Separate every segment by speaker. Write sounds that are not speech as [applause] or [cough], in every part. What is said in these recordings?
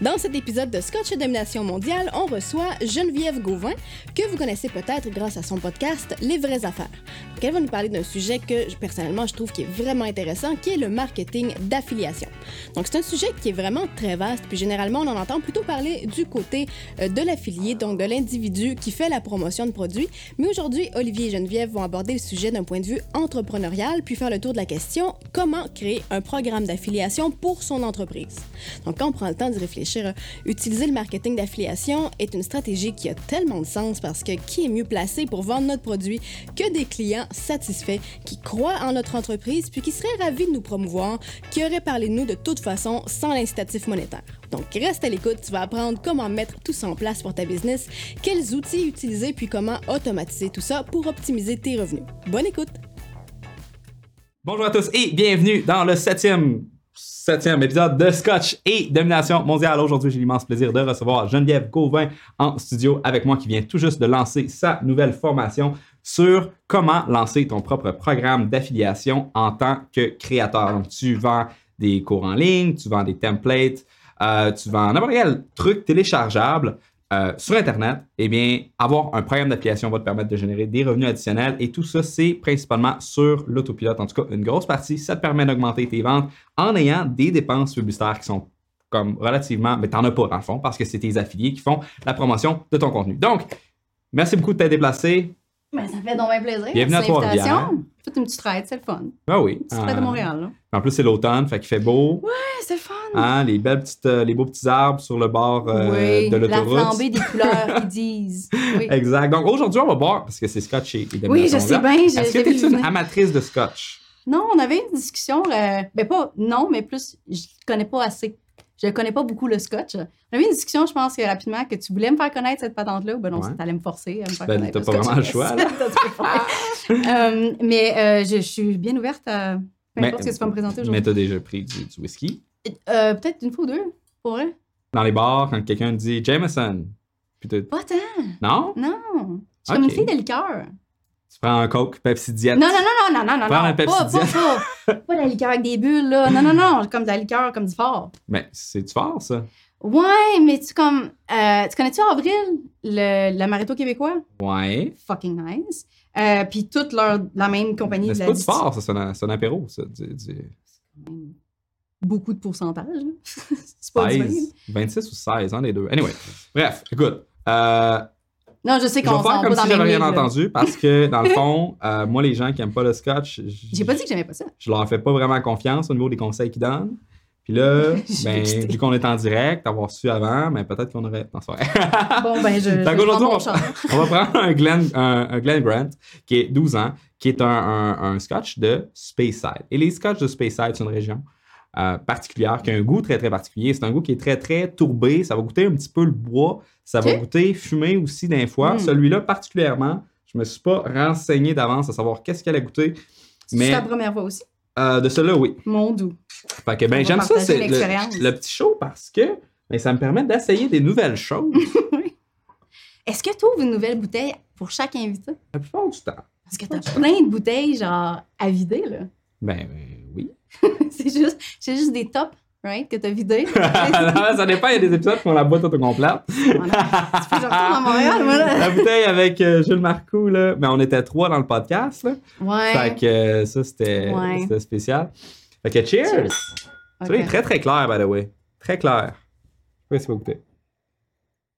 Speaker 1: Dans cet épisode de Scotch et Domination mondiale, on reçoit Geneviève Gauvin, que vous connaissez peut-être grâce à son podcast Les vraies affaires. Elle va nous parler d'un sujet que personnellement je trouve qui est vraiment intéressant, qui est le marketing d'affiliation. Donc c'est un sujet qui est vraiment très vaste, puis généralement on en entend plutôt parler du côté euh, de l'affilié, donc de l'individu qui fait la promotion de produits. Mais aujourd'hui, Olivier et Geneviève vont aborder le sujet d'un point de vue entrepreneurial, puis faire le tour de la question comment créer un programme d'affiliation pour son entreprise? Donc quand on prend le temps d'y réfléchir, utiliser le marketing d'affiliation est une stratégie qui a tellement de sens parce que qui est mieux placé pour vendre notre produit que des clients satisfaits qui croient en notre entreprise puis qui seraient ravis de nous promouvoir, qui auraient parlé de nous de toute façon sans l'incitatif monétaire. Donc reste à l'écoute, tu vas apprendre comment mettre tout ça en place pour ta business, quels outils utiliser puis comment automatiser tout ça pour optimiser tes revenus. Bonne écoute!
Speaker 2: Bonjour à tous et bienvenue dans le septième épisode de Scotch et Domination mondiale. Aujourd'hui, j'ai l'immense plaisir de recevoir Geneviève Gauvin en studio avec moi qui vient tout juste de lancer sa nouvelle formation sur comment lancer ton propre programme d'affiliation en tant que créateur. Donc, tu vends des cours en ligne, tu vends des templates, euh, tu vends n'importe quel truc téléchargeable euh, sur Internet, eh bien, avoir un programme d'affiliation va te permettre de générer des revenus additionnels et tout ça, c'est principalement sur l'autopilote. En tout cas, une grosse partie, ça te permet d'augmenter tes ventes en ayant des dépenses publicitaires qui sont comme relativement, mais t'en as pas dans le fond parce que c'est tes affiliés qui font la promotion de ton contenu. Donc, merci beaucoup de t'être déplacé.
Speaker 3: Ben, ça fait donc bien plaisir.
Speaker 2: Bienvenue à Trois-Rivières.
Speaker 3: Faites une petite traite, c'est le fun.
Speaker 2: Ben oui.
Speaker 3: Petite traite de Montréal, là.
Speaker 2: En plus, c'est l'automne, fait qu'il fait beau.
Speaker 3: Ouais, c'est le fun.
Speaker 2: Hein, les, belles petites, euh, les beaux petits arbres sur le bord euh,
Speaker 3: oui,
Speaker 2: de
Speaker 3: la
Speaker 2: l'autoroute.
Speaker 3: flambée des couleurs qu'ils [laughs] disent. Oui,
Speaker 2: Exact. Donc aujourd'hui, on va boire, parce que c'est scotch et, et
Speaker 3: oui je sais bien.
Speaker 2: Est-ce que tu es une amatrice de scotch?
Speaker 3: Non, on avait une discussion. Euh, ben, pas non, mais plus, je connais pas assez. Je connais pas beaucoup le scotch. On avait une discussion, je pense, rapidement, que tu voulais me faire connaître cette patente-là, ou ben non,
Speaker 2: Ouais.
Speaker 3: tu allais me forcer à me faire
Speaker 2: Ben,
Speaker 3: connaître.
Speaker 2: t'as
Speaker 3: le
Speaker 2: pas vraiment le choix, là. [laughs]
Speaker 3: T'as. Euh, mais euh, je, je suis bien ouverte à peu
Speaker 2: Mais-
Speaker 3: importe ce que tu vas me présenter
Speaker 2: Mais
Speaker 3: aujourd'hui.
Speaker 2: tu as déjà pris du, du whisky?
Speaker 3: Euh, Peut-être une fois ou deux, pour vrai.
Speaker 2: Dans les bars, quand quelqu'un dit Jameson, puis t'as-
Speaker 3: Pas tant.
Speaker 2: non?
Speaker 3: Non. Je suis comme une fille de liqueur.
Speaker 2: Tu prends un Coke, Pepsi Diet.
Speaker 3: Non, non, non, non, non, non, non.
Speaker 2: Prends
Speaker 3: non.
Speaker 2: un Pepsi
Speaker 3: pas, pas, pas, pas de la liqueur avec des bulles, là. Non, non, non. Comme de la liqueur, comme du fort.
Speaker 2: Mais c'est-tu fort, ça?
Speaker 3: Ouais, mais tu comme. euh, tu connais-tu Avril, le, l'amaretto québécois?
Speaker 2: Ouais.
Speaker 3: Fucking nice. Euh, Puis toute leur, la même compagnie
Speaker 2: Mais
Speaker 3: de
Speaker 2: c'est
Speaker 3: la
Speaker 2: pas du fort, ça. C'est un, c'est un apéro, ça. Du, du
Speaker 3: Beaucoup de pourcentage, là. [laughs] c'est pas du
Speaker 2: 16,
Speaker 3: vin.
Speaker 2: 26 ou 16, un des deux. Anyway. Bref, écoute. Euh,
Speaker 3: Non, je sais qu'on s'en
Speaker 2: comme
Speaker 3: dans
Speaker 2: si j'avais rien entendu parce que, dans le fond, euh, moi, les gens qui aiment pas le scotch,
Speaker 3: J'ai pas dit que j'aimais pas ça.
Speaker 2: je leur fais pas vraiment confiance au niveau des conseils qu'ils donnent. Puis là, [laughs] ben, vu qu'on est en direct, avoir su avant, mais peut-être qu'on aurait. Non, pas. [laughs]
Speaker 3: Bon, ben, je. prendre mon
Speaker 2: on, on va prendre un Glen, un, un Glen Grant qui est 12 ans, qui est un, un- un scotch de Speyside. Et les scotch de Speyside, c'est une région euh, particulière qui a un goût très, très particulier. C'est un goût qui est très, très tourbé. Ça va goûter un petit peu le bois. Ça va goûter fumé aussi d'un fois.
Speaker 3: Mm.
Speaker 2: Celui-là, particulièrement, je me suis pas renseigné d'avance à savoir qu'est-ce qu'elle a goûté.
Speaker 3: C'est ta première fois aussi?
Speaker 2: euh, de celui-là, oui.
Speaker 3: Mon doux.
Speaker 2: Fait que, ben, j'aime ça, c'est le, le petit show parce que ben, ça me permet d'essayer des nouvelles choses [laughs]
Speaker 3: Est-ce que tu ouvres une nouvelle bouteille pour chaque invité?
Speaker 2: la plupart du temps.
Speaker 3: Parce que t'as plein de bouteilles, genre, à vider, là.
Speaker 2: Ben, ben, oui. [laughs]
Speaker 3: c'est juste, c'est juste des tops, right, que t'as vidés.
Speaker 2: Non, [laughs] [laughs] ça dépend, il y a des épisodes qui font la boîte autocomplète.
Speaker 3: Voilà. Tu peux retourne à Montréal, voilà.
Speaker 2: La bouteille avec euh, Jules Marcoux, là. Mais on était trois dans le podcast, là.
Speaker 3: Ouais.
Speaker 2: Fait que euh, ça, c'était
Speaker 3: Ouais.
Speaker 2: c'était spécial. Fait que cheers!
Speaker 3: Cheers.
Speaker 2: Est très, très clair, by the way. Très clair. Je sais pas si vous.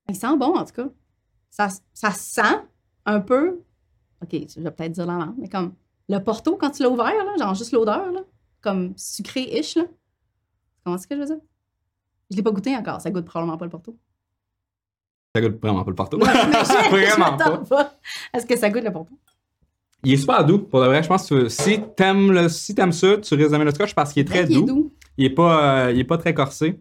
Speaker 3: Il sent bon, en tout cas. Ça, ça sent un peu. OK, je vais peut-être dire la mais comme le Porto quand tu l'as ouvert, là, genre juste l'odeur, là, comme sucré-ish, là. Comment est-ce que je veux dire? Je l'ai pas goûté encore. Ça goûte probablement pas le Porto.
Speaker 2: Ça goûte vraiment pas le [laughs]
Speaker 3: je
Speaker 2: vraiment pas.
Speaker 3: pas. Est-ce que ça goûte le Porto?
Speaker 2: Il est super doux, pour de vrai. Je pense que si t'aimes le, si t'aimes ça, tu risques d'aimer le scotch parce qu'il est très
Speaker 3: Il est
Speaker 2: doux. Il est pas, euh, il est pas très corsé.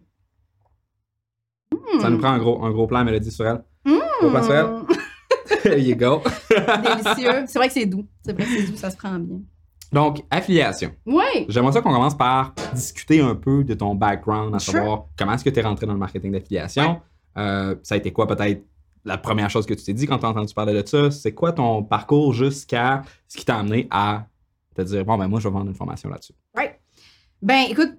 Speaker 3: Hmm.
Speaker 2: Ça nous prend un gros, un gros plan mélodie sur elle. Gros plan sur elle.
Speaker 3: Hmm.
Speaker 2: You go.
Speaker 3: Délicieux. C'est vrai que c'est doux. C'est vrai que c'est doux, ça se prend bien.
Speaker 2: Donc, affiliation.
Speaker 3: Oui.
Speaker 2: J'aimerais ça qu'on commence par discuter un peu de ton background, à
Speaker 3: Sure.
Speaker 2: savoir comment est-ce que tu es rentré dans le marketing d'affiliation. Euh, ça a été quoi peut-être la première chose que tu t'es dit quand tu as entendu parler de ça? C'est quoi ton parcours jusqu'à ce qui t'a amené à te dire, bon, ben moi, je vais vendre une formation là-dessus?
Speaker 3: Ben, écoute,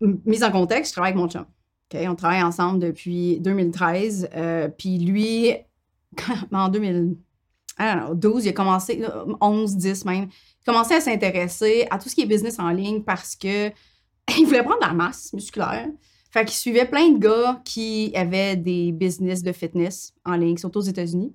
Speaker 3: mise en contexte, je travaille avec mon chum. OK, on travaille ensemble depuis 2013. euh, puis lui, [laughs] en 2012, il a commencé, euh, 11, 10 même, commencé à s'intéresser à tout ce qui est business en ligne parce que [laughs] il voulait prendre de la masse musculaire. Fait qu'il suivait plein de gars qui avaient des business de fitness en ligne, surtout aux États-Unis.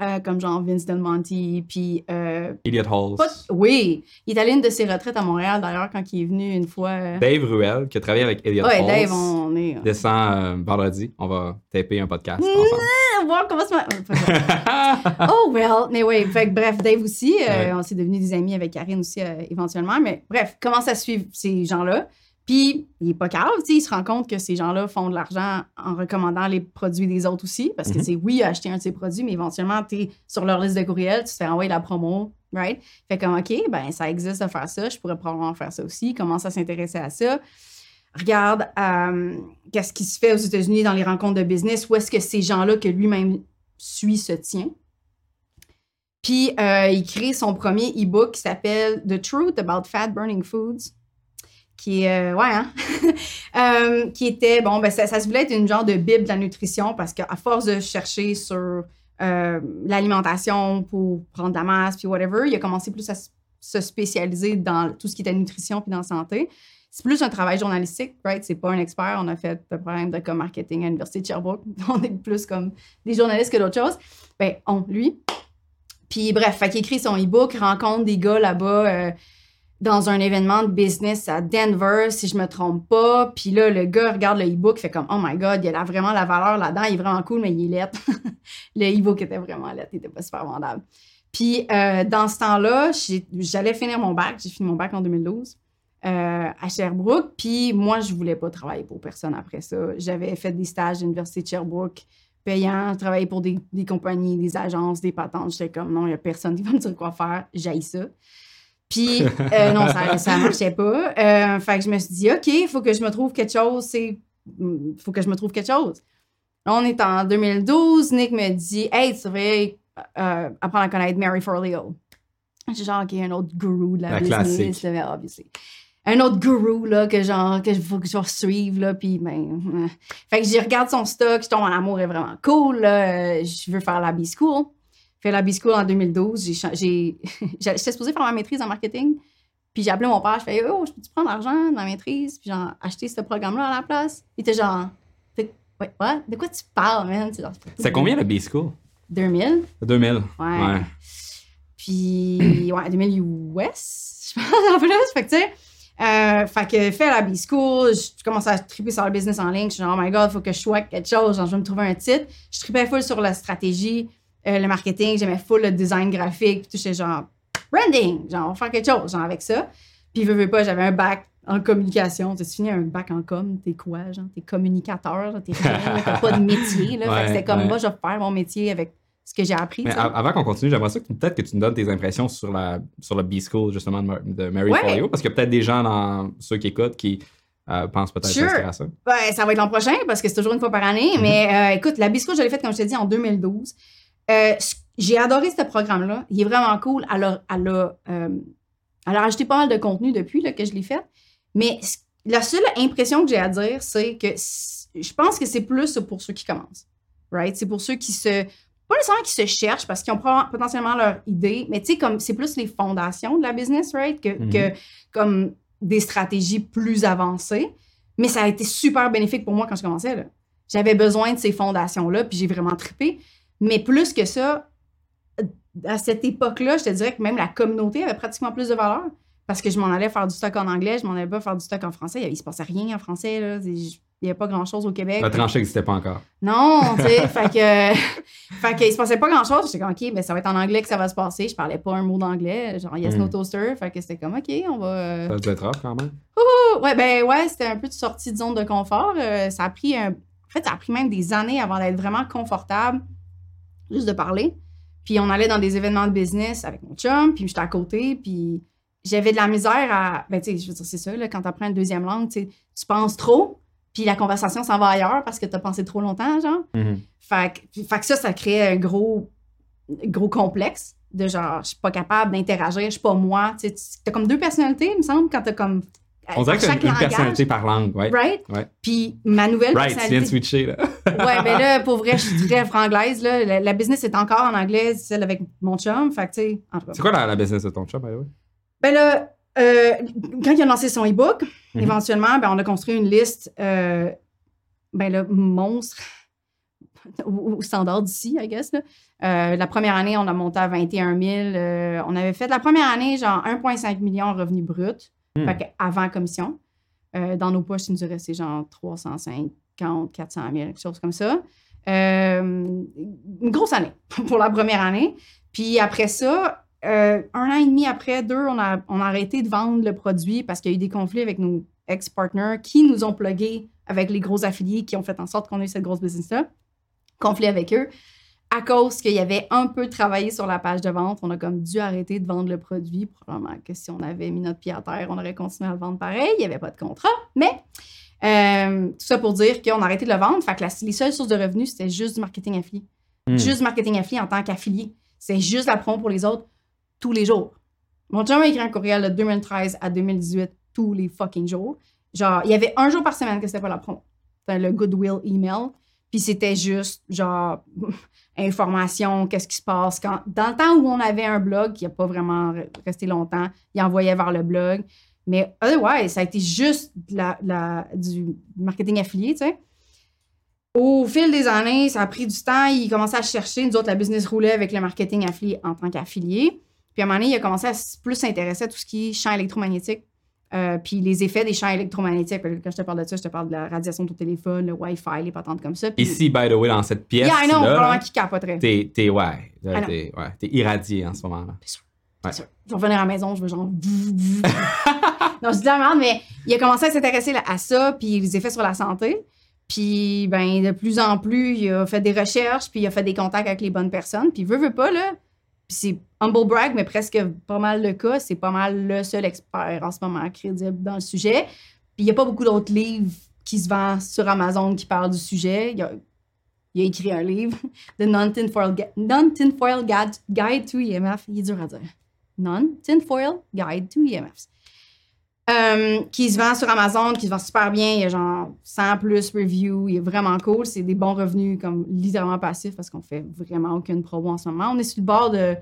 Speaker 3: Euh, comme genre Vince Del Monte, puis euh,
Speaker 2: Elliot Halls.
Speaker 3: pas- oui, il est allé à une de ses retraites à Montréal d'ailleurs quand il est venu une fois. euh,
Speaker 2: Dave Ruel, qui a travaillé avec Elliot
Speaker 3: ouais,
Speaker 2: Halls,
Speaker 3: Dave, on est.
Speaker 2: descend euh, vendredi. On va taper un podcast ensemble.
Speaker 3: On va voir comment ça va- [laughs] Oh, well. Mais oui, fait que bref, Dave aussi, euh, on s'est devenus des amis avec Karine aussi euh, éventuellement. Mais bref, commence à suivre ces gens-là? Puis, il est pas sais, il se rend compte que ces gens-là font de l'argent en recommandant les produits des autres aussi. Parce que
Speaker 2: Mhm.
Speaker 3: c'est oui, acheter un de ces produits, mais éventuellement, tu es sur leur liste de courriel, tu te fais envoyer la promo, right? Fait comme, OK, ben ça existe de faire ça, je pourrais probablement faire ça aussi. Commence à s'intéresser à ça? Regarde euh, qu'est-ce qui se fait aux États-Unis dans les rencontres de business, où est-ce que ces gens-là que lui-même suit se tient. Puis, euh, il crée son premier e-book qui s'appelle The Truth About Fat Burning Foods, qui est, euh, ouais, hein? [laughs] Qui était, bon, ben, ça, se voulait être une genre de bible de la nutrition parce qu'à force de chercher sur l'alimentation pour prendre de la masse, puis whatever, il a commencé plus à se spécialiser dans tout ce qui était nutrition puis dans santé. C'est plus un travail journalistique, right? C'est pas un expert. On a fait le programme de marketing à l'Université de Sherbrooke. [laughs] On est plus comme des journalistes que d'autres choses. Ben, on, lui. Puis bref, fait qu'il écrit son e-book, rencontre des gars là-bas euh, dans un événement de business à Denver, si je me trompe pas. Puis là, le gars regarde le e-book, fait comme « Oh my God, il a vraiment la valeur là-dedans. Il est vraiment cool, mais il est laid. [laughs] » Le e-book était vraiment laid. Il était pas super vendable. Puis euh, dans ce temps-là, j'allais finir mon bac. J'ai fini mon bac en 2012 euh, à Sherbrooke. Puis moi, je voulais pas travailler pour personne après ça. J'avais fait des stages à l'Université de Sherbrooke payants, travaillé pour des, des compagnies, des agences, des patentes. J'étais comme non, il y a personne qui va me dire quoi faire. J'haïs ça. Puis [laughs] euh, non, ça, ça marchait pas. Euh, fait que je me suis dit, OK, il faut que je me trouve quelque chose. C'est il faut que je me trouve quelque chose. Là, on est en 2012. Nick me dit, Hey, tu devrais euh, apprendre à connaître Mary Forleo. J'ai genre, OK, un autre guru de la,
Speaker 2: La
Speaker 3: business,
Speaker 2: classique.
Speaker 3: là, obviously. Un autre guru, là, que genre, que faut que je vais suivre, là, puis ben... euh. Fait que j'y regarde son stock, je tombe en amour, est vraiment cool, là, euh, je veux faire la B-School. Fait la B-School en 2012, j'ai... [laughs] J'étais supposée faire ma maîtrise en marketing, puis j'ai appelé mon père, je fais « Oh, je peux-tu prendre l'argent de ma maîtrise? » Puis genre, acheter ce programme-là à la place? Il était genre... Ouais, what? de quoi tu parles, man? C'est
Speaker 2: combien le B-School?
Speaker 3: 2000.
Speaker 2: 2000.
Speaker 3: Ouais.
Speaker 2: Ouais.
Speaker 3: Puis, ouais, 2000 US, je pense, en plus. Fait que, tu sais, euh, fait que, fait la B-School, je je commence à triper sur le business en ligne. Je suis genre, oh my god, faut que je sois quelque chose. Genre, je vais me trouver un titre. Je tripais full sur la stratégie, euh, le marketing. J'aimais full le design graphique. Puis, tout, genre, branding. Genre, on va faire quelque chose, genre, avec ça. Puis, veux, veux pas, j'avais un bac en communication. Tu sais, tu finis un bac en com, t'es quoi, genre? T'es communicateur, t'es [laughs] rien, t'as pas de métier, là. fait
Speaker 2: Ouais,
Speaker 3: que c'était comme,
Speaker 2: ouais.
Speaker 3: moi, je vais faire mon métier avec ce que j'ai appris,
Speaker 2: Mais avant qu'on continue, j'aimerais ça que peut-être que tu nous donnes tes impressions sur la sur le B-School, justement, de, Mar- de Mary
Speaker 3: Ouais.
Speaker 2: Folio, parce qu'il y a peut-être des gens dans ceux qui écoutent qui euh, pensent peut-être
Speaker 3: Sure.
Speaker 2: à ça.
Speaker 3: Ben, ça va être l'an prochain parce que c'est toujours une fois par année.
Speaker 2: Mhm.
Speaker 3: Mais euh, écoute, la Bisco, je l'ai faite, comme je t'ai dit, en 2012. Euh, j'ai adoré ce programme-là. Il est vraiment cool. Elle a, elle a, euh, elle a rajouté pas mal de contenu depuis là, que je l'ai fait. Mais la seule impression que j'ai à dire, c'est que je pense que c'est plus pour ceux qui commencent. Right? C'est pour ceux qui se. Pas nécessairement qui se cherchent parce qu'ils ont potentiellement leur idée, mais tu sais, comme c'est plus les fondations de la business, right? Que,
Speaker 2: Mhm.
Speaker 3: que comme des stratégies plus avancées. Mais ça a été super bénéfique pour moi quand je commençais. J'avais besoin de ces fondations-là, puis j'ai vraiment trippé. Mais plus que ça, à cette époque-là, je te dirais que même la communauté avait pratiquement plus de valeur. Parce que je m'en allais faire du stock en anglais, je m'en allais pas faire du stock en français. Il ne se passait rien en français. Là. Il n'y avait pas grand-chose au Québec.
Speaker 2: La tranchée n'existait pas encore.
Speaker 3: Non, [laughs] tu sais, fait que, fait que il se passait pas grand chose. J'étais comme, OK, ben ça va être en anglais que ça va se passer. Je parlais pas un mot d'anglais, genre yes, no
Speaker 2: Mm.
Speaker 3: toaster. Fait que c'était comme, OK, on va. euh,
Speaker 2: Ça devait être rough quand même.
Speaker 3: Ouais, ben ouais, c'était un peu de sortie de zone de confort. Euh, ça a pris un... En fait, ça a pris même des années avant d'être vraiment confortable, juste de parler. Puis on allait dans des événements de business avec mon chum, puis j'étais à côté, puis j'avais de la misère à... Ben, tu sais, je veux dire, c'est ça, là, quand tu apprends une deuxième langue, tu penses trop, puis la conversation s'en va ailleurs parce que tu as pensé trop longtemps, genre.
Speaker 2: Mhm.
Speaker 3: Fait que, fait que ça, ça créait un gros, gros complexe de genre, je suis pas capable d'interagir, je suis pas moi. Tu tu- t'as comme deux personnalités, il me semble, quand t'as comme
Speaker 2: On dirait que c'est une
Speaker 3: langage,
Speaker 2: personnalité par langue, ouais.
Speaker 3: Right?
Speaker 2: Ouais.
Speaker 3: Puis ma nouvelle
Speaker 2: Right, tu viens de
Speaker 3: personnalité.
Speaker 2: switcher, là. [laughs]
Speaker 3: ouais, mais là, [laughs] pour vrai, je suis très franglaise. Là. La, la business est encore en anglais, celle avec mon chum. Fait que, tu sais, en tout cas.
Speaker 2: C'est quoi la, la business de ton chum, by the way?
Speaker 3: Ben là, euh, quand il a lancé son e-book,
Speaker 2: Mhm.
Speaker 3: éventuellement, ben, on a construit une liste, euh, ben là, monstre, au, au standard d'ici, I guess. Là. Euh, la première année, on a monté à 21 000. euh, on avait fait la première année, genre 1,5 million en revenus bruts, fait que avant commission. Dans nos poches, il nous est resté genre 350, 400 000, quelque chose comme ça. Une grosse année [laughs] pour la première année. Puis après ça, euh, un an et demi après, deux, on a, on a arrêté de vendre le produit parce qu'il y a eu des conflits avec nos ex-partners qui nous ont plugués avec les gros affiliés qui ont fait en sorte qu'on ait cette grosse business-là. Conflit avec eux. À cause qu'il y avait un peu travaillé sur la page de vente, on a comme dû arrêter de vendre le produit. Probablement que si on avait mis notre pied à terre, on aurait continué à le vendre pareil. Il n'y avait pas de contrat. Mais euh, tout ça pour dire qu'on a arrêté de le vendre. Fait que la- les seules sources de revenus, c'était juste du marketing affilié.
Speaker 2: Hmm.
Speaker 3: Juste du marketing affilié en tant qu'affilié. C'est juste la promo pour les autres tous les jours. Mon chum a écrit un courriel de 2013 à 2018 tous les fucking jours. Genre, il y avait un jour par semaine que c'était pas la promo. C'était le goodwill email. Puis c'était juste, genre, [laughs] information, qu'est-ce qui se passe. Dans le temps où on avait un blog qui n'a pas vraiment re- resté longtemps, il envoyait vers le blog. Mais otherwise, ça a été juste du marketing affilié, tu sais. Au fil des années, ça a pris du temps. Il commençait à chercher. Nous autres, la business roulait avec le marketing affilié en tant qu'affilié. Puis à un moment donné, il a commencé à plus s'intéresser à tout ce qui est champ électromagnétique. euh, puis les effets des champs électromagnétiques. Quand je te parle de ça, je te parle de la radiation de ton téléphone, le Wi-Fi, les patentes comme ça. Puis,
Speaker 2: Ici, by the way, dans cette pièce.
Speaker 3: yeah, I know,
Speaker 2: là,
Speaker 3: probablement qu'il capoterait.
Speaker 2: T'es, t'es, ouais, là,
Speaker 3: Ah
Speaker 2: t'es, ouais, t'es irradié en ce moment-là.
Speaker 3: C'est sûr.
Speaker 2: Ouais.
Speaker 3: Sûr. Je vais revenir à la maison, je vais genre. [laughs] non, je dis la merde, mais il a commencé à s'intéresser là- à ça, puis les effets sur la santé. Puis, ben, de plus en plus, il a fait des recherches, puis il a fait des contacts avec les bonnes personnes. Puis, veut, veut pas, là. C'est humble brag, mais presque pas mal le cas. C'est pas mal le seul expert en ce moment crédible dans le sujet. Puis, il n'y a pas beaucoup d'autres livres qui se vendent sur Amazon qui parlent du sujet. Il a, écrit un livre, [laughs] The Non-Tinfoil Guide, Guide to EMF. Il est dur à dire. Non-Tinfoil Guide to EMFs. Euh, qui se vend sur Amazon, qui se vend super bien. Il y a genre 100 plus reviews. Il est vraiment cool. C'est des bons revenus, comme littéralement passifs, parce qu'on fait vraiment aucune promo en ce moment. On est sur le bord de,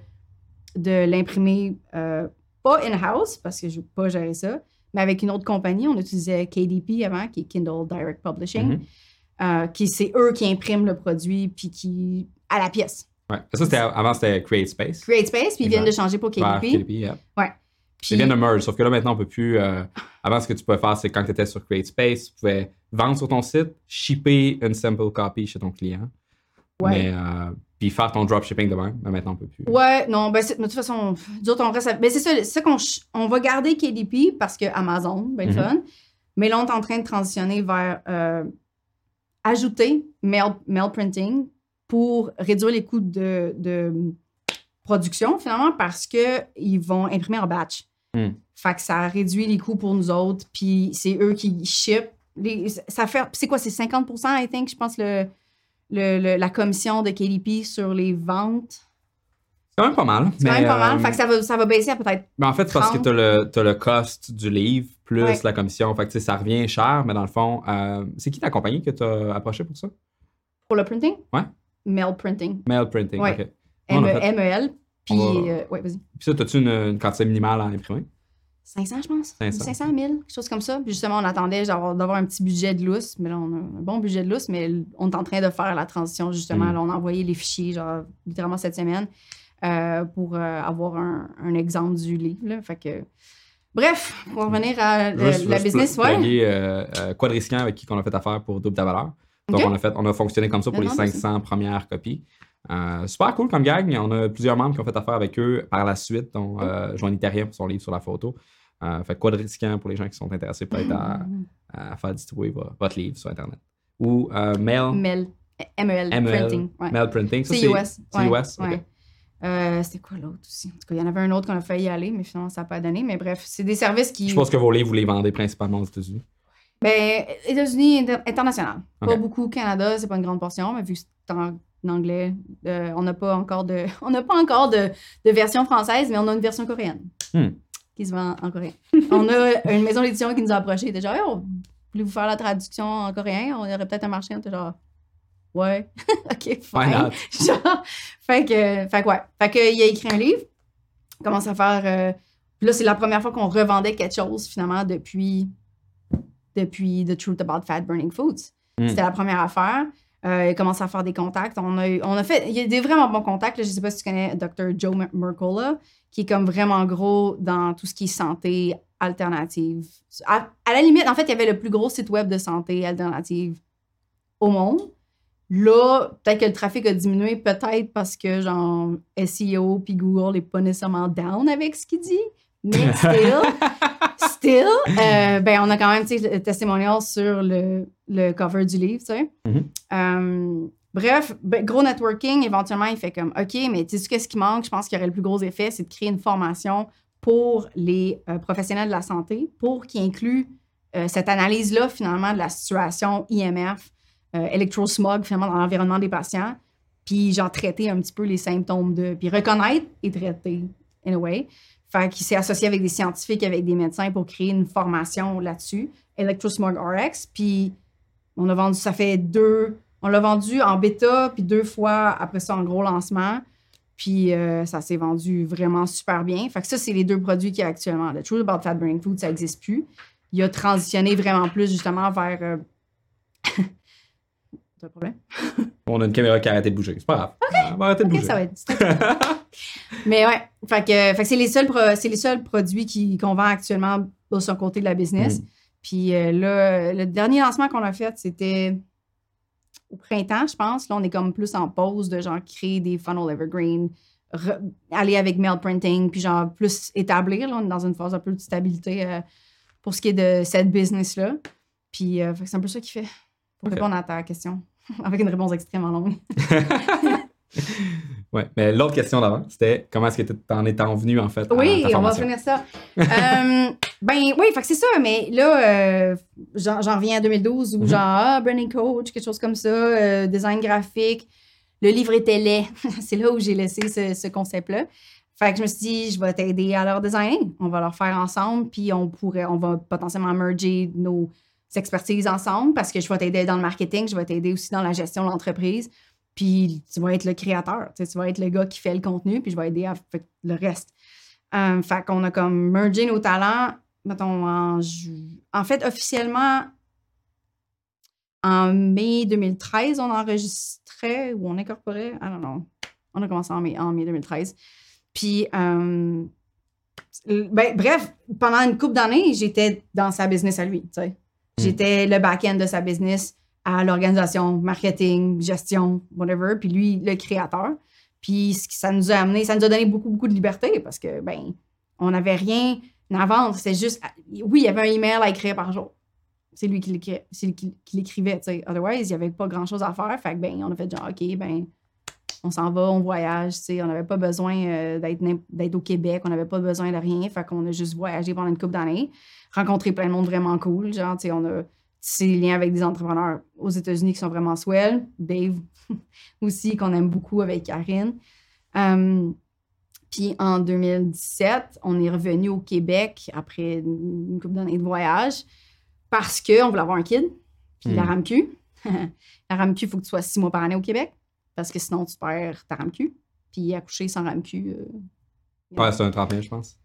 Speaker 3: de l'imprimer, euh, pas in-house, parce que je ne veux pas gérer ça, mais avec une autre compagnie. On utilisait KDP avant, qui est Kindle Direct Publishing.
Speaker 2: Mhm.
Speaker 3: Euh, qui c'est eux qui impriment le produit puis qui à la pièce.
Speaker 2: Ouais. Ça, c'était, avant, c'était Create Space.
Speaker 3: Create Space puis ils viennent de changer pour KDP.
Speaker 2: Ouais, KDP, yeah.
Speaker 3: Puis
Speaker 2: Ils viennent de merge, sauf que là, maintenant, on peut plus. euh, avant, ce que tu pouvais faire, c'est quand tu étais sur Create Space, tu pouvais vendre sur ton site, shipper une sample copy chez ton client.
Speaker 3: Ouais.
Speaker 2: Mais, euh, puis faire ton dropshipping de même. Mais maintenant, on peut plus.
Speaker 3: Ouais, non, ben c'est- mais de toute façon, d'autres on reste. à- Ben c'est ça, c'est ça qu'on on va garder KDP parce que Amazon, ben
Speaker 2: Mhm.
Speaker 3: fun. Mais là, on est en train de transitionner vers euh, ajouter mail, mail printing pour réduire les coûts de, de production, finalement, parce qu'ils vont imprimer en batch.
Speaker 2: Hmm.
Speaker 3: Fait que ça réduit les coûts pour nous autres, puis c'est eux qui ship. Les, ça fait, c'est quoi, c'est 50 I think, je pense, le, le- le- la commission de KDP sur les ventes?
Speaker 2: C'est quand même pas mal.
Speaker 3: C'est quand même pas mal.
Speaker 2: euh,
Speaker 3: Fait que ça va, ça va baisser à peut-être.
Speaker 2: Mais en fait, c'est parce que
Speaker 3: 30.
Speaker 2: tu as le, t'as le cost du livre plus
Speaker 3: Ouais.
Speaker 2: la commission. Fait que, ça revient cher, mais dans le fond, euh, c'est qui ta compagnie que tu as approché pour ça?
Speaker 3: Pour le printing?
Speaker 2: Ouais.
Speaker 3: Mail printing.
Speaker 2: Mail Printing.
Speaker 3: Ouais.
Speaker 2: OK.
Speaker 3: MEL. Puis,
Speaker 2: va-
Speaker 3: euh, ouais, vas-y.
Speaker 2: Puis ça, as-tu une, une quantité minimale à imprimer?
Speaker 3: 500, je pense.
Speaker 2: 500.
Speaker 3: 500 000, quelque chose comme ça. Puis justement, on attendait genre, d'avoir un petit budget de lousse. Mais là, on a un bon budget de lousse, mais on est en train de faire la transition, justement.
Speaker 2: Mm.
Speaker 3: Là, on a envoyé les fichiers, genre, littéralement cette semaine, euh, pour euh, avoir un, un exemple du livre. là. Fait que. Bref, pour revenir à euh, la
Speaker 2: juste
Speaker 3: business, ouais.
Speaker 2: euh, Quadriscan avec qui on a fait affaire pour double ta valeur. Donc, on, a fait, on a fonctionné comme ça pour
Speaker 3: Le
Speaker 2: les
Speaker 3: nom de ça.
Speaker 2: 500 premières copies. Euh, super cool comme gag. On a plusieurs membres qui ont fait affaire avec eux par la suite, dont
Speaker 3: Oh.
Speaker 2: euh, Joanie Terrien pour son livre sur la photo. Euh, fait que Quadriscan pour les gens qui sont intéressés peut-être à, à faire distribuer vo- votre livre sur Internet. Ou euh, Mail,
Speaker 3: MEL. MEL,
Speaker 2: MEL,
Speaker 3: printing. ouais.
Speaker 2: Mail Printing.
Speaker 3: C'est US.
Speaker 2: C'est
Speaker 3: ouais,
Speaker 2: US, ok.
Speaker 3: ouais. Euh, C'était quoi l'autre aussi? En tout cas, il y en avait un autre qu'on a failli y aller, mais finalement, ça n'a pas donné. Mais bref, c'est des services qui.
Speaker 2: Je pense que vos livres, vous les vendez principalement aux États-Unis.
Speaker 3: Ben, États-Unis inter- international. Pas beaucoup Canada, c'est pas une grande portion, mais vu que c'est en anglais, euh, on n'a pas encore de, [laughs] on n'a pas encore de, de version française, mais on a une version coréenne.
Speaker 2: Hmm.
Speaker 3: qui se vend en coréen. on a [laughs] une maison d'édition qui nous a approchés. Genre, Hey, on voulez vous faire la traduction en coréen? On aurait peut-être un marché. On était genre, ouais, [laughs] ok, fine. Genre, fait que, fait que ouais. Fait que, il a écrit un livre, commence à faire. euh, là, c'est la première fois qu'on revendait quelque chose, finalement, depuis, depuis The Truth About Fat Burning Foods.
Speaker 2: Mm.
Speaker 3: C'était la première affaire. Euh, il commence à faire des contacts. On a, on a fait. Il y a des vraiment bons contacts. là. Je sais pas si tu connais Dr. Joe Mer- Mercola, qui est comme vraiment gros dans tout ce qui est santé alternative. À, à la limite, en fait, il y avait le plus gros site web de santé alternative au monde. Là, peut-être que le trafic a diminué, peut-être parce que, genre, SEO puis Google n'est pas nécessairement down avec ce qu'il dit. Mais [laughs] still, still, euh, ben, on a quand même, le testimonial sur le, le cover du livre, tu sais.
Speaker 2: Mhm.
Speaker 3: Euh, bref, ben, gros networking, éventuellement, il fait comme, OK, mais tu sais qu'est-ce qui manque? Je pense qu'il y aurait le plus gros effet, c'est de créer une formation pour les euh, professionnels de la santé pour qui inclut euh, cette analyse-là, finalement, de la situation IMF, electrosmog, finalement, dans l'environnement des patients, puis genre traiter un petit peu les symptômes de, puis reconnaître et traiter, in a way. Fait qu'il s'est associé avec des scientifiques, avec des médecins pour créer une formation là-dessus, Electrosmog RX, puis on a vendu, ça fait deux, on l'a vendu en bêta, puis deux fois après ça en gros lancement. Puis euh, ça s'est vendu vraiment super bien. Fait que ça, c'est les deux produits qu'il y a actuellement. Le Truth About Fat Burning Food, ça n'existe plus. Il a transitionné vraiment plus justement vers. euh, [laughs] T'as un problème?
Speaker 2: On a une caméra qui a arrêté de bouger. C'est pas grave. On va arrêter de bouger.
Speaker 3: ça va être. [laughs] Mais ouais, fait que, fait que c'est les seuls, pro- c'est les seuls produits qui- qu'on vend actuellement de son côté de la business.
Speaker 2: Mm.
Speaker 3: Puis euh, là, le dernier lancement qu'on a fait, c'était au printemps, je pense. Là, on est comme plus en pause de genre créer des funnel evergreen, re- aller avec mail printing, puis genre plus établir. Là, on est dans une phase un peu de stabilité euh, pour ce qui est de cette business-là. Puis euh, fait que c'est un peu ça qui fait pour répondre à ta question, [laughs] avec une réponse extrêmement longue. [laughs]
Speaker 2: Ouais, mais l'autre question d'avant, c'était comment est-ce que es en venu, en fait,
Speaker 3: Oui, on va finir ça. Euh, [laughs] ben oui, fait que c'est ça, mais là, euh, j'en j'en reviens à 2012 où
Speaker 2: Mhm.
Speaker 3: genre, ah, branding coach, quelque chose comme ça, euh, design graphique. Le livre était laid. [laughs] c'est là où j'ai laissé ce, ce concept-là. Fait que je me suis dit, je vais t'aider à leur designer. On va leur faire ensemble, puis on pourrait, on va potentiellement merger nos expertises ensemble parce que je vais t'aider dans le marketing, je vais t'aider aussi dans la gestion de l'entreprise. Puis tu vas être le créateur, tu vas être le gars qui fait le contenu, puis je vais aider à faire le reste. Euh, fait qu'on a comme mergé nos talents, mettons, en, fait, officiellement, en mai 2013, on enregistrait ou on incorporait, I don't know. On a commencé en mai, en mai 2013. Puis, euh, ben, bref, pendant une couple d'années, j'étais dans sa business à lui, tu sais. J'étais le back-end de sa business à l'organisation, marketing, gestion, whatever. Puis lui, le créateur. Puis ça nous a amené, ça nous a donné beaucoup, beaucoup de liberté parce que, ben, on n'avait rien à vendre. C'est juste, oui, il y avait un email à écrire par jour. C'est lui qui l'écrivait, tu sais. Otherwise, il n'y avait pas grand-chose à faire. Fait que, ben, on a fait genre, OK, ben, on s'en va, on voyage, tu sais. On n'avait pas besoin euh, d'être au Québec, on n'avait pas besoin de rien. Fait qu'on a juste voyagé pendant une couple d'années, rencontré plein de monde vraiment cool. Genre, tu sais, on a des liens avec des entrepreneurs aux États-Unis qui sont vraiment swell. Dave [laughs] aussi, qu'on aime beaucoup avec Karine. Um, puis en 2017, on est revenu au Québec après une couple d'années de voyage parce qu'on voulait avoir un kid. Puis la
Speaker 2: Mm.
Speaker 3: RAMQ. [laughs] la RAMQ, il faut que tu sois six mois par année au Québec parce que sinon tu perds ta RAMQ. Puis accoucher sans RAMQ, euh,
Speaker 2: Ouais, c'est un 30 000, je pense.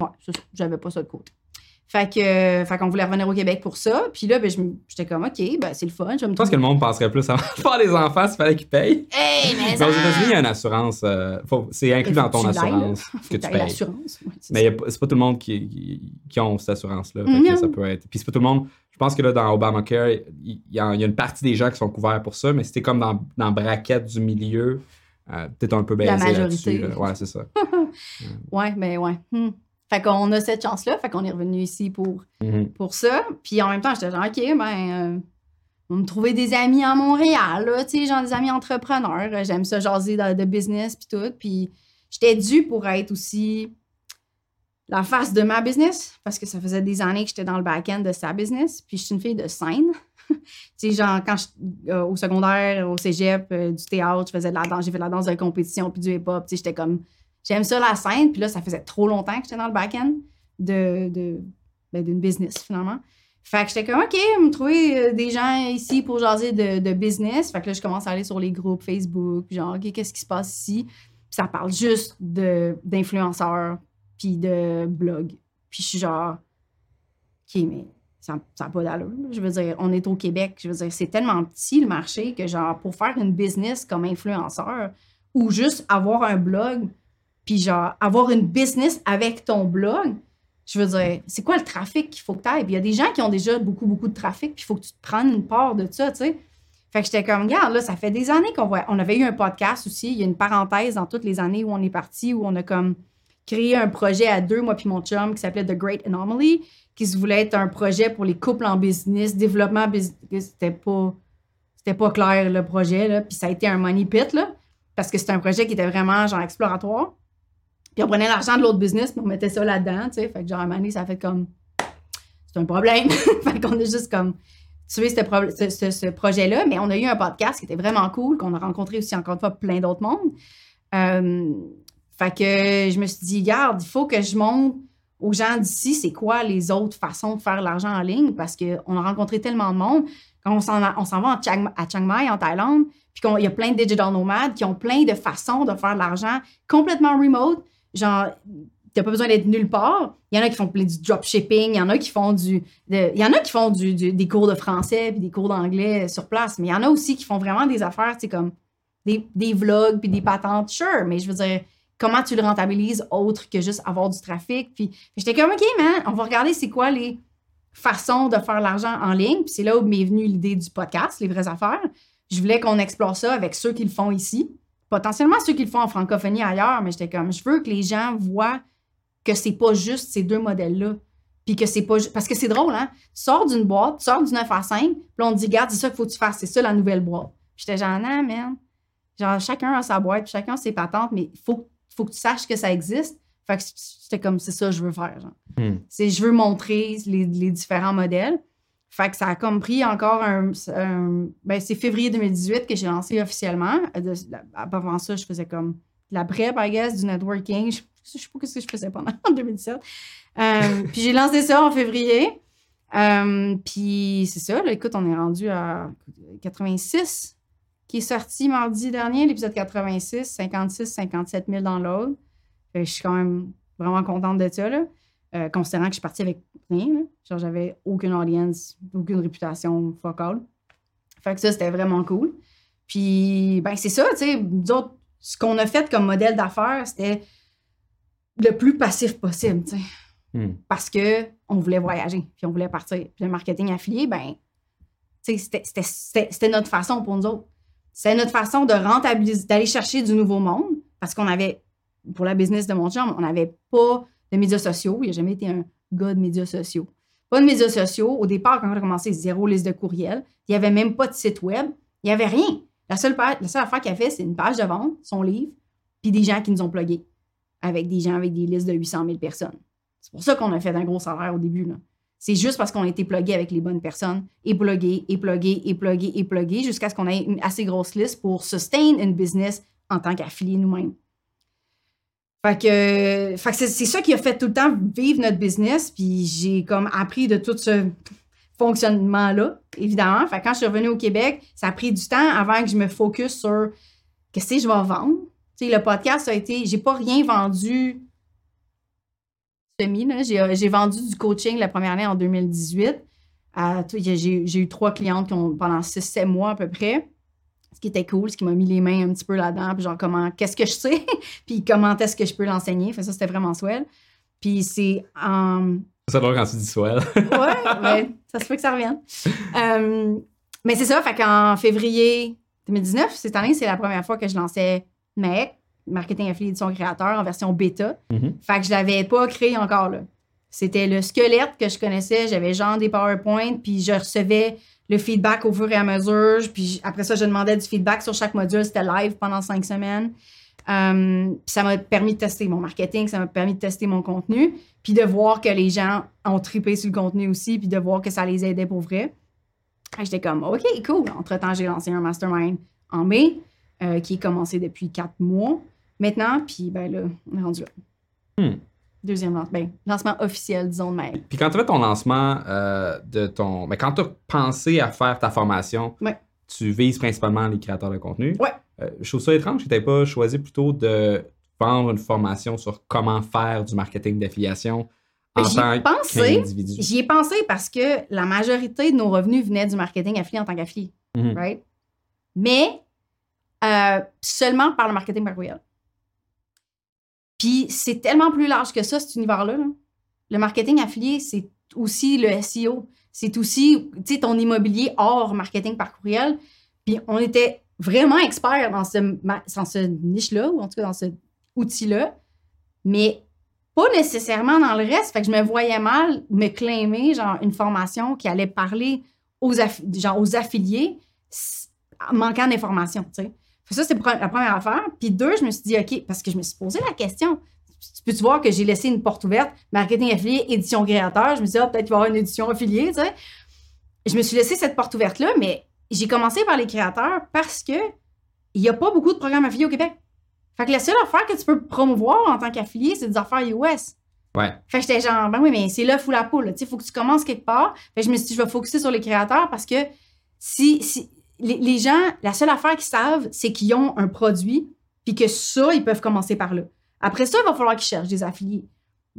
Speaker 3: Ouais, j'avais pas ça de côté. Fait que, euh, fait qu'on voulait revenir au Québec pour ça. Puis là, ben, j'étais comme, OK, ben, c'est le fun. Je me
Speaker 2: Je pense que le monde penserait plus à [laughs] faire des enfants s'il fallait qu'ils payent.
Speaker 3: Hey, mais
Speaker 2: Mais aux États-Unis, il y a une assurance. euh, c'est inclus dans ton assurance que tu payes.
Speaker 3: Ouais,
Speaker 2: Mais
Speaker 3: ça.
Speaker 2: c'est pas tout le monde qui, qui, qui ont cette assurance-là. Ça peut être. Puis c'est pas tout le monde. Je pense que là, dans Obamacare, il y, a, il y a une partie des gens qui sont couverts pour ça, mais si t'es comme dans, dans braquette du milieu, euh, t'es un peu baisé là-dessus. là. Ouais, c'est ça. [laughs]
Speaker 3: Ouais, mais ouais. Hmm. Fait qu'on a cette chance-là. Fait qu'on est revenu ici pour,
Speaker 2: Mhm.
Speaker 3: pour ça. Puis en même temps, j'étais genre, OK, ben, euh, on me trouver des amis à Montréal, là, tu sais, genre des amis entrepreneurs. J'aime ça jaser de, de business, puis tout. Puis j'étais due pour être aussi la face de ma business, parce que ça faisait des années que j'étais dans le back-end de sa business. Puis je suis une fille de scène. [laughs] tu sais, genre, quand je, euh, au secondaire, au cégep, euh, du théâtre, je faisais de la danse, j'ai fait de la danse de compétition, puis du hip-hop, tu sais, j'étais comme j'aime ça la scène. Puis là, ça faisait trop longtemps que j'étais dans le back-end de, de, ben, d'une business, finalement. Fait que j'étais comme, OK, me trouver euh, des gens ici pour jaser de, de business. Fait que là, je commence à aller sur les groupes Facebook, genre, OK, qu'est-ce qui se passe ici? Puis ça parle juste de, d'influenceurs, puis de blogs. Puis je suis genre, OK, mais ça n'a pas d'allure. Je veux dire, on est au Québec. Je veux dire, c'est tellement petit le marché que, genre, pour faire une business comme influenceur ou juste avoir un blog, puis genre, avoir une business avec ton blog, je veux dire, c'est quoi le trafic qu'il faut que tu ailles? Puis il y a des gens qui ont déjà beaucoup, beaucoup de trafic, puis il faut que tu te prennes une part de ça, tu sais. Fait que j'étais comme, regarde, là, ça fait des années qu'on voit. On avait eu un podcast aussi. Il y a une parenthèse dans toutes les années où on est parti, où on a comme créé un projet à deux, moi puis mon chum, qui s'appelait The Great Anomaly, qui se voulait être un projet pour les couples en business, développement business. C'était pas, c'était pas clair, le projet, là. Puis ça a été un money pit, là, parce que c'était un projet qui était vraiment, genre, exploratoire. Puis on prenait l'argent de l'autre business, puis on mettait ça là-dedans, tu sais. Fait que, genre, à un moment donné, ça fait comme... C'est un problème. [laughs] fait qu'on est juste comme tué ce, ce- projet-là. Mais on a eu un podcast qui était vraiment cool, qu'on a rencontré aussi, encore une fois, plein d'autres mondes. Euh, fait que je me suis dit, garde, il faut que je montre aux gens d'ici c'est quoi les autres façons de faire l'argent en ligne parce qu'on a rencontré tellement de monde. Quand on s'en, va- à Chiang Mai, en Thaïlande, puis qu'il y a plein de digital nomades qui ont plein de façons de faire de l'argent complètement remote. Genre, t'as pas besoin d'être nulle part. Il y en a qui font du dropshipping, il y en a qui font du, il y en a qui font du, des cours de français puis des cours d'anglais sur place, mais il y en a aussi qui font vraiment des affaires, sais, comme des, des vlogs puis des patentes, sure, mais je veux dire, comment tu le rentabilises autre que juste avoir du trafic? Puis j'étais comme, OK, man, on va regarder c'est quoi les façons de faire l'argent en ligne. Puis c'est là où m'est venue l'idée du podcast, Les vraies affaires. Je voulais qu'on explore ça avec ceux qui le font ici, potentiellement ceux qui le font en francophonie ailleurs, mais j'étais comme, je veux que les gens voient que c'est pas juste ces deux modèles-là. Puis que c'est pas Parce que c'est drôle, hein? Tu sors d'une boîte, tu sors du 9 à 5, puis on te dit, garde, c'est ça qu'il faut que tu fasses, c'est ça la nouvelle boîte. Puis j'étais genre, non, man. Genre, chacun a sa boîte, puis chacun a ses patentes, mais il faut, faut que tu saches que ça existe. Fait que c'était comme, c'est ça que je veux faire, genre.
Speaker 2: Hmm.
Speaker 3: C'est, je veux montrer les, les différents modèles. Fait que ça a comme pris encore un. un- ben, c'est février 2018 que j'ai lancé officiellement. Euh, de- avant ça, je faisais comme de la prep, I guess, du networking. Je, je sais pas ce que je faisais pendant [laughs] en 2017. Euh, [laughs] puis j'ai lancé ça en février. Euh, puis c'est ça, là, écoute, on est rendu à 86 qui est sorti mardi dernier, l'épisode 86, 56, 57 000 dans l'autre. Je suis quand même vraiment contente de ça, là. Euh, considérant que je suis partie avec rien. Genre, j'avais aucune audience, aucune réputation focale. Fait que ça, c'était vraiment cool. Puis, ben, c'est ça, tu sais. Nous autres, ce qu'on a fait comme modèle d'affaires, c'était le plus passif possible, tu sais.
Speaker 2: Hmm.
Speaker 3: Parce que on voulait voyager, puis on voulait partir. Puis le marketing affilié, ben, c'était- c'était- c'était c'était notre façon pour nous autres. C'est notre façon de rentabiliser, d'aller chercher du nouveau monde, parce qu'on avait, pour la business de mon chum, on n'avait pas de médias sociaux. Il n'a jamais été un gars de médias sociaux. Pas de médias sociaux. Au départ, quand on a commencé, zéro liste de courriel. Il n'y avait même pas de site web. Il n'y avait rien. La seule, page- la seule affaire qu'il a fait, c'est une page de vente, son livre, puis des gens qui nous ont plugués. Avec des gens avec des listes de 800 000 personnes. C'est pour ça qu'on a fait un gros salaire au début. là. C'est juste parce qu'on a été plugué avec les bonnes personnes, et plugué, et plugué, et plugué, et plugué, jusqu'à ce qu'on ait une assez grosse liste pour sustain une business en tant qu'affilié nous-mêmes. Fait que, fait que c'est, ça qui a fait tout le temps vivre notre business, puis j'ai comme appris de tout ce fonctionnement-là, évidemment. Fait que quand je suis revenue au Québec, ça a pris du temps avant que je me focus sur qu'est-ce que je vais vendre. Tu sais, le podcast a été, j'ai pas rien vendu semi, là. J'ai, j'ai vendu du coaching la première année en 2018. À tout- j'ai, j'ai eu trois clientes qui ont, pendant 6-7 mois à peu près. Qui était cool, ce qui m'a mis les mains un petit peu là-dedans, puis genre comment, qu'est-ce que je sais, [laughs] puis comment est-ce que je peux l'enseigner. Fait ça, c'était vraiment swell. Puis c'est en,
Speaker 2: Ça drôle quand tu dis swell. [laughs]
Speaker 3: ouais, ouais, ça se peut que ça revienne. Euh, mais c'est ça, fait qu'en février 2019, cette année, c'est la première fois que je lançais MEC, Marketing Affilié de son créateur, en version bêta.
Speaker 2: Mhm.
Speaker 3: Fait que je l'avais pas créé encore, là. C'était le squelette que je connaissais. J'avais genre des PowerPoint, puis je recevais le feedback au fur et à mesure. Puis après ça, je demandais du feedback sur chaque module. C'était live pendant cinq semaines. Euh, puis ça m'a permis de tester mon marketing, ça m'a permis de tester mon contenu, puis de voir que les gens ont trippé sur le contenu aussi, puis de voir que ça les aidait pour vrai. J'étais comme, OK, cool. Entre-temps, j'ai lancé un mastermind en mai, euh, qui est commencé depuis quatre mois. maintenant, puis ben là, on est rendu là.
Speaker 2: Hmm.
Speaker 3: Deuxième lancement, ben, lancement officiel, disons de même.
Speaker 2: Puis quand tu as fait ton lancement euh, de ton. Mais quand tu as pensé à faire ta formation,
Speaker 3: Ouais.
Speaker 2: tu vises principalement les créateurs de contenu.
Speaker 3: Ouais.
Speaker 2: Euh, je trouve ça étrange que tu pas choisi plutôt de vendre une formation sur comment faire du marketing d'affiliation en
Speaker 3: Ben, J'y ai
Speaker 2: tant qu'individu.
Speaker 3: J'y ai pensé parce que la majorité de nos revenus venaient du marketing affilié en tant qu'affilié,
Speaker 2: Mhm.
Speaker 3: right? Mais euh, seulement par le marketing par courriel. Puis c'est tellement plus large que ça, cet univers-là. là. Le marketing affilié, c'est aussi le SEO. C'est aussi, ton immobilier hors marketing par courriel. Puis on était vraiment experts dans ce, dans ce niche-là, ou en tout cas dans ce outil-là, mais pas nécessairement dans le reste. Fait que je me voyais mal me claimer, genre, une formation qui allait parler aux, genre, aux affiliés manquant d'informations, Ça, c'est la première affaire. Puis deux, je me suis dit, OK, parce que je me suis posé la question. Tu peux-tu voir que j'ai laissé une porte ouverte, marketing affilié, édition créateur? Je me suis dit, ah, peut-être qu'il va y avoir une édition affiliée, tu sais. Je me suis laissé cette porte ouverte-là, mais j'ai commencé par les créateurs parce que il n'y a pas beaucoup de programmes affiliés au Québec. Fait que la seule affaire que tu peux promouvoir en tant qu'affilié, c'est des affaires US.
Speaker 2: Ouais.
Speaker 3: Fait que j'étais genre, ben oui, mais c'est l'œuf ou la poule. Il faut que tu commences quelque part. Fait que je me suis dit, je vais focuser sur les créateurs parce que si, si les, les gens, la seule affaire qu'ils savent, c'est qu'ils ont un produit, puis que ça, ils peuvent commencer par là. Après ça, il va falloir qu'ils cherchent des affiliés.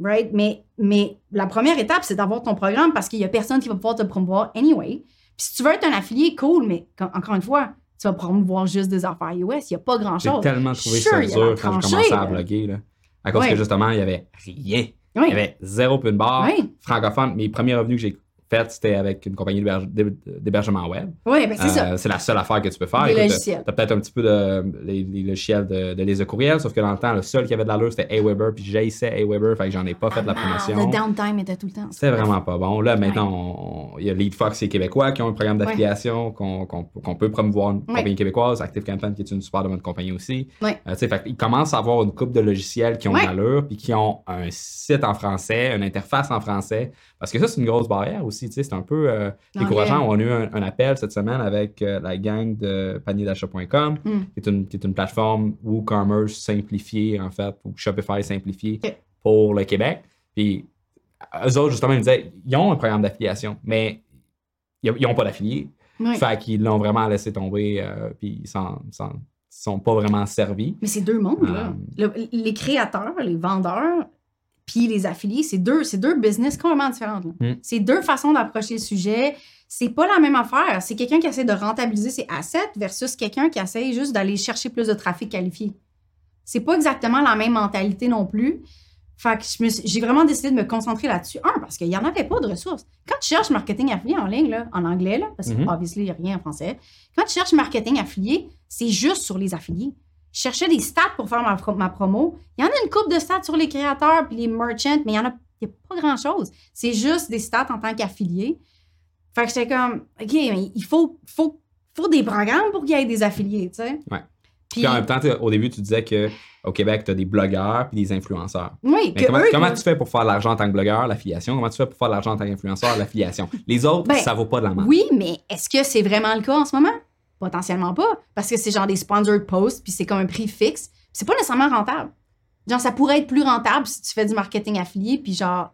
Speaker 3: Right? Mais, mais la première étape, c'est d'avoir ton programme parce qu'il n'y a personne qui va pouvoir te promouvoir anyway. Puis si tu veux être un affilié, cool, mais encore une fois, tu vas promouvoir juste des affaires US. Il n'y a pas
Speaker 2: J'ai
Speaker 3: grand-chose.
Speaker 2: tellement trouvé
Speaker 3: Sure,
Speaker 2: ça dur quand je commençais à bloguer. Là. À cause
Speaker 3: Ouais.
Speaker 2: que justement, il y avait rien. Il y avait zéro pin bar.
Speaker 3: Oui,
Speaker 2: Francophone, mes premiers revenus que j'ai faits, c'était avec une compagnie d'héberge- d'hé- d'hébergement web.
Speaker 3: ouais, ben c'est ça.
Speaker 2: Euh, c'est la seule affaire que tu peux faire. Écoute,
Speaker 3: logiciels.
Speaker 2: T'as peut-être un petit peu de les, les logiciels de, de de courriel, sauf que dans le temps, le seul qui avait de l'allure, c'était Aweber, puis j'haïssais Aweber, fait que j'en ai pas fait de la
Speaker 3: Ah,
Speaker 2: promotion.
Speaker 3: Le downtime était tout le temps.
Speaker 2: C'était vraiment pas bon. Là, maintenant, il y a LeadFox et Québécois qui ont un programme d'affiliation qu'on peut promouvoir une compagnie québécoise, ActiveCampaign qui est une super de bonne compagnie aussi.
Speaker 3: Ouais.
Speaker 2: Euh, tu sais, fait qu'ils commencent à avoir une coupe de logiciels qui ont de l'allure, puis qui ont un site en français, une interface en français. Parce que ça, c'est une grosse barrière aussi. C'est un peu euh, décourageant. On a eu un, un appel cette semaine avec euh, la gang de panierdachat.com,
Speaker 3: Hmm.
Speaker 2: qui, est une, qui est une plateforme WooCommerce simplifiée, en fait, ou Shopify simplifié pour le Québec. Puis eux autres, justement, ils me disaient, ils ont un programme d'affiliation, mais ils n'ont pas d'affiliés.
Speaker 3: Ouais.
Speaker 2: Fait qu'ils l'ont vraiment laissé tomber, euh, puis ils s'en sont pas vraiment servis.
Speaker 3: Mais c'est deux mondes, là. Le- les créateurs, les vendeurs, puis les affiliés, c'est deux, c'est deux business complètement différentes. là.
Speaker 2: Mm.
Speaker 3: C'est deux façons d'approcher le sujet. C'est pas la même affaire. C'est quelqu'un qui essaie de rentabiliser ses assets versus quelqu'un qui essaie juste d'aller chercher plus de trafic qualifié. C'est pas exactement la même mentalité non plus. Fait que j'ai vraiment décidé de me concentrer là-dessus. Un, parce qu'il n'y en avait pas de ressources. Quand tu cherches marketing affilié en ligne, là, en anglais, là, parce que
Speaker 2: Mhm.
Speaker 3: obviously, il n'y a rien en français. Quand tu cherches marketing affilié, c'est juste sur les affiliés. Je cherchais des stats pour faire ma, pro- ma promo. Il y en a une coupe de stats sur les créateurs puis les merchants, mais il y en a, il y a pas grand-chose. C'est juste des stats en tant qu'affilié. Fait que j'étais comme, OK, mais il faut, faut, faut des programmes pour qu'il y ait des affiliés, tu sais.
Speaker 2: Ouais.
Speaker 3: Puis,
Speaker 2: Puis en même temps, au début, tu disais qu'au Québec, tu as des blogueurs puis des influenceurs.
Speaker 3: oui,
Speaker 2: Mais comment,
Speaker 3: eux,
Speaker 2: comment tu fais pour faire de l'argent en tant que blogueur, l'affiliation? Comment tu fais pour faire de l'argent en tant qu'influenceur, l'affiliation? Les autres,
Speaker 3: Ben,
Speaker 2: ça vaut pas de la main.
Speaker 3: Oui, mais est-ce que c'est vraiment le cas en ce moment? Potentiellement pas. Parce que c'est genre des sponsored posts, puis c'est comme un prix fixe. C'est pas nécessairement rentable. Genre, ça pourrait être plus rentable si tu fais du marketing affilié, puis genre,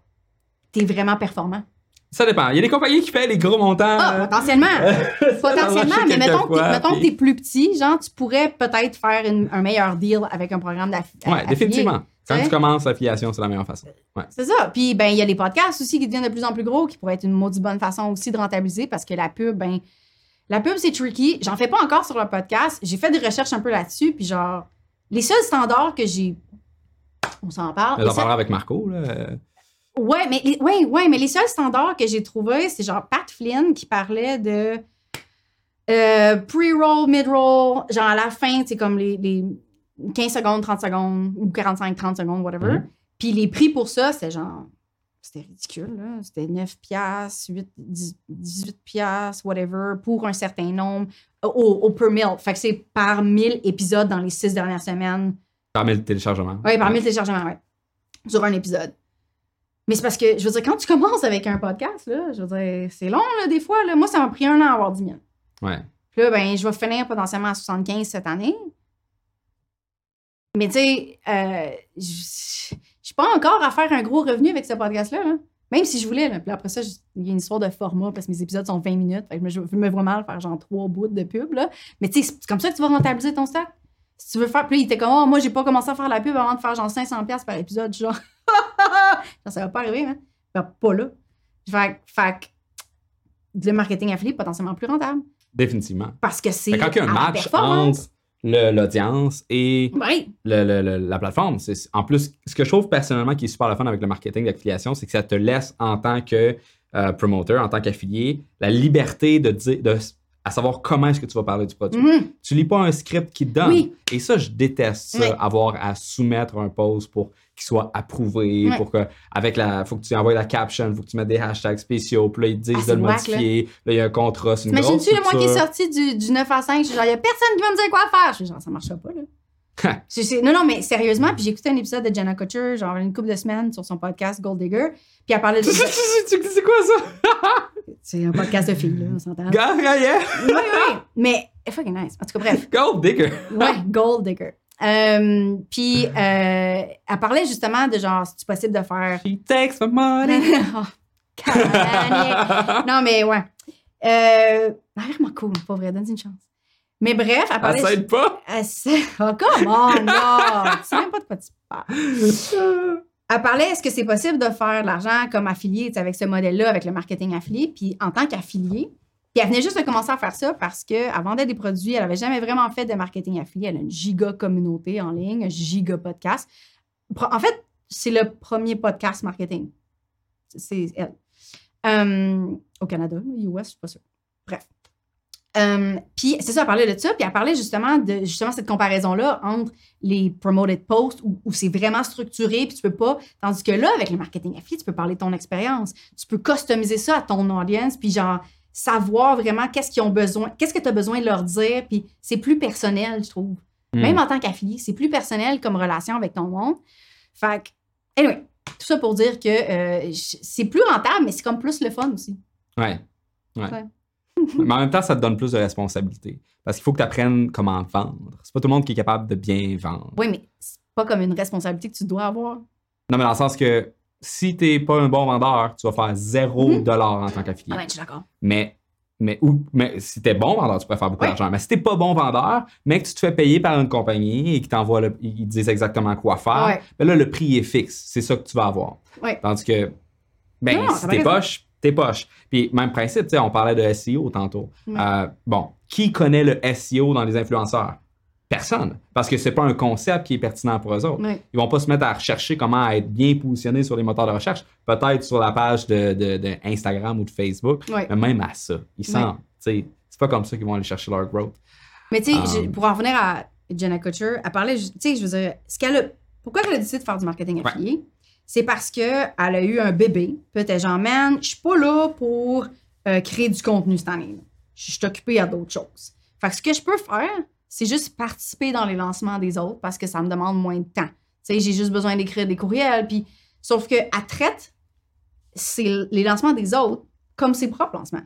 Speaker 3: t'es vraiment performant.
Speaker 2: Ça dépend. Il y a des compagnies qui font les gros montants.
Speaker 3: Ah, potentiellement! [laughs] potentiellement, mais mettons, que t'es- mettons que t'es plus petit, genre, tu pourrais peut-être faire une- un meilleur deal avec un programme d'affilié.
Speaker 2: Ouais, définitivement. Quand tu commences l'affiliation, c'est la meilleure façon. Ouais.
Speaker 3: C'est ça. Puis, ben, il y a les podcasts aussi qui deviennent de plus en plus gros, qui pourraient être une maudite bonne façon aussi de rentabiliser parce que la pub, ben, la pub, c'est tricky. J'en fais pas encore sur le podcast. J'ai fait des recherches un peu là-dessus, puis genre, les seuls standards que j'ai. On s'en parle.
Speaker 2: J'en
Speaker 3: seuls-
Speaker 2: parlerai avec Marco. Là.
Speaker 3: Ouais, mais les, ouais, ouais, mais les seuls standards que j'ai trouvés, c'est genre Pat Flynn qui parlait de euh, pre-roll, mid-roll, genre à la fin, c'est comme les, les 15 secondes, 30 secondes, ou 45, 30 secondes, whatever.
Speaker 2: Mhm.
Speaker 3: Puis les prix pour ça, c'était genre. C'était ridicule, là. C'était 9 piastres, 8, 10 18 piastres, whatever, pour un certain nombre, au, au per mille. Fait que c'est par 1000 épisodes dans les six dernières semaines.
Speaker 2: Parmi le téléchargement.
Speaker 3: Oui, par 1000 téléchargements, ouais. Sur un épisode. Mais c'est parce que, je veux dire, quand tu commences avec un podcast, là, je veux dire, c'est long, là, des fois. Là. Moi, ça m'a pris un an à avoir 10 000.
Speaker 2: Ouais.
Speaker 3: Puis là, ben, je vais finir potentiellement à 75 cette année. Mais tu sais, euh, je suis pas encore à faire un gros revenu avec ce podcast-là. là. Même si je voulais. Là. Puis après ça, il y a une histoire de format parce que mes épisodes sont 20 minutes. Fait que je me, vois mal faire genre trois bouts de pub. Là. Mais tu sais, c'est comme ça que tu vas rentabiliser ton stock. Si tu veux faire. Puis là, il était comme, oh, moi, j'ai pas commencé à faire la pub avant de faire genre 500$ par épisode. Genre, [laughs] Genre, ça va pas arriver, hein. Ben, pas là. Fait, fait le marketing affilié est potentiellement plus rentable
Speaker 2: Définitivement.
Speaker 3: parce que c'est.
Speaker 2: Quand il y a un match entre l'audience et le- le- le- la plateforme. C'est- En plus, ce que je trouve personnellement qui est super le fun avec le marketing d'affiliation, c'est que ça te laisse en tant que euh, promoteur, en tant qu'affilié, la liberté de dire, de, à savoir comment est-ce que tu vas parler du produit.
Speaker 3: Mhm.
Speaker 2: Tu lis pas un script qui te donne.
Speaker 3: Oui.
Speaker 2: Et ça, je déteste ça,
Speaker 3: Oui.
Speaker 2: avoir à soumettre un post pour qu'il soit approuvé,
Speaker 3: Ouais.
Speaker 2: pour que, avec la, faut que tu envoies la caption, faut que tu mettes des hashtags spéciaux, puis là, ils te disent
Speaker 3: Ah,
Speaker 2: de le
Speaker 3: whack,
Speaker 2: modifier, là, il y a un contrat, c'est une
Speaker 3: le mois qui est sorti du, du 9 à 5, je suis genre, il y a personne qui va me dire quoi faire. Je suis genre, ça marchera pas, là. C'est- c'est- non, non, mais sérieusement, puis j'ai écouté un épisode de Jenna Kutcher, genre une couple de semaines sur son podcast Gold Digger, puis elle parlait de.
Speaker 2: C'est quoi ça? [laughs]
Speaker 3: C'est un podcast de filles, là, on s'entend.
Speaker 2: Yeah, yeah.
Speaker 3: Oui, oui, mais fucking nice. En tout cas, bref.
Speaker 2: Go, digger.
Speaker 3: Ouais, Gold Digger. Euh, puis euh, elle parlait justement de genre, c'est possible de faire.
Speaker 2: She takes my money. [laughs]
Speaker 3: Oh, non, mais ouais. Euh, elle est vraiment cool, pas vrai, donne une chance. Mais bref, elle parlait.
Speaker 2: Elle s'aide pas?
Speaker 3: Elle s'aide- Oh, comment, non! Tu sais même pas de quoi tu parles. Elle parlait, est-ce que c'est possible de faire de l'argent comme affilié, avec ce modèle-là, avec le marketing affilié, puis en tant qu'affilié. Puis elle venait juste de commencer à faire ça parce qu'elle vendait des produits, elle n'avait jamais vraiment fait de marketing affilié. Elle a une giga communauté en ligne, un giga podcast. En fait, c'est le premier podcast marketing. C'est elle. Euh, au Canada, US, je suis pas sûre. Bref. Euh, puis c'est ça, elle parlait de ça, puis elle parlait justement de justement cette comparaison-là entre les promoted posts où, où c'est vraiment structuré, puis tu peux pas. Tandis que là, avec le marketing affilié, tu peux parler de ton expérience. Tu peux customiser ça à ton audience, puis genre savoir vraiment qu'est-ce qu'ils ont besoin, qu'est-ce que tu as besoin de leur dire, puis c'est plus personnel, je trouve.
Speaker 2: Hmm.
Speaker 3: Même en tant qu'affilié, c'est plus personnel comme relation avec ton monde. Fait que, anyway, tout ça pour dire que euh, c'est plus rentable, mais c'est comme plus le fun aussi.
Speaker 2: Ouais. Ouais.
Speaker 3: Ouais. [laughs]
Speaker 2: Mais en même temps, ça te donne plus de responsabilité. Parce qu'il faut que tu apprennes comment vendre. C'est pas tout le monde qui est capable de bien vendre.
Speaker 3: Oui, mais c'est pas comme une responsabilité que tu dois avoir.
Speaker 2: Non, mais dans le sens que si t'es pas un bon vendeur, tu vas faire zéro
Speaker 3: Mhm.
Speaker 2: dollar en tant qu'affilié.
Speaker 3: Ah ben, je suis d'accord.
Speaker 2: Mais, mais, ou, mais si t'es bon vendeur, tu pourrais faire beaucoup
Speaker 3: Ouais.
Speaker 2: d'argent. Mais si t'es pas bon vendeur, mais que tu te fais payer par une compagnie et qu'ils t'envoient ils te disent exactement quoi faire,
Speaker 3: Ouais.
Speaker 2: ben là, le prix est fixe. C'est ça que tu vas avoir.
Speaker 3: Ouais.
Speaker 2: Tandis que, ben,
Speaker 3: Non,
Speaker 2: si t'es poche, t'es poche. Puis, même principe, tu sais, on parlait de SEO tantôt. Euh, bon, qui connaît le SEO dans les influenceurs? Personne. Parce que c'est pas un concept qui est pertinent pour eux autres.
Speaker 3: Ouais.
Speaker 2: Ils vont pas se mettre à rechercher comment être bien positionné sur les moteurs de recherche. Peut-être sur la page de, de- de Instagram ou de Facebook. Mais même à ça, ils sentent. tu sais, C'est pas comme ça qu'ils vont aller chercher leur growth.
Speaker 3: Mais tu sais,
Speaker 2: Um,
Speaker 3: pour en revenir à Jenna Kutcher, elle parlait, tu sais, je veux dire, ce qu'elle a, pourquoi elle a décidé de faire du marketing
Speaker 2: Ouais.
Speaker 3: affilié? C'est parce qu'elle a eu un bébé. Était genre, man, je suis pas là pour euh, créer du contenu cette année. Je suis occupée à d'autres choses. Fait que ce que je peux faire, c'est juste participer dans les lancements des autres parce que ça me demande moins de temps. Tu sais, j'ai juste besoin d'écrire des courriels. Puis, sauf qu'elle traite c'est les lancements des autres comme ses propres lancements.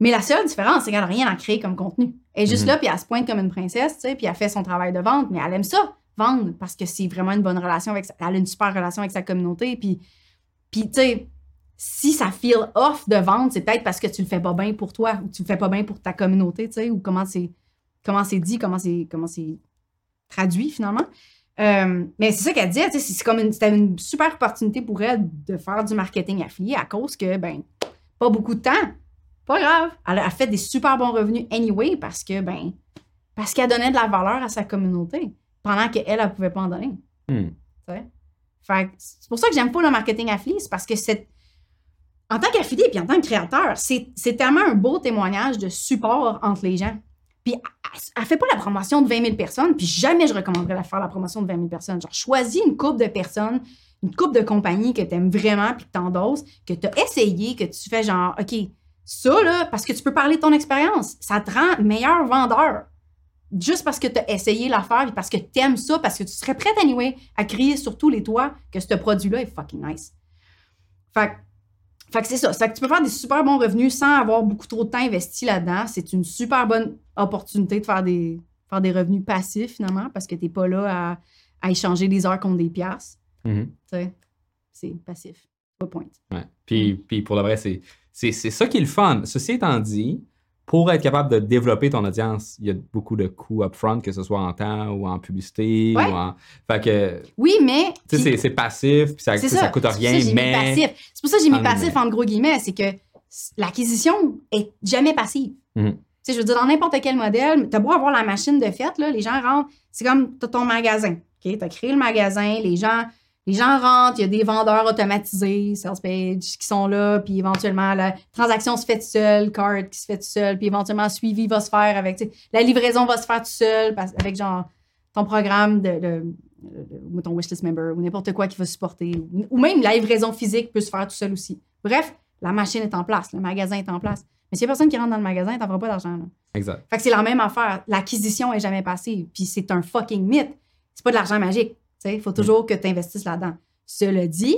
Speaker 3: Mais la seule différence, c'est qu'elle n'a rien à créer comme contenu. Elle est juste
Speaker 2: Mhm.
Speaker 3: là, puis elle se pointe comme une princesse, tu sais, puis elle fait son travail de vente, mais elle aime ça, vendre, parce que c'est vraiment une bonne relation avec sa, Elle a une super relation avec sa communauté, puis, puis tu sais, si ça feel off de vendre, c'est peut-être parce que tu le fais pas bien pour toi, ou tu le fais pas bien pour ta communauté, tu sais, ou comment c'est comment c'est dit, comment c'est comment c'est traduit finalement. Euh, mais c'est ça qu'elle disait, c'est comme une, c'était une super opportunité pour elle de faire du marketing affilié à cause que, ben, pas beaucoup de temps. Pas grave. Elle a fait des super bons revenus anyway parce que, ben, parce qu'elle donnait de la valeur à sa communauté pendant qu'elle, elle, elle pouvait pas en donner.
Speaker 2: Hmm.
Speaker 3: Fait c'est pour ça que j'aime pas le marketing affilié, c'est parce que c'est. En tant qu'affilié puis en tant que créateur, c'est c'est tellement un beau témoignage de support entre les gens. Puis elle, fait pas la promotion de 20 000 personnes, puis jamais je recommanderais de faire la promotion de 20 000 personnes. Genre, choisis une coupe de personnes, une coupe de compagnies que tu aimes vraiment puis que tu endosses, que tu as essayé, que tu fais genre, OK, ça, là, parce que tu peux parler de ton expérience, ça te rend meilleur vendeur. Juste parce que tu as essayé l'affaire et parce que tu aimes ça, parce que tu serais prête, anyway, à crier sur tous les toits que ce produit-là est fucking nice. Fait, fait que c'est ça. Fait que tu peux faire des super bons revenus sans avoir beaucoup trop de temps investi là-dedans. C'est une super bonne opportunité de faire des, faire des revenus passifs, finalement, parce que tu n'es pas là à, à échanger des heures contre des piastres. Tu sais, c'est passif. Pas point.
Speaker 2: Ouais. Puis, puis pour le vrai, c'est, c'est, c'est ça qui est le fun. Ceci étant dit, pour être capable de développer ton audience, il y a beaucoup de coûts upfront, que ce soit en temps ou en publicité.
Speaker 3: Ouais.
Speaker 2: Ou en... Fait que,
Speaker 3: Oui, mais.
Speaker 2: tu sais, c'est, passif, puis ça, ça, ça coûte rien,
Speaker 3: ça
Speaker 2: mais.
Speaker 3: C'est pour ça que j'ai mis passif entre gros guillemets, c'est que l'acquisition est jamais passive.
Speaker 2: Mhm.
Speaker 3: Tu sais, je veux dire, dans n'importe quel modèle, t'as beau avoir la machine de fête, là, les gens rentrent, c'est comme t'as ton magasin. OK? T'as créé le magasin, les gens, les gens rentrent, il y a des vendeurs automatisés, sales page, qui sont là, puis éventuellement, la transaction se fait toute seule, card qui se fait tout seul, puis éventuellement, le suivi va se faire avec, la livraison va se faire tout seul, avec genre ton programme de, de- ton wishlist member ou n'importe quoi qui va supporter. Ou, ou même la livraison physique peut se faire tout seul aussi. Bref, la machine est en place, le magasin est en place. Mais s'il n'y a personne qui rentre dans le magasin, t'en feras pas d'argent. là.
Speaker 2: Exact.
Speaker 3: Fait que c'est la même affaire. L'acquisition est jamais passive. Puis c'est un fucking mythe. C'est pas de l'argent magique. Il faut toujours que tu investisses là-dedans. Cela dit,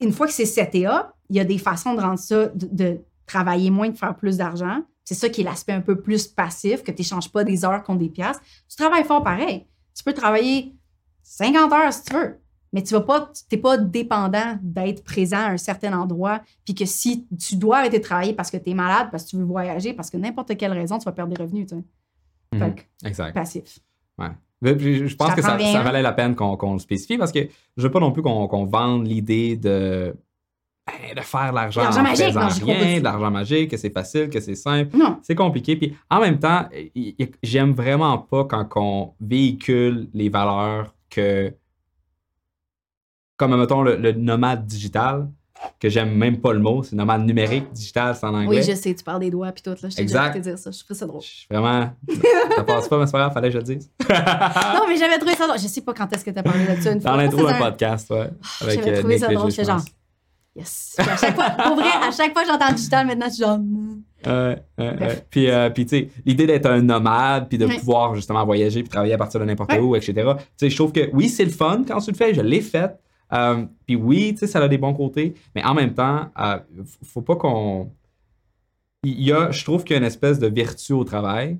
Speaker 3: une fois que c'est up, il y a des façons de rendre ça, de, de travailler moins, de faire plus d'argent. C'est ça qui est l'aspect un peu plus passif, que tu n'échanges pas des heures contre des piastres. Tu travailles fort pareil. Tu peux travailler 50 heures si tu veux, mais tu vas pas, tu n'es pas dépendant d'être présent à un certain endroit, puis que si tu dois arrêter de travailler parce que tu es malade, parce que tu veux voyager, parce que n'importe quelle raison, tu vas perdre des revenus. Tu sais.
Speaker 2: Mhm.
Speaker 3: Fait que,
Speaker 2: Exact.
Speaker 3: passif.
Speaker 2: Mais Je pense que ça, valait la peine qu'on, le spécifie parce que je veux pas non plus qu'on, vende l'idée de, ben, de faire de l'argent, en
Speaker 3: magique,
Speaker 2: faisant
Speaker 3: non,
Speaker 2: rien, de l'argent magique, que c'est facile, que c'est simple.
Speaker 3: Non.
Speaker 2: C'est compliqué. Puis en même temps, j'aime vraiment pas quand on véhicule les valeurs que. Comme, mettons, le, le nomade digital, que j'aime même pas le mot, c'est nomade numérique, digital, c'est en anglais.
Speaker 3: Oui, je sais, tu parles des doigts puis tout. Là. Je t'ai écouté dire ça. Je trouve ça drôle.
Speaker 2: Je suis Vraiment. Ça passe pas, mais c'est pas grave, fallait que je le dise. [laughs]
Speaker 3: Non, mais j'avais trouvé ça drôle. Je sais pas quand est-ce que tu as parlé de ça une fois.
Speaker 2: Dans l'intro d'un podcast, ouais. Avec
Speaker 3: J'avais
Speaker 2: euh,
Speaker 3: trouvé
Speaker 2: Nick
Speaker 3: ça drôle. J'étais genre, yes. Puis à chaque fois, pour vrai, à chaque fois que j'entends digital, maintenant, je suis genre, hmm.
Speaker 2: Ouais,
Speaker 3: Bref.
Speaker 2: ouais. Puis, euh, puis tu sais, l'idée d'être un nomade, puis de pouvoir justement voyager, puis travailler à partir de n'importe où, etc. Tu sais, je trouve que oui, c'est le fun quand tu le fais, je l'ai fait. Euh, puis oui, tu sais, ça a des bons côtés, mais en même temps, euh, faut pas qu'on. Il y a, je trouve qu'il y a une espèce de vertu au travail,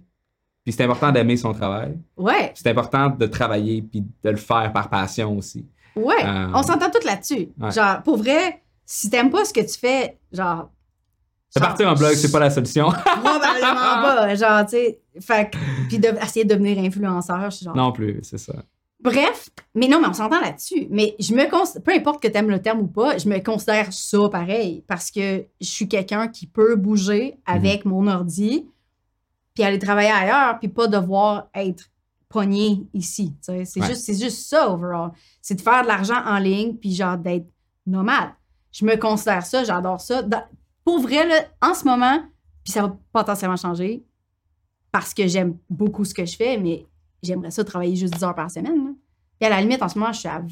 Speaker 2: puis c'est important d'aimer son travail.
Speaker 3: ouais,
Speaker 2: C'est important de travailler, puis de le faire par passion aussi.
Speaker 3: ouais.
Speaker 2: Euh,
Speaker 3: On s'entend toutes là-dessus.
Speaker 2: ouais.
Speaker 3: Genre, pour vrai, si t'aimes pas ce que tu fais, genre.
Speaker 2: C'est partir un blog, c'est pas la solution. [laughs]
Speaker 3: Probablement pas. Genre, tu sais. Fait que- Puis de, essayer de devenir influenceur, je suis genre.
Speaker 2: non plus, c'est ça.
Speaker 3: Bref, mais non, mais on s'entend là-dessus. Mais je me cons- peu importe que tu aimes le terme ou pas, je me considère ça pareil parce que je suis quelqu'un qui peut bouger avec mon ordi puis aller travailler ailleurs puis pas devoir être pogné ici. C'est
Speaker 2: Ouais.
Speaker 3: juste, c'est juste ça, overall. C'est de faire de l'argent en ligne puis genre d'être nomade. Je me considère ça, j'adore ça. Dans- pour vrai, là, en ce moment, puis ça va potentiellement changer parce que j'aime beaucoup ce que je fais, mais j'aimerais ça travailler juste 10 heures par semaine. là. Puis à la limite, en ce moment, je suis à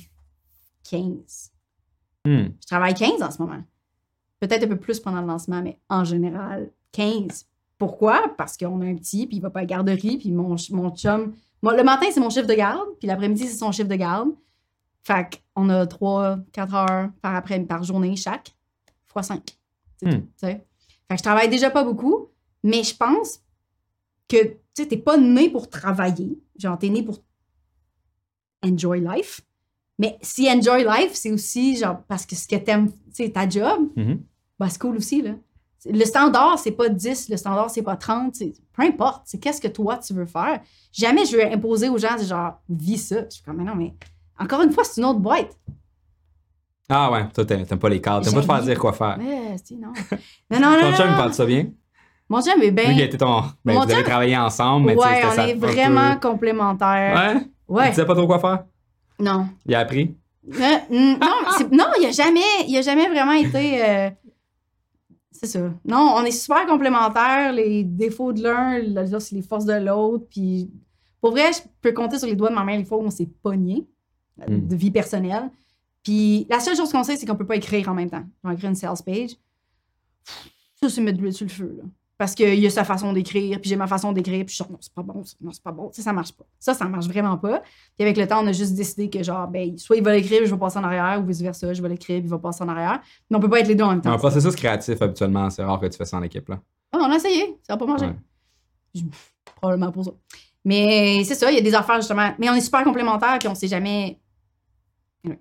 Speaker 3: 15.
Speaker 2: Hmm.
Speaker 3: Je travaille 15 en ce moment. Peut-être un peu plus pendant le lancement, mais en général, 15. Pourquoi? Parce qu'on a un petit, puis il va pas à la garderie, puis mon, mon chum... moi, le matin, c'est mon chiffre de garde, puis l'après-midi, c'est son chiffre de garde. Fait qu'on a 3, 4 heures par, après, par journée chaque, fois 5. C'est
Speaker 2: Hmm.
Speaker 3: tout, tu sais. Fait que je travaille déjà pas beaucoup, mais je pense que, tu sais, t'es pas né pour travailler. Genre, t'es né pour enjoy life. Mais si enjoy life, c'est aussi, genre, parce que ce que t'aimes, sais, ta job,
Speaker 2: Mhm.
Speaker 3: bah, c'est cool aussi, là. Le standard, c'est pas 10, le standard, c'est pas 30. c'est- Peu importe, c'est qu'est-ce que toi, tu veux faire. Jamais je veux imposer aux gens, c'est genre, vis ça. Je suis comme, mais non, mais encore une fois, c'est une autre boîte.
Speaker 2: Ah ouais, toi, t'aimes pas les cadres. T'aimes pas te faire dire quoi faire.
Speaker 3: Mais, c'est- non. non, non, non.
Speaker 2: Ton chum, il parle de ça bien?
Speaker 3: Mon chum est
Speaker 2: Lui, il
Speaker 3: bien.
Speaker 2: était ton. Ben,
Speaker 3: Mon
Speaker 2: vous avez
Speaker 3: chum-
Speaker 2: travaillé ensemble, mais tu sais,
Speaker 3: Ouais, on
Speaker 2: ça
Speaker 3: est
Speaker 2: un peu-
Speaker 3: vraiment complémentaires.
Speaker 2: Ouais? Il
Speaker 3: Ouais.
Speaker 2: disait pas trop quoi faire?
Speaker 3: Non.
Speaker 2: Il a appris?
Speaker 3: Euh, non, [laughs] non, il a jamais, il a jamais vraiment été. euh, c'est ça. Non, on est super complémentaires. Les défauts de l'un, c'est les forces de l'autre. Puis, pour vrai, je peux compter sur les doigts de ma main les fois où on s'est pogné euh,
Speaker 2: Mm.
Speaker 3: de vie personnelle. Puis, la seule chose qu'on sait, c'est qu'on peut pas écrire en même temps. On écrit une sales page. Ça, c'est mettre de l'huile sur le feu, là. Parce qu'il y a sa façon d'écrire, puis j'ai ma façon d'écrire, puis je suis genre, non, c'est pas bon, non, c'est pas bon. Ça, ça marche pas. Ça, ça marche vraiment pas. Puis avec le temps, on a juste décidé que, genre, ben, soit il va l'écrire, je vais passer en arrière, ou vice-versa, je vais l'écrire, il va passer en arrière. Mais on peut pas être les deux en même temps.
Speaker 2: Un processus créatif, habituellement, c'est rare que tu fais ça en équipe. Là.
Speaker 3: Ah, on a essayé, ça a pas marché.
Speaker 2: Ouais.
Speaker 3: Je- Probablement pour ça. Mais c'est ça, il y a des affaires justement. Mais on est super complémentaires, puis on sait jamais. Bref,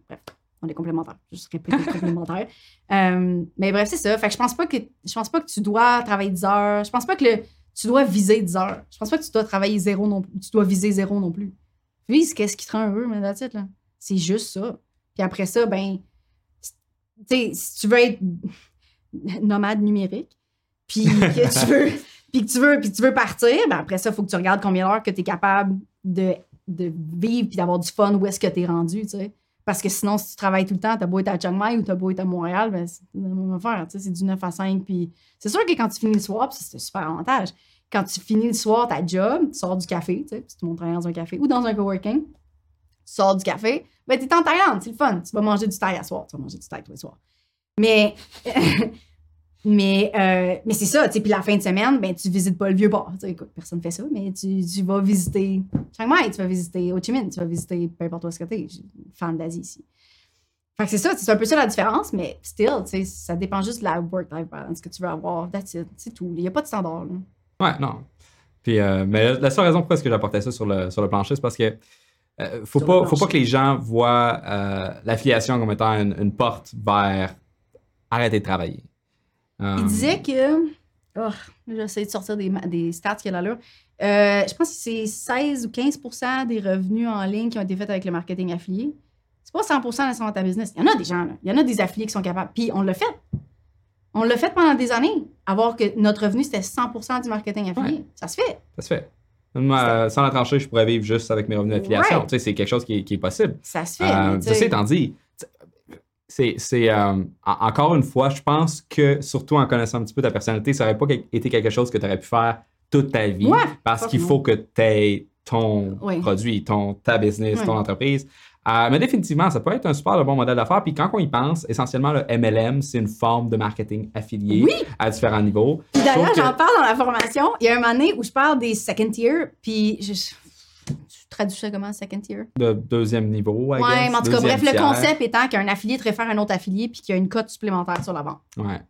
Speaker 3: on est complémentaires. Juste répéter complémentaires. [laughs] Euh, mais bref, c'est ça. Fait que je pense pas que je pense pas que tu dois travailler 10 heures. Je pense pas que le, tu dois viser 10 heures. Je pense pas que tu dois travailler zéro non plus. Tu dois viser zéro non plus. Vise qu'est-ce qui te rend heureux, mais là. C'est juste ça. Puis après ça, ben, tu sais, si tu veux être [laughs] nomade numérique, [laughs] puis que tu veux, puis que tu veux, puis tu veux partir, ben après ça, il faut que tu regardes combien d'heures que tu es capable de, de vivre puis d'avoir du fun, où est-ce que tu es rendu, tu sais. Parce que sinon, si tu travailles tout le temps, t'as beau être à Chiang Mai ou t'as beau être à Montréal, ben, c'est la même affaire, c'est du 9 à 5. Puis c'est sûr que quand tu finis le soir, c'est un super avantage. Quand tu finis le soir ta job, tu sors du café, tu sais, tu montes dans un café ou dans un coworking, tu sors du café, ben t'es en Thaïlande, c'est le fun. Tu vas manger du thaï à soir, tu vas manger du thaï tous les soirs. Mais, [laughs] mais, euh, mais c'est ça, tu sais, puis la fin de semaine, ben tu visites pas le vieux port. Écoute, personne fait ça, mais tu, tu vas visiter Chiang Mai, tu vas visiter Ho Chi Minh, tu vas visiter peu importe où est-ce que t'es. Je suis fan d'Asie ici. Fait que c'est ça, c'est un peu ça la différence, mais still, tu sais, ça dépend juste de la work-life balance que tu veux avoir. That's it, c'est tout. Il n'y a pas de standard, là.
Speaker 2: Ouais, non. Puis, euh, mais la- seule raison pourquoi est-ce que j'apportais ça sur le, sur le plancher, c'est parce que euh, faut,
Speaker 3: Sur
Speaker 2: pas, faut pas que les gens voient euh, l'affiliation comme étant une, une porte vers arrêter de travailler. Euh,
Speaker 3: Il disait que. Oh, J'essaie de sortir des, stats qu'il y a là. Euh, je pense que c'est 16 ou 15 des revenus en ligne qui ont été faits avec le marketing affilié. C'est pas 100 de ta business. Il y en a des gens, là. il y en a des affiliés qui sont capables. Puis on l'a fait. On l'a fait pendant des années. Avoir que notre revenu, c'était 100 du marketing affilié. Ça se fait.
Speaker 2: Ça se fait. Moi, sans la trancher, je pourrais vivre juste avec mes revenus d'affiliation. Tu sais, c'est quelque chose qui est, qui est possible.
Speaker 3: Ça se fait.
Speaker 2: Euh, ceci étant dit, c'est, c'est, euh, en- encore une fois, je pense que, surtout en connaissant un petit peu ta personnalité, ça n'aurait pas été quelque chose que tu aurais pu faire toute ta vie
Speaker 3: Ouais,
Speaker 2: parce qu'il faut que tu aies ton
Speaker 3: Oui.
Speaker 2: produit, ton, ta business, ton entreprise. Euh, mais définitivement, ça peut être un super bon modèle d'affaires. Puis quand on y pense, essentiellement, le MLM, c'est une forme de marketing affilié
Speaker 3: Oui.
Speaker 2: à différents niveaux.
Speaker 3: Puis D'ailleurs,
Speaker 2: que-
Speaker 3: j'en parle dans la formation. Il y a un moment donné où je parle des second tier, puis je traduis ça comment, second tier?
Speaker 2: de deuxième niveau, I
Speaker 3: Ouais,
Speaker 2: guess,
Speaker 3: mais en tout cas,
Speaker 2: deuxième
Speaker 3: bref, le concept étant qu'un affilié te réfère à un autre affilié puis qu'il y a une cote supplémentaire sur la vente.
Speaker 2: Ouais.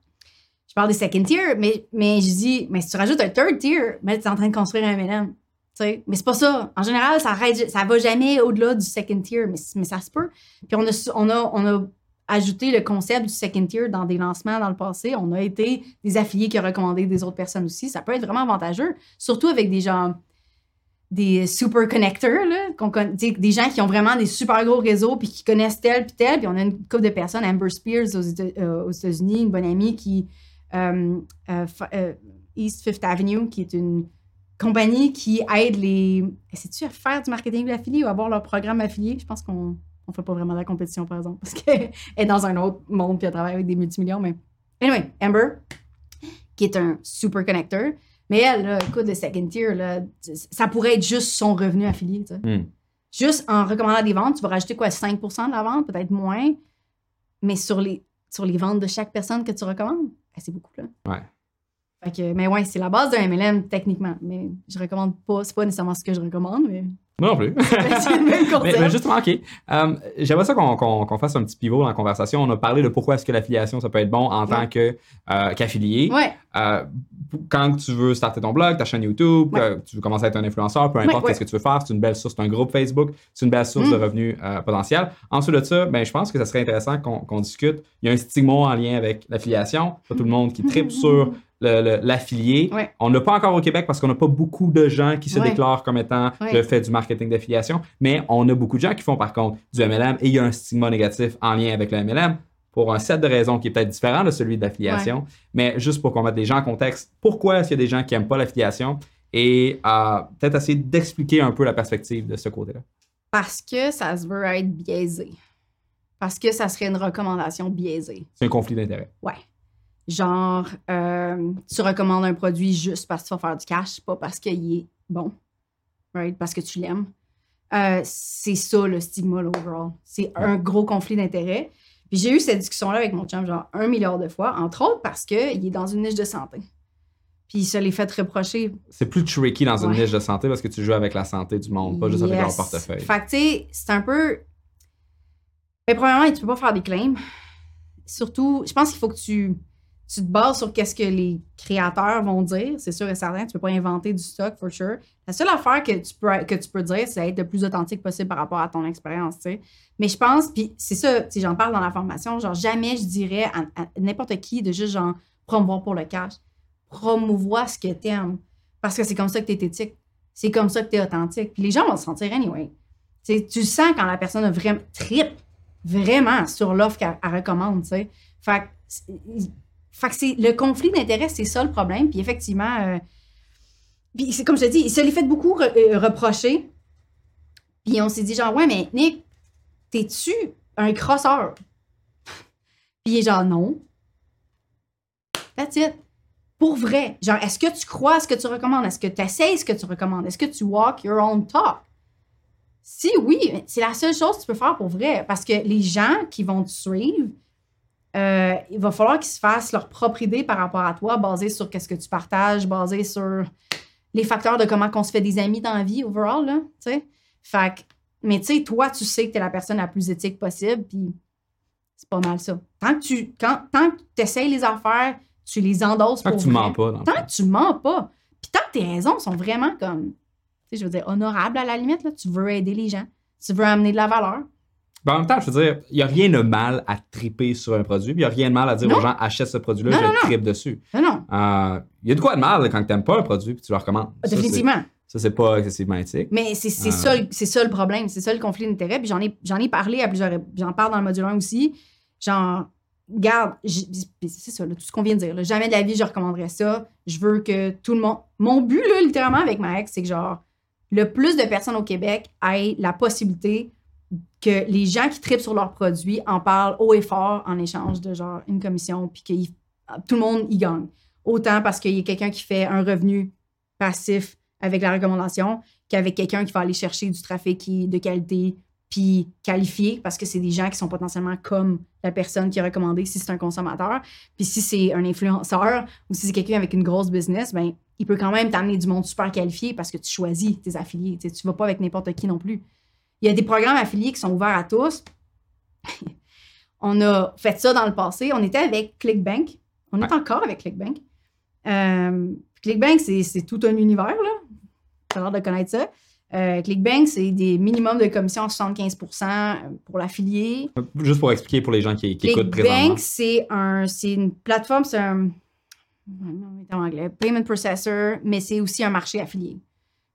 Speaker 3: Je parle des second tier, mais, mais je dis, mais si tu rajoutes un third tier, mais tu es en train de construire un MLM. Tu sais, Mais c'est pas ça. En général, ça, arrête, ça va jamais au-delà du second tier, mais, mais ça se peut. Puis on a, on, a, on a ajouté le concept du second tier dans des lancements dans le passé. On a été des affiliés qui ont recommandé des autres personnes aussi. Ça peut être vraiment avantageux, surtout avec des gens, des super sais, des gens qui ont vraiment des super gros réseaux puis qui connaissent tel puis tel. Puis on a une couple de personnes, Amber Spears aux, euh, États-Unis, une bonne amie qui euh, euh, East Fifth Avenue, qui est une compagnie qui aide les. C'est-tu à faire du marketing affilié ou à avoir leur programme affilié? Je pense qu'on ne fait pas vraiment de la compétition, par exemple, parce [laughs] qu'elle est dans un autre monde puis elle travaille avec des multimillions. Mais anyway, Amber, qui est un super connecteur. Mais elle, là, écoute, le second tier, là, ça pourrait être juste son revenu affilié. tu sais.
Speaker 2: Hmm.
Speaker 3: Juste en recommandant des ventes, tu vas rajouter quoi, 5% de la vente, peut-être moins. Mais sur les, sur les ventes de chaque personne que tu recommandes, ben, c'est beaucoup, là.
Speaker 2: Ouais.
Speaker 3: Fait que, mais ouais, c'est la base d'un MLM, techniquement. Mais je recommande pas, c'est pas nécessairement ce que je recommande, mais
Speaker 2: Moi non plus. [laughs] [laughs] mais, mais justement, OK. Euh, J'aimerais ça qu'on fasse un petit pivot dans la conversation. On a parlé de pourquoi est-ce que l'affiliation, ça peut être bon en tant
Speaker 3: Ouais.
Speaker 2: que, euh, qu'affilié.
Speaker 3: Ouais,
Speaker 2: Euh, quand tu veux starter ton blog, ta chaîne YouTube,
Speaker 3: Ouais.
Speaker 2: euh, tu veux commencer à être un influenceur, peu importe
Speaker 3: Ouais,
Speaker 2: qu'est-ce que tu veux faire, c'est une belle source, c'est un groupe Facebook, c'est une belle source
Speaker 3: Mm.
Speaker 2: de revenus euh, potentiels. Ensuite de ça, ben, je pense que ça serait intéressant qu'on discute. Il y a un stigma en lien avec l'affiliation. Pas tout le monde qui tripe sur le- le- l'affilié.
Speaker 3: Ouais.
Speaker 2: On n'a pas encore au Québec parce qu'on n'a pas beaucoup de gens qui se
Speaker 3: Ouais.
Speaker 2: déclarent comme étant
Speaker 3: Ouais.
Speaker 2: je fais du marketing d'affiliation, mais on a beaucoup de gens qui font par contre du MLM et il y a un stigma négatif en lien avec le MLM pour un set de raisons qui est peut-être différent de celui de l'affiliation, mais juste pour qu'on mette les gens en contexte, pourquoi est-ce qu'il y a des gens qui n'aiment pas l'affiliation et euh, peut-être essayer d'expliquer un peu la perspective de ce côté-là.
Speaker 3: parce que ça se veut être biaisé. Parce que ça serait une recommandation biaisée.
Speaker 2: C'est un conflit d'intérêt.
Speaker 3: Ouais. Genre, euh, tu recommandes un produit juste parce que tu vas faire du cash, pas parce qu'il est bon. Right? Parce que tu l'aimes. Euh, c'est ça le stigma, overall. C'est un gros conflit d'intérêt. Puis j'ai eu cette discussion-là avec mon chum, genre un milliard de fois, entre autres parce qu'il est dans une niche de santé. Puis se l'est fait reprocher.
Speaker 2: C'est plus tricky dans une
Speaker 3: Ouais.
Speaker 2: niche de santé parce que tu joues avec la santé du monde, pas juste avec leur portefeuille.
Speaker 3: Fait que, tu sais, c'est un peu. Mais premièrement, tu peux pas faire des claims. Surtout, je pense qu'il faut que tu. Tu te bases sur qu'est-ce que les créateurs vont dire, c'est sûr et certain. Tu peux pas inventer du stock, for sure. La seule affaire que tu peux, que tu peux dire, c'est être le plus authentique possible par rapport à ton expérience, tu sais. Mais je pense, puis c'est ça, si j'en parle dans la formation, genre jamais je dirais à, n'importe qui de juste genre promouvoir pour le cash. Promouvoir ce que t'aimes. Parce que c'est comme ça que t'es éthique. C'est comme ça que t'es authentique. Puis les gens vont se sentir anyway. Tu sais, tu sens quand la personne a vraiment trip vraiment sur l'offre qu'elle elle recommande, tu sais. Fait fait que c'est le conflit d'intérêts, c'est ça le problème. Puis effectivement, euh, puis c'est comme je te dis, il se l'est fait beaucoup euh, reprocher. Puis on s'est dit genre, ouais, mais Nick, t'es-tu un crosseur? [laughs] Puis il est genre, non. That's it. Pour vrai. Genre, est-ce que tu crois à ce que tu recommandes? Est-ce que tu essaies ce que tu recommandes? Est-ce que tu walk your own talk? Si oui, c'est la seule chose que tu peux faire pour vrai. Parce que les gens qui vont te suivre, euh, il va falloir qu'ils se fassent leur propre idée par rapport à toi, basée sur qu'est-ce que tu partages, basée sur les facteurs de comment on se fait des amis dans la vie, overall, là, tu sais. Fait que, mais tu sais, toi, tu sais que tu es la personne la plus éthique possible, puis c'est pas mal ça. Tant que tu quand, tant que essayes les affaires, tu les endosses
Speaker 2: Tant
Speaker 3: pour
Speaker 2: que tu
Speaker 3: vrai.
Speaker 2: mens pas.
Speaker 3: Tant que tu mens pas, puis tant que tes raisons sont vraiment comme, tu sais, je veux dire, honorables à la limite, là, tu veux aider les gens, tu veux amener de la valeur.
Speaker 2: Ben, en même temps, je veux dire, il n'y a rien de mal à triper sur un produit, puis il n'y a rien de mal à dire
Speaker 3: Non.
Speaker 2: aux gens achète ce produit-là, je
Speaker 3: non,
Speaker 2: tripe dessus.
Speaker 3: Non, non,
Speaker 2: Euh, Il y a de quoi de mal quand tu n'aimes pas un produit puis tu le recommandes.
Speaker 3: Définitivement.
Speaker 2: Ça, c'est pas excessivement éthique.
Speaker 3: Mais c'est c'est
Speaker 2: Ah.
Speaker 3: ça, ça le problème, c'est ça le conflit d'intérêt. Puis j'en ai, j'en ai parlé à plusieurs. J'en parle dans le module 1 aussi. Genre, puis c'est ça, là, tout ce qu'on vient de dire. là. jamais de la vie, je recommanderais ça. Je veux que tout le monde. Mon but, là, littéralement, avec ma ex, c'est que genre, le plus de personnes au Québec aient la possibilité que les gens qui tripent sur leurs produits en parlent haut et fort en échange de genre une commission, puis que tout le monde y gagne. Autant parce qu'il y a quelqu'un qui fait un revenu passif avec la recommandation qu'avec quelqu'un qui va aller chercher du trafic de qualité puis qualifié parce que c'est des gens qui sont potentiellement comme la personne qui est recommandée si c'est un consommateur. Puis si c'est un influenceur ou si c'est quelqu'un avec une grosse business, ben il peut quand même t'amener du monde super qualifié parce que tu choisis tes affiliés. Tu tu vas pas avec n'importe qui non plus. Il y a des programmes affiliés qui sont ouverts à tous. [laughs] on a fait ça dans le passé. On était avec ClickBank. On est encore avec ClickBank. Euh, ClickBank, c'est tout un univers, là. Tu as l'air de connaître ça. Euh, ClickBank, c'est des minimums de commission à 75% pour l'affilié.
Speaker 2: Juste pour expliquer pour les gens qui, qui écoutent présentement.
Speaker 3: ClickBank, c'est un, une plateforme, c'est un non, en anglais, payment processor, mais c'est aussi un marché affilié.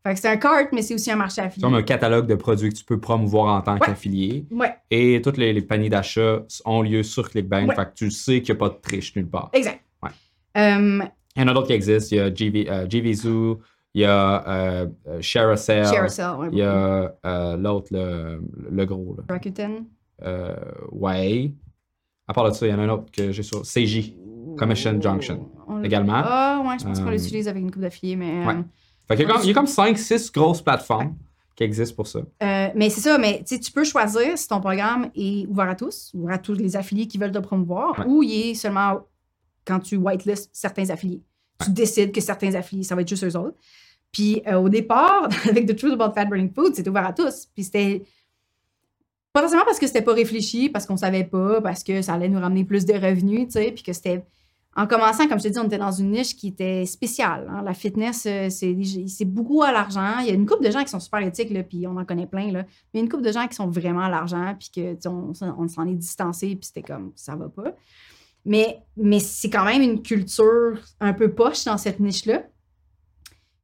Speaker 3: Fait que c'est un cart, mais c'est aussi un marché
Speaker 2: C'est
Speaker 3: affilié.
Speaker 2: comme un catalogue de produits que tu peux promouvoir en tant
Speaker 3: Ouais.
Speaker 2: qu'affilié.
Speaker 3: Ouais,
Speaker 2: Et tous les, les paniers d'achat ont lieu sur ClickBank.
Speaker 3: Ouais.
Speaker 2: Fait que tu sais qu'il n'y a pas de triche nulle part.
Speaker 3: exact.
Speaker 2: Ouais.
Speaker 3: Euh,
Speaker 2: Il y en a d'autres qui existent. Il y a GV, euh, GVZoo, il y a euh, euh,
Speaker 3: Carousel, ouais,
Speaker 2: il y a euh, l'autre, le, le gros. Là.
Speaker 3: Rakuten.
Speaker 2: Euh, ouais. À part de ça, il y en a un autre que j'ai sur CJ. Commission Junction,
Speaker 3: On-
Speaker 2: également.
Speaker 3: Ah, ouais, je pense qu'on
Speaker 2: Euh,
Speaker 3: l'utilise avec une coupe d'affiliés, mais.
Speaker 2: Ouais. Fait qu'il y a comme, il y a comme 5-6 grosses plateformes qui existent pour ça.
Speaker 3: Euh, mais c'est ça, mais tu peux choisir si ton programme est ouvert à tous, ouvert à tous les affiliés qui veulent te promouvoir,
Speaker 2: Ouais.
Speaker 3: ou il est seulement quand tu whitelist certains affiliés. Tu décides que certains affiliés, ça va être juste eux autres. Puis euh, au départ, [laughs] avec The Truth About Fat Burning Food, c'était ouvert à tous. Puis c'était pas forcément parce que c'était pas réfléchi, parce qu'on savait pas, parce que ça allait nous ramener plus de revenus, tu sais, puis que c'était en commençant, comme je te dis, on était dans une niche qui était spéciale. hein. La fitness, euh, c'est beaucoup à l'argent. Il y a une couple de gens qui sont super éthiques, puis on en connaît plein. Mais une couple de gens qui sont vraiment à l'argent, puis que on, s'en est distancé, puis c'était comme ça va pas. Mais, c'est quand même une culture un peu poche dans cette niche-là.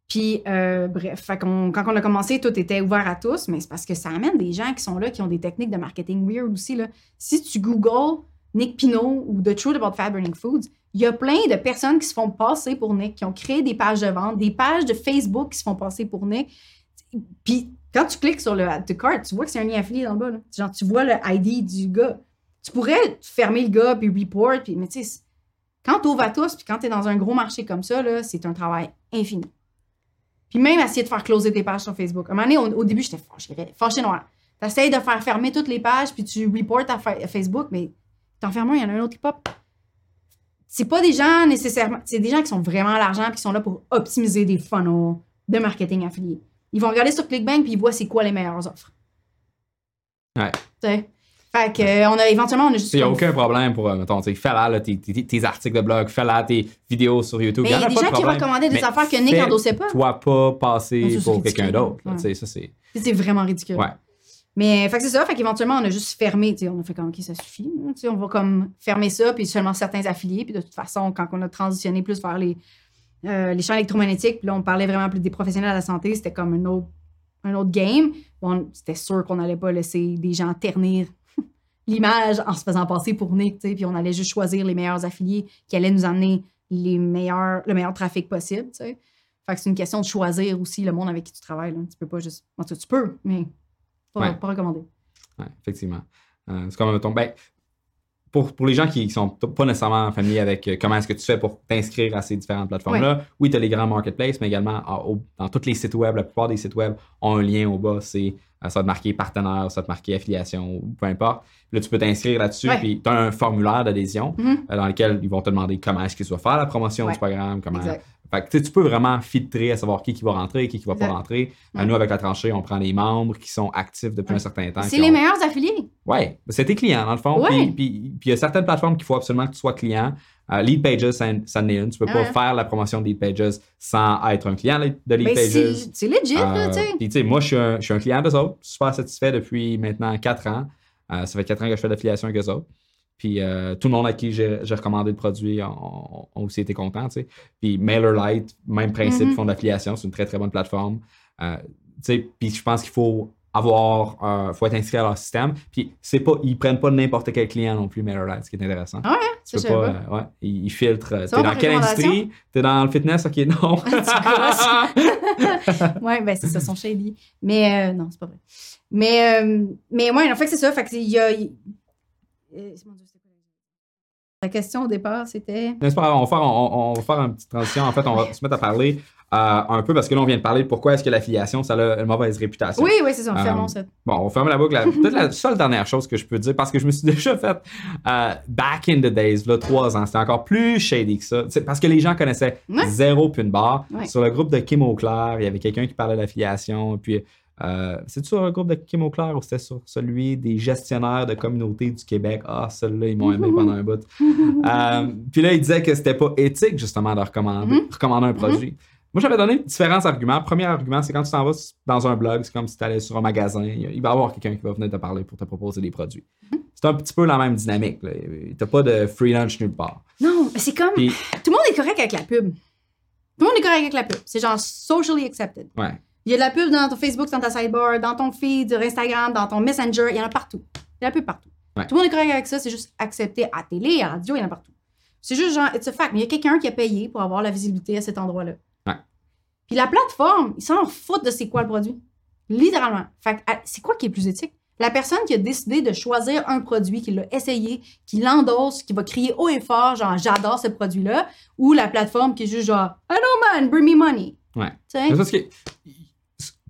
Speaker 3: Puis, euh, bref, quand on a commencé, tout était ouvert à tous, mais c'est parce que ça amène des gens qui sont là, qui ont des techniques de marketing weird aussi. Si tu googles Nick Pinot ou The Truth About Fat Burning Foods, il y a plein de personnes qui se font passer pour Nick, qui ont créé des pages de vente, des pages de Facebook qui se font passer pour Nick. Puis, quand tu cliques sur le Add to Cart, tu vois que c'est un lien affilié dans le bas. Là. Genre, tu vois le ID du gars. Tu pourrais fermer le gars, puis report, puis, mais tu sais, quand tu à tous, puis quand tu es dans un gros marché comme ça, c'est un travail infini. Puis même essayer de faire closer tes pages sur Facebook. À un moment donné, au, début, j'étais fâchée, fâchée noire. Tu essayes de faire fermer toutes les pages, puis tu reportes à, à Facebook, mais t'en fermes un, il y en a un autre qui pop. C'est pas des gens nécessairement. C'est des gens qui sont vraiment à l'argent, qui sont là pour optimiser des funnels de marketing affilié. Ils vont regarder sur ClickBank, puis ils voient c'est quoi les meilleures offres.
Speaker 2: Ouais.
Speaker 3: Fait que, euh, on a éventuellement, on a juste.
Speaker 2: Il n'y a aucun problème pour, euh, mettons, fais là, là, tes, tes- tes articles de blog, fais là tes vidéos sur YouTube.
Speaker 3: Mais il y a des
Speaker 2: pas de
Speaker 3: gens qui
Speaker 2: problème.
Speaker 3: recommandaient des affaires que Nick
Speaker 2: fais-
Speaker 3: endossait pas.
Speaker 2: Toi, pas passer pour quelqu'un d'autre.
Speaker 3: Ouais.
Speaker 2: Ça, c'est.
Speaker 3: C'est vraiment ridicule.
Speaker 2: Ouais.
Speaker 3: Mais fait que c'est ça, fait qu'éventuellement, on a juste fermé, on a fait comme, OK, ça suffit. sais, on va comme fermer ça, puis seulement certains affiliés. Puis de toute façon, quand on a transitionné plus vers les, euh, les champs électromagnétiques, puis là, on parlait vraiment plus des professionnels de la santé, c'était comme un autre, un autre game. Bon, c'était sûr qu'on n'allait pas laisser des gens ternir [laughs] l'image en se faisant passer pour Nick, puis on allait juste choisir les meilleurs affiliés qui allaient nous amener les meilleurs, le meilleur trafic possible. Fait que c'est une question de choisir aussi le monde avec qui tu travailles. Tu peux pas juste. Tu peux, mais pas,
Speaker 2: Ouais.
Speaker 3: pas recommandé.
Speaker 2: Ouais, effectivement. Euh, c'est comme, mettons, ben, pour, pour les gens qui ne sont pas nécessairement familiers avec euh, comment est-ce que tu fais pour t'inscrire à ces différentes plateformes-là, oui, tu as les grands marketplaces, mais également en- au- dans tous les sites web, la plupart des sites web ont un lien au bas, c'est euh, ça va te marquer partenaire, ça va te marquer affiliation, ou peu importe. Là, tu peux t'inscrire là-dessus,
Speaker 3: Ouais.
Speaker 2: puis tu as un formulaire d'adhésion
Speaker 3: Mhm.
Speaker 2: euh, dans lequel ils vont te demander comment est-ce qu'ils doivent faire la promotion
Speaker 3: Ouais.
Speaker 2: du programme, comment. Fait que, tu peux vraiment filtrer à savoir qui, qui va rentrer, qui, qui va pas rentrer.
Speaker 3: Ouais.
Speaker 2: Nous, avec la tranchée, on prend les membres qui sont actifs depuis
Speaker 3: Ouais.
Speaker 2: un certain temps.
Speaker 3: C'est les
Speaker 2: ont-
Speaker 3: meilleurs affiliés.
Speaker 2: Ouais, c'est tes clients, dans le fond.
Speaker 3: Ouais.
Speaker 2: Puis- il y a certaines plateformes qu'il faut absolument que tu sois client. Euh, Lead Pages, ça, ça en est une. Tu peux
Speaker 3: Ah
Speaker 2: pas faire la promotion de Lead Pages sans être un client de Lead
Speaker 3: Ben,
Speaker 2: Pages.
Speaker 3: c'est legit, là,
Speaker 2: Euh,
Speaker 3: tu sais.
Speaker 2: Puis, tu sais, moi, je suis, un, je suis un client d'eux autres, super satisfait depuis maintenant 4 ans. Euh, ça fait 4 ans que je fais de l'affiliation avec eux autres. Puis, euh, tout le monde à qui j'ai recommandé le produit ont, aussi été contents, tu. Puis, MailerLite, même principe, font de l'affiliation. C'est une très, très bonne plateforme. Euh, tu puis je pense qu'il faut avoir, euh, faut être inscrit à leur système. Puis, c'est pas, ils prennent pas n'importe quel client non plus, MailerLite, ce qui est intéressant.
Speaker 3: Ah
Speaker 2: Tu peux
Speaker 3: je savais
Speaker 2: pas,
Speaker 3: pas.
Speaker 2: euh, ouais, ils, filtrent. T'es dans quelle industrie? T'es dans le fitness? Ok, non. [laughs] [laughs]
Speaker 3: ouais, ben c'est ça, son shady. Mais non, c'est pas vrai. Mais, mais ouais, en fait, c'est ça. Fait que il y a. euh, mon Dieu, c'était quoi la- question? Au départ, c'était.
Speaker 2: On va, faire, on, on va faire une petite transition. En fait, on va se mettre à parler euh, un peu parce que là, on vient de parler de pourquoi est-ce que l'affiliation, ça a une mauvaise réputation.
Speaker 3: Oui, oui, c'est ça.
Speaker 2: Euh,
Speaker 3: Fermons ça.
Speaker 2: Bon, on ferme la boucle. La- Peut-être la seule dernière chose que je peux dire, parce que je me suis [laughs] déjà fait euh, back in the days, là, trois ans, c'était encore plus shady que ça. C'est parce que les gens connaissaient
Speaker 3: Ouais.
Speaker 2: zéro puis une barre.
Speaker 3: Ouais.
Speaker 2: Sur le groupe de Kim Auclair, il y avait quelqu'un qui parlait d'affiliation. Puis, euh, c'est-tu sur le groupe de Kim Auclair ou c'était sur celui des gestionnaires de communauté du Québec? Ah, celui-là, ils m'ont aimé pendant un bout. [laughs] Euh, puis là, il disait que c'était pas éthique, justement, de recommander,
Speaker 3: Mhm.
Speaker 2: recommander un produit. Moi, j'avais donné différents arguments. Premier argument, c'est quand tu t'en vas dans un blog, c'est comme si tu allais sur un magasin, il va y avoir quelqu'un qui va venir te parler pour te proposer des produits.
Speaker 3: Mhm.
Speaker 2: C'est un petit peu la même dynamique. Tu n'as pas de free lunch nulle part.
Speaker 3: Non, mais c'est comme.
Speaker 2: Puis,
Speaker 3: Tout le monde est correct avec la pub. Tout le monde est correct avec la pub. C'est genre socially accepted.
Speaker 2: ouais.
Speaker 3: Il y a de la pub dans ton Facebook, dans ta sidebar, dans ton feed, sur Instagram, dans ton Messenger, il y en a partout. Il y a de la pub partout.
Speaker 2: Ouais.
Speaker 3: Tout le monde est correct avec ça, c'est juste accepté à télé, à radio, il y en a partout. C'est juste genre, it's a fact. Mais il y a quelqu'un qui a payé pour avoir la visibilité à cet endroit-là.
Speaker 2: Ouais.
Speaker 3: Puis la plateforme, ils s'en foutent de c'est quoi le produit. Littéralement. Fait ah, c'est quoi qui est plus éthique? La personne qui a décidé de choisir un produit, qui l'a essayé, qui l'endosse, qui va crier haut et fort, genre j'adore ce produit-là, ou la plateforme qui est juste genre I don't mind, bring me money.
Speaker 2: Ouais.
Speaker 3: Tu sais?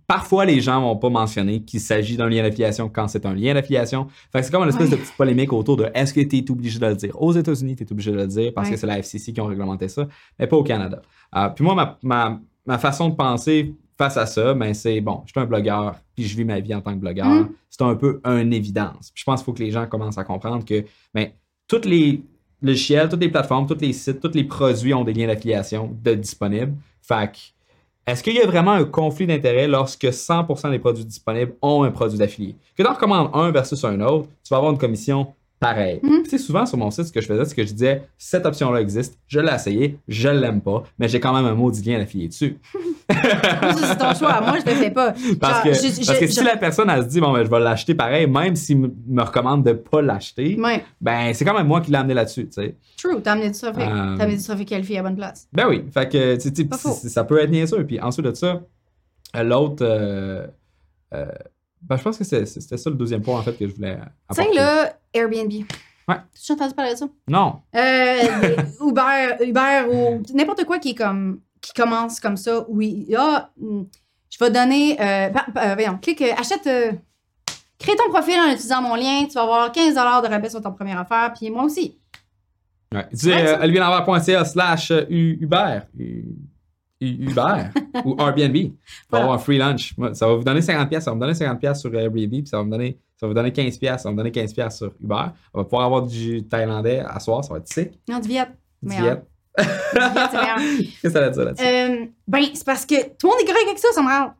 Speaker 2: Parfois, les gens vont pas mentionner qu'il s'agit d'un lien d'affiliation quand c'est un lien d'affiliation. Fait que c'est comme une espèce de petite polémique autour de est-ce que tu es obligé de le dire? Aux États-Unis, tu es obligé de le dire parce que c'est la FCC qui ont réglementé ça, mais pas au Canada. Euh, puis moi, ma, ma- ma façon de penser face à ça, ben, c'est bon, je suis un blogueur, puis je vis ma vie en tant que blogueur.
Speaker 3: Mm.
Speaker 2: C'est un peu une évidence. Puis je pense qu'il faut que les gens commencent à comprendre que ben, toutes les logiciels, toutes les plateformes, tous les sites, tous les produits ont des liens d'affiliation de disponibles. Fait que est-ce qu'il y a vraiment un conflit d'intérêt lorsque 100% des produits disponibles ont un produit d'affilié? Que tu en recommandes un versus un autre, tu vas avoir une commission pareille.
Speaker 3: Mhm.
Speaker 2: Tu sais, souvent sur mon site, ce que je faisais, c'est que je disais cette option-là existe, je l'ai essayé, je l'aime pas, mais j'ai quand même un maudit lien d'affilié dessus. [laughs]
Speaker 3: Ça, c'est ton choix. Moi, je le fais pas.
Speaker 2: Parce
Speaker 3: Genre,
Speaker 2: que,
Speaker 3: je- je-
Speaker 2: parce que
Speaker 3: je-
Speaker 2: si la personne elle se dit bon ben je vais l'acheter pareil, même s'il me recommande de pas l'acheter,
Speaker 3: Ouais,
Speaker 2: ben c'est quand même moi qui l'ai amené là-dessus, tu sais.
Speaker 3: true. T'as amené du trafic.
Speaker 2: Euh,
Speaker 3: T'as amené du trafic à la bonne place.
Speaker 2: Ben oui, fait que tu sais, tu sais,
Speaker 3: Pas faux.
Speaker 2: c- ça peut être bien sûr. Puis ensuite de ça, euh, l'autre, euh, euh, ben, je pense que c'est- c'est- c'était ça le deuxième point en fait que je voulais
Speaker 3: Tiens,
Speaker 2: apporter.
Speaker 3: là, Airbnb.
Speaker 2: Ouais.
Speaker 3: Tu as entendu parler de ça?
Speaker 2: Non,
Speaker 3: Euh, [laughs] Uber, Uber ou n'importe quoi qui est comme qui commence comme ça, oui. Hmm, je vais donner. Euh, euh, voyons, clique, achète. euh, crée ton profil en utilisant mon lien. Tu vas avoir 15 de rabais sur ton première affaire. Puis moi aussi.
Speaker 2: ouais. Tu sais, olivierlambert.ca slash Uber. Uber [laughs] ou Airbnb pour
Speaker 3: Voilà.
Speaker 2: avoir un free lunch. Ça va vous donner 50$, ça va me donner 50$ sur Airbnb, puis ça va me donner Ça va vous donner 15$, piastres, ça va vous donner 15$ sur Uber. On va pouvoir avoir du thaïlandais à soir, ça va être sick.
Speaker 3: Non, du Viet.
Speaker 2: Du. Viet. [laughs] Qu'est-ce que ça veut dire là-dessus?
Speaker 3: Euh, ben, c'est parce que tout le monde est correct avec ça, ça me rend.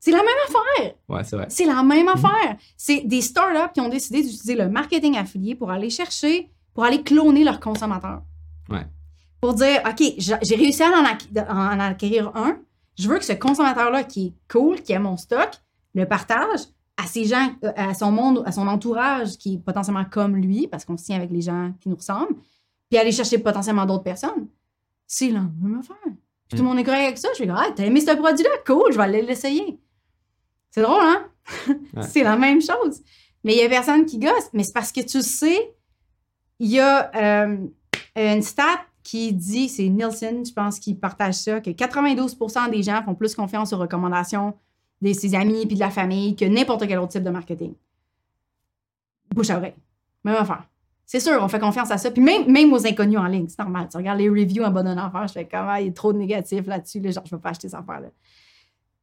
Speaker 3: C'est la même affaire.
Speaker 2: Ouais, c'est vrai.
Speaker 3: C'est la même affaire. C'est des startups qui ont décidé d'utiliser le marketing affilié pour aller chercher, pour aller cloner leurs consommateurs.
Speaker 2: Ouais.
Speaker 3: Pour dire, OK, j'ai réussi à en, en acquérir un. Je veux que ce consommateur-là qui est cool, qui a mon stock, le partage à ses gens, euh, à son monde, à son entourage qui est potentiellement comme lui, parce qu'on se tient avec les gens qui nous ressemblent, puis aller chercher potentiellement d'autres personnes. C'est la même affaire. Puis tout le monde est correct avec ça. Je fais, ah, t'as aimé ce produit-là? Cool, je vais aller l'essayer. C'est drôle, hein?
Speaker 2: Ouais. [laughs]
Speaker 3: c'est la même chose. Mais il y a personne qui gosse. Mais c'est parce que tu sais, il y a euh, une stat qui dit, c'est Nielsen, je pense, qui partage ça, que 92% des gens font plus confiance aux recommandations de ses amis puis de la famille que n'importe quel autre type de marketing. Bouche à oreille. Même affaire. C'est sûr, on fait confiance à ça. Puis même, même aux inconnus en ligne, c'est normal. Tu regardes les reviews en bonne affaire, je fais comment il y a trop de négatifs là-dessus, là, genre, je veux pas acheter cette affaire-là.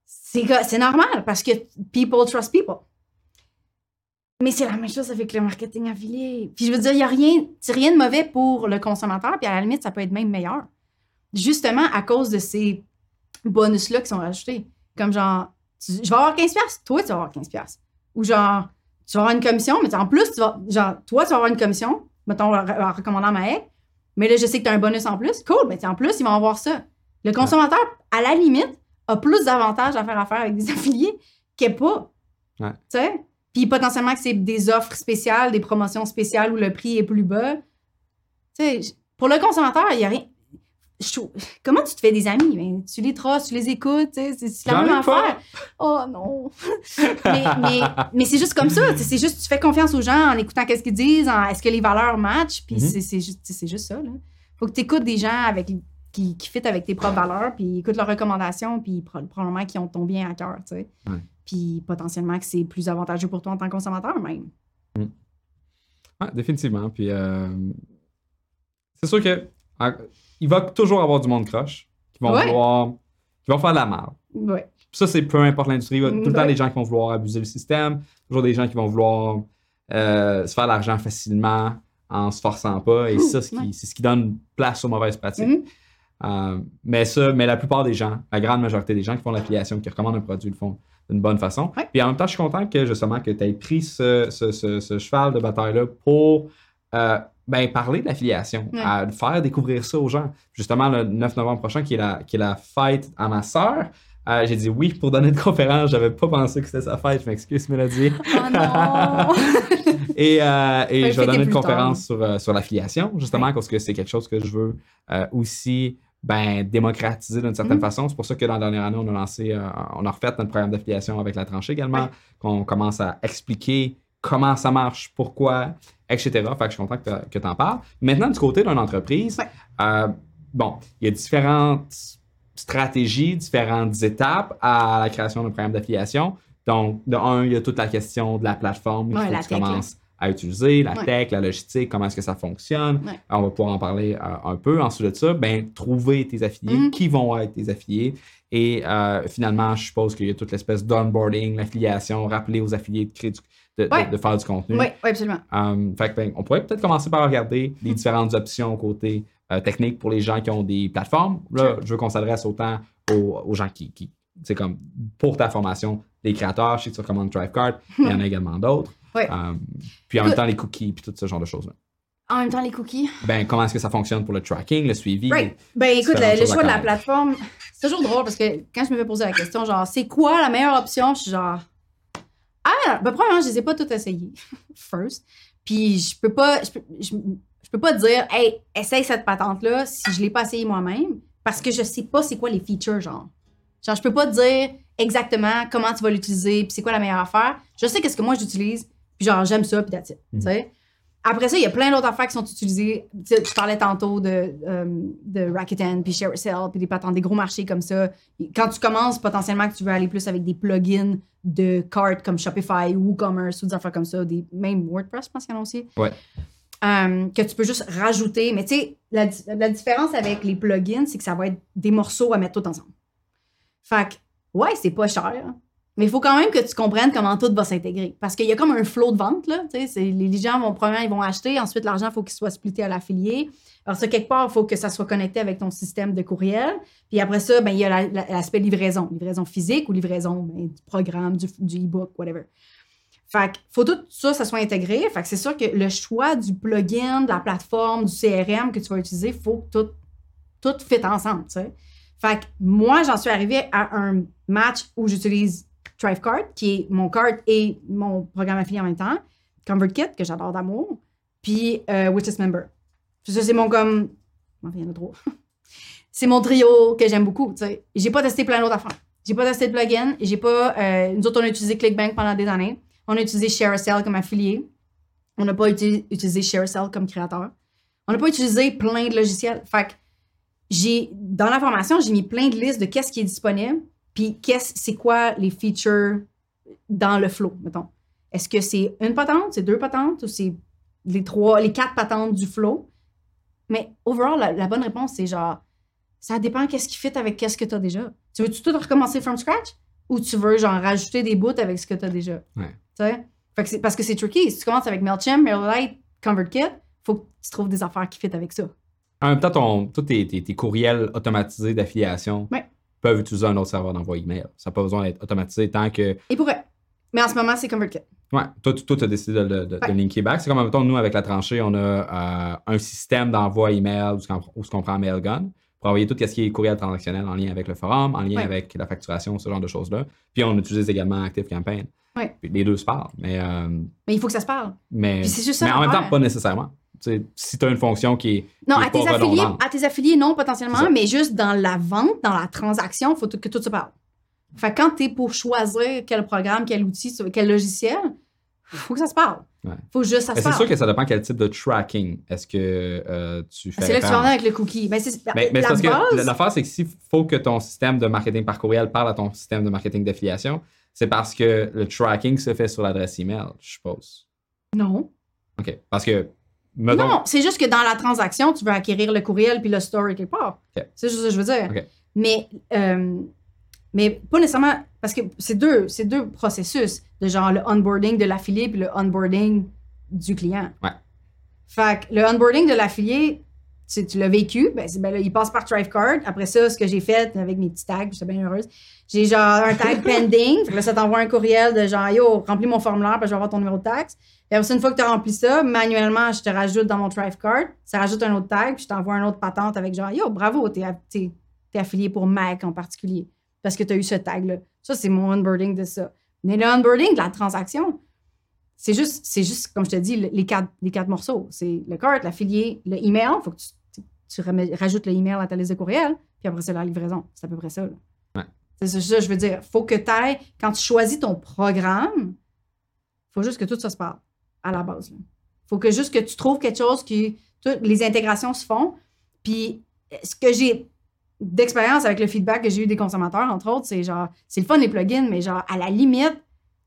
Speaker 3: C'est normal parce que people trust people. Mais c'est la même chose avec le marketing affilié. Puis je veux dire, il n'y a rien, rien de mauvais pour le consommateur, puis à la limite, ça peut être même meilleur. Justement à cause de ces bonus-là qui sont rajoutés. Comme genre, tu- je vais avoir 15$, piastres, toi, tu vas avoir 15$. Ou genre, tu vas avoir une commission, mais en plus, tu vas, genre, toi, tu vas avoir une commission, mettons, en recommandant ma haie, mais là, je sais que tu as un bonus en plus. Cool, mais en plus, ils vont avoir ça. Le consommateur, à la limite, a plus d'avantages à faire affaire avec des [laughs] affiliés que pas.
Speaker 2: Ouais.
Speaker 3: Tu sais? Puis potentiellement que c'est des offres spéciales, des promotions spéciales où le prix est plus bas. Tu sais, pour le consommateur, il n'y a rien. Je Comment tu te fais des amis? Ben, tu les trosses, tu les écoutes, c'est la même affaire. Oh non! [laughs] mais mais, mais c'est juste comme ça. C'est juste, tu fais confiance aux gens en écoutant qu'est-ce qu'ils disent, en est-ce que les valeurs matchent, puis
Speaker 2: Mhm.
Speaker 3: c'est- c'est juste, ça. Là. Faut que tu écoutes des gens avec, qui, qui fit avec tes propres valeurs, puis écoute leurs recommandations, puis pro- probablement qui ont ton bien à cœur, tu sais.
Speaker 2: Ouais.
Speaker 3: Puis potentiellement que c'est plus avantageux pour toi en tant que consommateur même.
Speaker 2: Ouais, définitivement. Puis euh, c'est sûr que euh, il va toujours avoir du monde croche qui vont
Speaker 3: Ouais.
Speaker 2: vouloir, qui vont faire de la merde.
Speaker 3: Ouais.
Speaker 2: Ça, c'est peu importe l'industrie. Il y a tout le temps des gens qui vont vouloir abuser le système, toujours des gens qui vont vouloir euh, se faire l'argent facilement en se forçant pas. Et
Speaker 3: Ouh,
Speaker 2: ça, c'est ce,
Speaker 3: ouais.
Speaker 2: qui- c'est ce qui donne place aux mauvaises pratiques.
Speaker 3: Mhm.
Speaker 2: Euh, mais ça, mais la plupart des gens, la grande majorité des gens qui font l'affiliation, qui recommandent un produit, le font d'une bonne façon.
Speaker 3: Ouais.
Speaker 2: Puis en même temps, je suis content que justement que tu aies pris ce, ce- ce- ce cheval de bataille-là pour euh, ben, parler de l'affiliation,
Speaker 3: Ouais.
Speaker 2: à faire découvrir ça aux gens. Justement, le 9 novembre prochain, qui est la, qui est la fête à ma sœur, euh, j'ai dit oui pour donner une conférence. J'avais pas pensé que c'était sa fête. Je m'excuse, Mélodie.
Speaker 3: Oh [laughs] non! [laughs]
Speaker 2: Et, euh, et je vais donner une conférence sur, euh, sur l'affiliation, justement, parce que c'est quelque chose que je veux euh, aussi ben, démocratiser d'une certaine
Speaker 3: Mhm.
Speaker 2: façon. C'est pour ça que dans la dernière année, on a lancé, on a refait notre programme d'affiliation avec la tranchée également,
Speaker 3: Ouais.
Speaker 2: qu'on commence à expliquer comment ça marche, pourquoi, etc. Fait que je suis content que tu en parles. Maintenant, du côté d'une entreprise,
Speaker 3: Ouais.
Speaker 2: euh, bon, il y a différentes stratégies, différentes étapes à la création d'un programme d'affiliation. Donc, de un, il y a toute la question de la plateforme
Speaker 3: Ouais, la
Speaker 2: que tu
Speaker 3: tech, là.
Speaker 2: commences à utiliser, la
Speaker 3: Ouais.
Speaker 2: tech, la logistique, comment est-ce que ça fonctionne.
Speaker 3: Ouais.
Speaker 2: On va pouvoir en parler euh, un peu. Ensuite de ça, ben, trouver tes affiliés,
Speaker 3: Mhm.
Speaker 2: qui vont être tes affiliés. Et euh, finalement, je suppose qu'il y a toute l'espèce d'onboarding, l'affiliation, rappeler aux affiliés de, créer du- de, de-
Speaker 3: Ouais.
Speaker 2: de faire du contenu.
Speaker 3: oui, absolument.
Speaker 2: Um, fait que, ben, on pourrait peut-être commencer par regarder [laughs] les différentes options côté euh, technique pour les gens qui ont des plateformes. Là, je veux qu'on s'adresse autant aux, aux gens qui, qui c'est comme pour ta formation, les créateurs, je sais que tu recommandes DriveCard, [laughs] il y en a également d'autres.
Speaker 3: Ouais.
Speaker 2: Um, puis en même temps, les cookies, puis tout ce genre de choses-là.
Speaker 3: En même temps, les cookies.
Speaker 2: Ben, comment est-ce que ça fonctionne pour le tracking, le suivi?
Speaker 3: Right. Ben écoute, le, le choix de la plateforme, c'est toujours drôle parce que quand je me fais poser la question, genre, c'est quoi la meilleure option? Je suis genre, ah, ben premièrement, je les ai pas toutes essayées, [laughs] first. Puis je peux pas, je peux, je, je peux pas dire, hey, essaye cette patente-là si je l'ai pas essayée moi-même parce que je sais pas c'est quoi les features, genre. Genre, je peux pas te dire exactement comment tu vas l'utiliser puis c'est quoi la meilleure affaire. Je sais qu'est-ce que moi j'utilise, puis genre, j'aime ça, puis that's it,
Speaker 2: Mhm.
Speaker 3: tu sais. Après ça, il y a plein d'autres affaires qui sont utilisées. Tu, parlais tantôt de, euh, de Rakuten, puis ShareSell, puis des patentes, des gros marchés comme ça. Quand tu commences, potentiellement, que tu veux aller plus avec des plugins de cartes comme Shopify WooCommerce ou des affaires comme ça, des, même WordPress, je pense qu'il y en a aussi.
Speaker 2: Ouais.
Speaker 3: Euh, que tu peux juste rajouter. Mais tu sais, la, la différence avec les plugins, c'est que ça va être des morceaux à mettre tout ensemble. Fait que, ouais, c'est pas cher. Mais il faut quand même que tu comprennes comment tout va s'intégrer. Parce qu'il y a comme un flot de vente, là. Les gens vont, premièrement, ils vont acheter. Ensuite, l'argent, il faut qu'il soit splitté à l'affilié. Alors, ça, quelque part, il faut que ça soit connecté avec ton système de courriel. Puis après ça, ben, il y a la- la- l'aspect livraison. Livraison physique ou livraison ben, du programme, du, e-book, whatever. Fait que faut tout ça, ça soit intégré. Fait que c'est sûr que le choix du plugin, de la plateforme, du CRM que tu vas utiliser, il faut que tout, tout fit ensemble, tu sais. Fait que moi, j'en suis arrivée à un match où j'utilise ThriveCard, qui est mon card et mon programme affilié en même temps, ConvertKit, que j'adore d'amour, puis euh, Witches Member. Ça, c'est mon comme... Enfin, il y en a trop. [laughs] c'est mon trio que j'aime beaucoup, tu sais. J'ai pas testé plein d'autres affaires. J'ai pas testé de plugin. J'ai pas... euh, nous autres, on a utilisé ClickBank pendant des années. On a utilisé ShareASale comme affilié. On n'a pas uti- utilisé ShareASale comme créateur. On n'a pas utilisé plein de logiciels. Fait j'ai, dans la formation, j'ai mis plein de listes de qu'est-ce qui est disponible, puis qu'est-ce, c'est quoi les features dans le flow, mettons? Est-ce que c'est une patente, c'est deux patentes, ou c'est les trois, les quatre patentes du flow? Mais overall, la, la bonne réponse, c'est genre, ça dépend qu'est-ce qui fit avec qu'est-ce que tu as déjà. Tu veux-tu tout recommencer from scratch? Ou tu veux, genre, rajouter des bouts avec ce que tu as déjà?
Speaker 2: Ouais.
Speaker 3: Tu sais? Fait que c'est, parce que c'est tricky. Si tu commences avec MailChimp, MailerLite, ConvertKit, faut que tu trouves des affaires qui fit avec ça.
Speaker 2: En même temps, ton, tous tes, tes- tes courriels automatisés d'affiliation
Speaker 3: Ouais.
Speaker 2: Peuvent utiliser un autre serveur d'envoi email. Ça n'a pas besoin d'être automatisé tant que.
Speaker 3: Et pourrait. Mais en ce moment, c'est ConvertKit.
Speaker 2: Ouais, toi, tu as décidé de, de, linker back. C'est comme, mettons, nous, avec la tranchée, on a euh, un système d'envoi email où, ce qu'on- prend Mailgun pour envoyer tout ce qui est courriel transactionnel en lien avec le forum, en lien
Speaker 3: Ouais.
Speaker 2: avec la facturation, ce genre de choses-là. Puis on utilise également ActiveCampaign.
Speaker 3: Ouais.
Speaker 2: Puis les deux se parlent. Mais, euh,
Speaker 3: Mais il faut que ça se parle.
Speaker 2: mais,
Speaker 3: c'est juste ça
Speaker 2: mais en même temps, pas nécessairement. Tu sais, si tu as une fonction qui est.
Speaker 3: Non,
Speaker 2: qui est
Speaker 3: à tes,
Speaker 2: pas
Speaker 3: affiliés,
Speaker 2: redondante.
Speaker 3: à tes affiliés, non,
Speaker 2: C'est
Speaker 3: potentiellement, mais juste dans la vente, dans la transaction, il faut que tout se parle. Fait que quand tu es pour choisir quel programme, quel outil, quel logiciel, faut que ça se parle.
Speaker 2: Ouais.
Speaker 3: faut juste que ça se
Speaker 2: c'est
Speaker 3: parle.
Speaker 2: sûr que ça dépend quel type de tracking est-ce que euh, tu fais.
Speaker 3: C'est là que tu en venir avec le cookie. Ben, c'est,
Speaker 2: Mais, c'est
Speaker 3: la
Speaker 2: parce que
Speaker 3: base,
Speaker 2: l'affaire, c'est que s'il faut que ton système de marketing par courriel parle à ton système de marketing d'affiliation, c'est parce que le tracking se fait sur l'adresse email, je suppose.
Speaker 3: non.
Speaker 2: OK. Parce que, mettons,
Speaker 3: Non, c'est juste que dans la transaction, tu veux acquérir le courriel puis le store quelque part. C'est juste ça que je veux dire. Mais, euh, mais pas nécessairement, parce que c'est deux, c'est deux processus, de genre le onboarding de l'affilié puis le onboarding du client.
Speaker 2: Ouais.
Speaker 3: Fait que le onboarding de l'affilié, tu, tu l'as vécu, ben, ben là, il passe par ThriveCard. Après ça, ce que j'ai fait avec mes petits tags, j'étais bien heureuse, j'ai genre un tag [laughs] pending. Fait là, ça t'envoie un courriel de genre, yo, remplis mon formulaire, puis je vais avoir ton numéro de taxe. Et après ça, une fois que tu as rempli ça, manuellement, je te rajoute dans mon ThriveCard. Ça rajoute un autre tag, puis je t'envoie un autre patente avec genre, yo, bravo, t'es, t'es affilié pour Mac en particulier, parce que tu as eu ce tag-là. Ça, c'est mon onboarding de ça. Mais le onboarding de la transaction, c'est juste, c'est juste, comme je te dis, le- les quatre, les quatre morceaux. C'est le cart, l'affilié, le email. Il faut que tu, rajoutes le email à ta liste de courriel, puis après, c'est la livraison. C'est à peu près ça. là.
Speaker 2: Ouais.
Speaker 3: C'est ça, je veux dire. faut que tu ailles, quand tu choisis ton programme, faut juste que tout ça se parle à la base. Il faut que juste que tu trouves quelque chose qui. toutes les intégrations se font. Puis, ce que j'ai d'expérience avec le feedback que j'ai eu des consommateurs, entre autres, c'est genre, c'est le fun les plugins, mais genre, à la limite,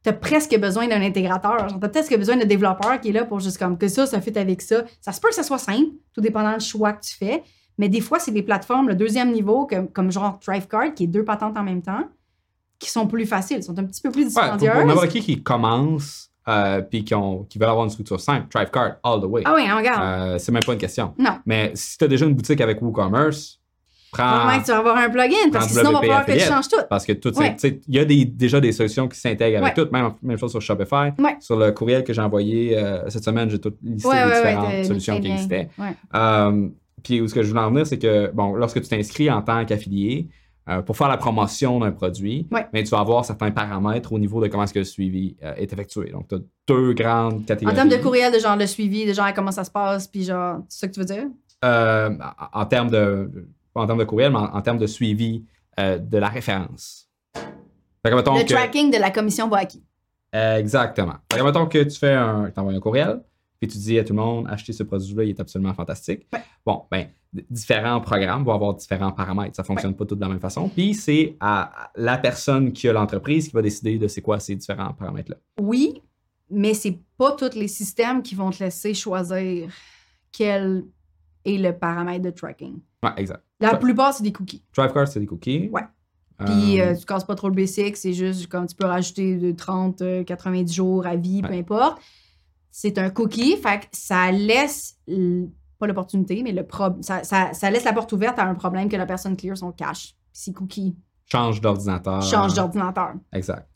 Speaker 3: tu as presque besoin d'un intégrateur. Tu as presque besoin d'un développeur qui est là pour juste comme que ça, ça fit avec ça. Ça se peut que ça soit simple, tout dépendant du choix que tu fais. Mais des fois, c'est des plateformes, le deuxième niveau, comme, comme genre ThriveCard, qui est deux patentes en même temps, qui sont plus faciles, sont un petit peu plus
Speaker 2: ouais, pour,
Speaker 3: dispendieuses.
Speaker 2: n'importe qui qui commence euh, puis qui, ont- qui veulent avoir une structure simple, ThriveCard, all the way.
Speaker 3: ah oui, hein, regarde.
Speaker 2: Euh, c'est même pas une question.
Speaker 3: non.
Speaker 2: Mais si tu as déjà une boutique avec WooCommerce, prends.
Speaker 3: Probablement que tu vas avoir un plugin, parce que sinon, il va falloir que tu changes tout.
Speaker 2: Parce que tout,
Speaker 3: Ouais.
Speaker 2: tu sais, il y a des, déjà des solutions qui s'intègrent avec
Speaker 3: Ouais.
Speaker 2: tout. Même, même chose sur Shopify.
Speaker 3: Ouais.
Speaker 2: Sur le courriel que j'ai envoyé euh, cette semaine, j'ai tout listé les différentes solutions qui existaient. Euh, puis où ce que je voulais en venir, c'est que bon, lorsque tu t'inscris en tant qu'affilié, euh, pour faire la promotion d'un produit,
Speaker 3: Ouais.
Speaker 2: mais tu vas avoir certains paramètres au niveau de comment est-ce que le suivi euh, est effectué. Donc, tu as deux grandes
Speaker 3: En
Speaker 2: catégories.
Speaker 3: termes de courriel, de genre le suivi, de genre comment ça se passe, puis genre, c'est ça que tu veux dire?
Speaker 2: Euh, en, en termes de, pas en termes de courriel, mais en, en termes de suivi euh, de la référence. Fait que, mettons
Speaker 3: le
Speaker 2: que-
Speaker 3: tracking de la commission va à qui?
Speaker 2: Exactement. Fait que, mettons que tu fais un, t'envoies un courriel, puis tu dis à tout le monde, achetez ce produit-là, il est absolument fantastique.
Speaker 3: Ouais.
Speaker 2: Bon, ben, différents programmes vont avoir différents paramètres. Ça fonctionne pas tous de la même façon. Puis c'est à la personne qui a l'entreprise qui va décider de c'est quoi ces différents paramètres-là.
Speaker 3: Oui, mais c'est pas tous les systèmes qui vont te laisser choisir quel est le paramètre de tracking.
Speaker 2: Ouais, exact.
Speaker 3: La plupart, c'est des cookies.
Speaker 2: DriveCard, c'est des cookies.
Speaker 3: Ouais. Puis
Speaker 2: Euh,
Speaker 3: euh, tu casses pas trop le basic, c'est juste comme tu peux rajouter de 30, euh, 90 jours à vie, peu importe. C'est un cookie, fait que ça laisse, pas l'opportunité, mais le ça, ça- ça laisse la porte ouverte à un problème que la personne clear son cache. Si cookie
Speaker 2: change d'ordinateur.
Speaker 3: change d'ordinateur.
Speaker 2: Exact.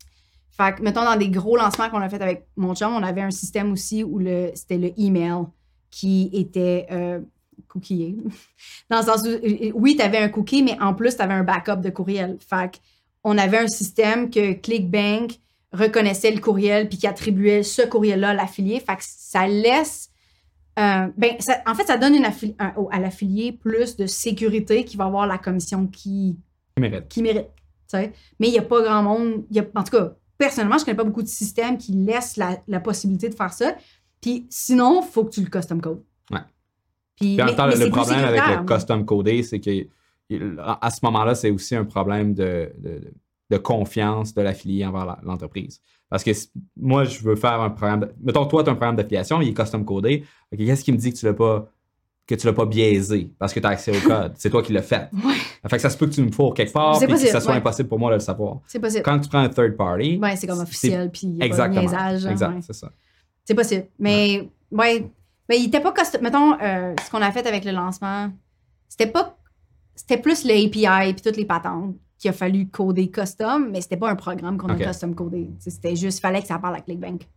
Speaker 3: Fait que, mettons, dans des gros lancements qu'on a fait avec mon chum, on avait un système aussi où c'était le email qui était euh, cookieé. [laughs] Dans le sens où, oui, tu avais un cookie, mais en plus, tu avais un backup de courriel. Fait on avait un système que ClickBank reconnaissait le courriel puis qui attribuait ce courriel-là à l'affilié. Fait que ça laisse. euh, ben, ça- en fait, ça donne une affili- un- au- à l'affilié plus de sécurité qui va avoir la commission qui,
Speaker 2: mérite.
Speaker 3: qui. Mais il n'y a pas grand monde. Y a, en tout cas, personnellement, je ne connais pas beaucoup de systèmes qui laissent la, la possibilité de faire ça. Puis sinon, il faut que tu le custom code. Puis,
Speaker 2: en
Speaker 3: mais-
Speaker 2: même temps,
Speaker 3: mais
Speaker 2: le problème avec le custom codé, c'est que il- à ce moment-là, c'est aussi un problème de, de- de confiance de l'affilié envers l'entreprise. Parce que moi, je veux faire un programme. de- mettons, toi, tu as un programme d'affiliation, il est custom codé. Qu'est-ce qui me dit que tu l'as pas que tu l'as pas biaisé parce que tu as accès au [laughs] code? c'est toi qui l'as fait.
Speaker 3: Ouais.
Speaker 2: Fait que ça se peut que tu me fourres quelque part et que ça soit
Speaker 3: ouais.
Speaker 2: impossible pour moi de le savoir.
Speaker 3: C'est possible.
Speaker 2: Quand tu prends un third party,
Speaker 3: Ouais, c'est comme officiel, puis il y a pas de
Speaker 2: exactement.
Speaker 3: niaisage,
Speaker 2: exact,
Speaker 3: ouais.
Speaker 2: c'est ça.
Speaker 3: C'est possible. Mais, ouais. Mais il était pas custom. Mettons, euh, ce qu'on a fait avec le lancement, c'était pas. C'était plus le API puis toutes les patentes qu'il a fallu coder custom, mais c'était pas un programme qu'on a custom codé. C'était juste, fallait que ça parle à ClickBank.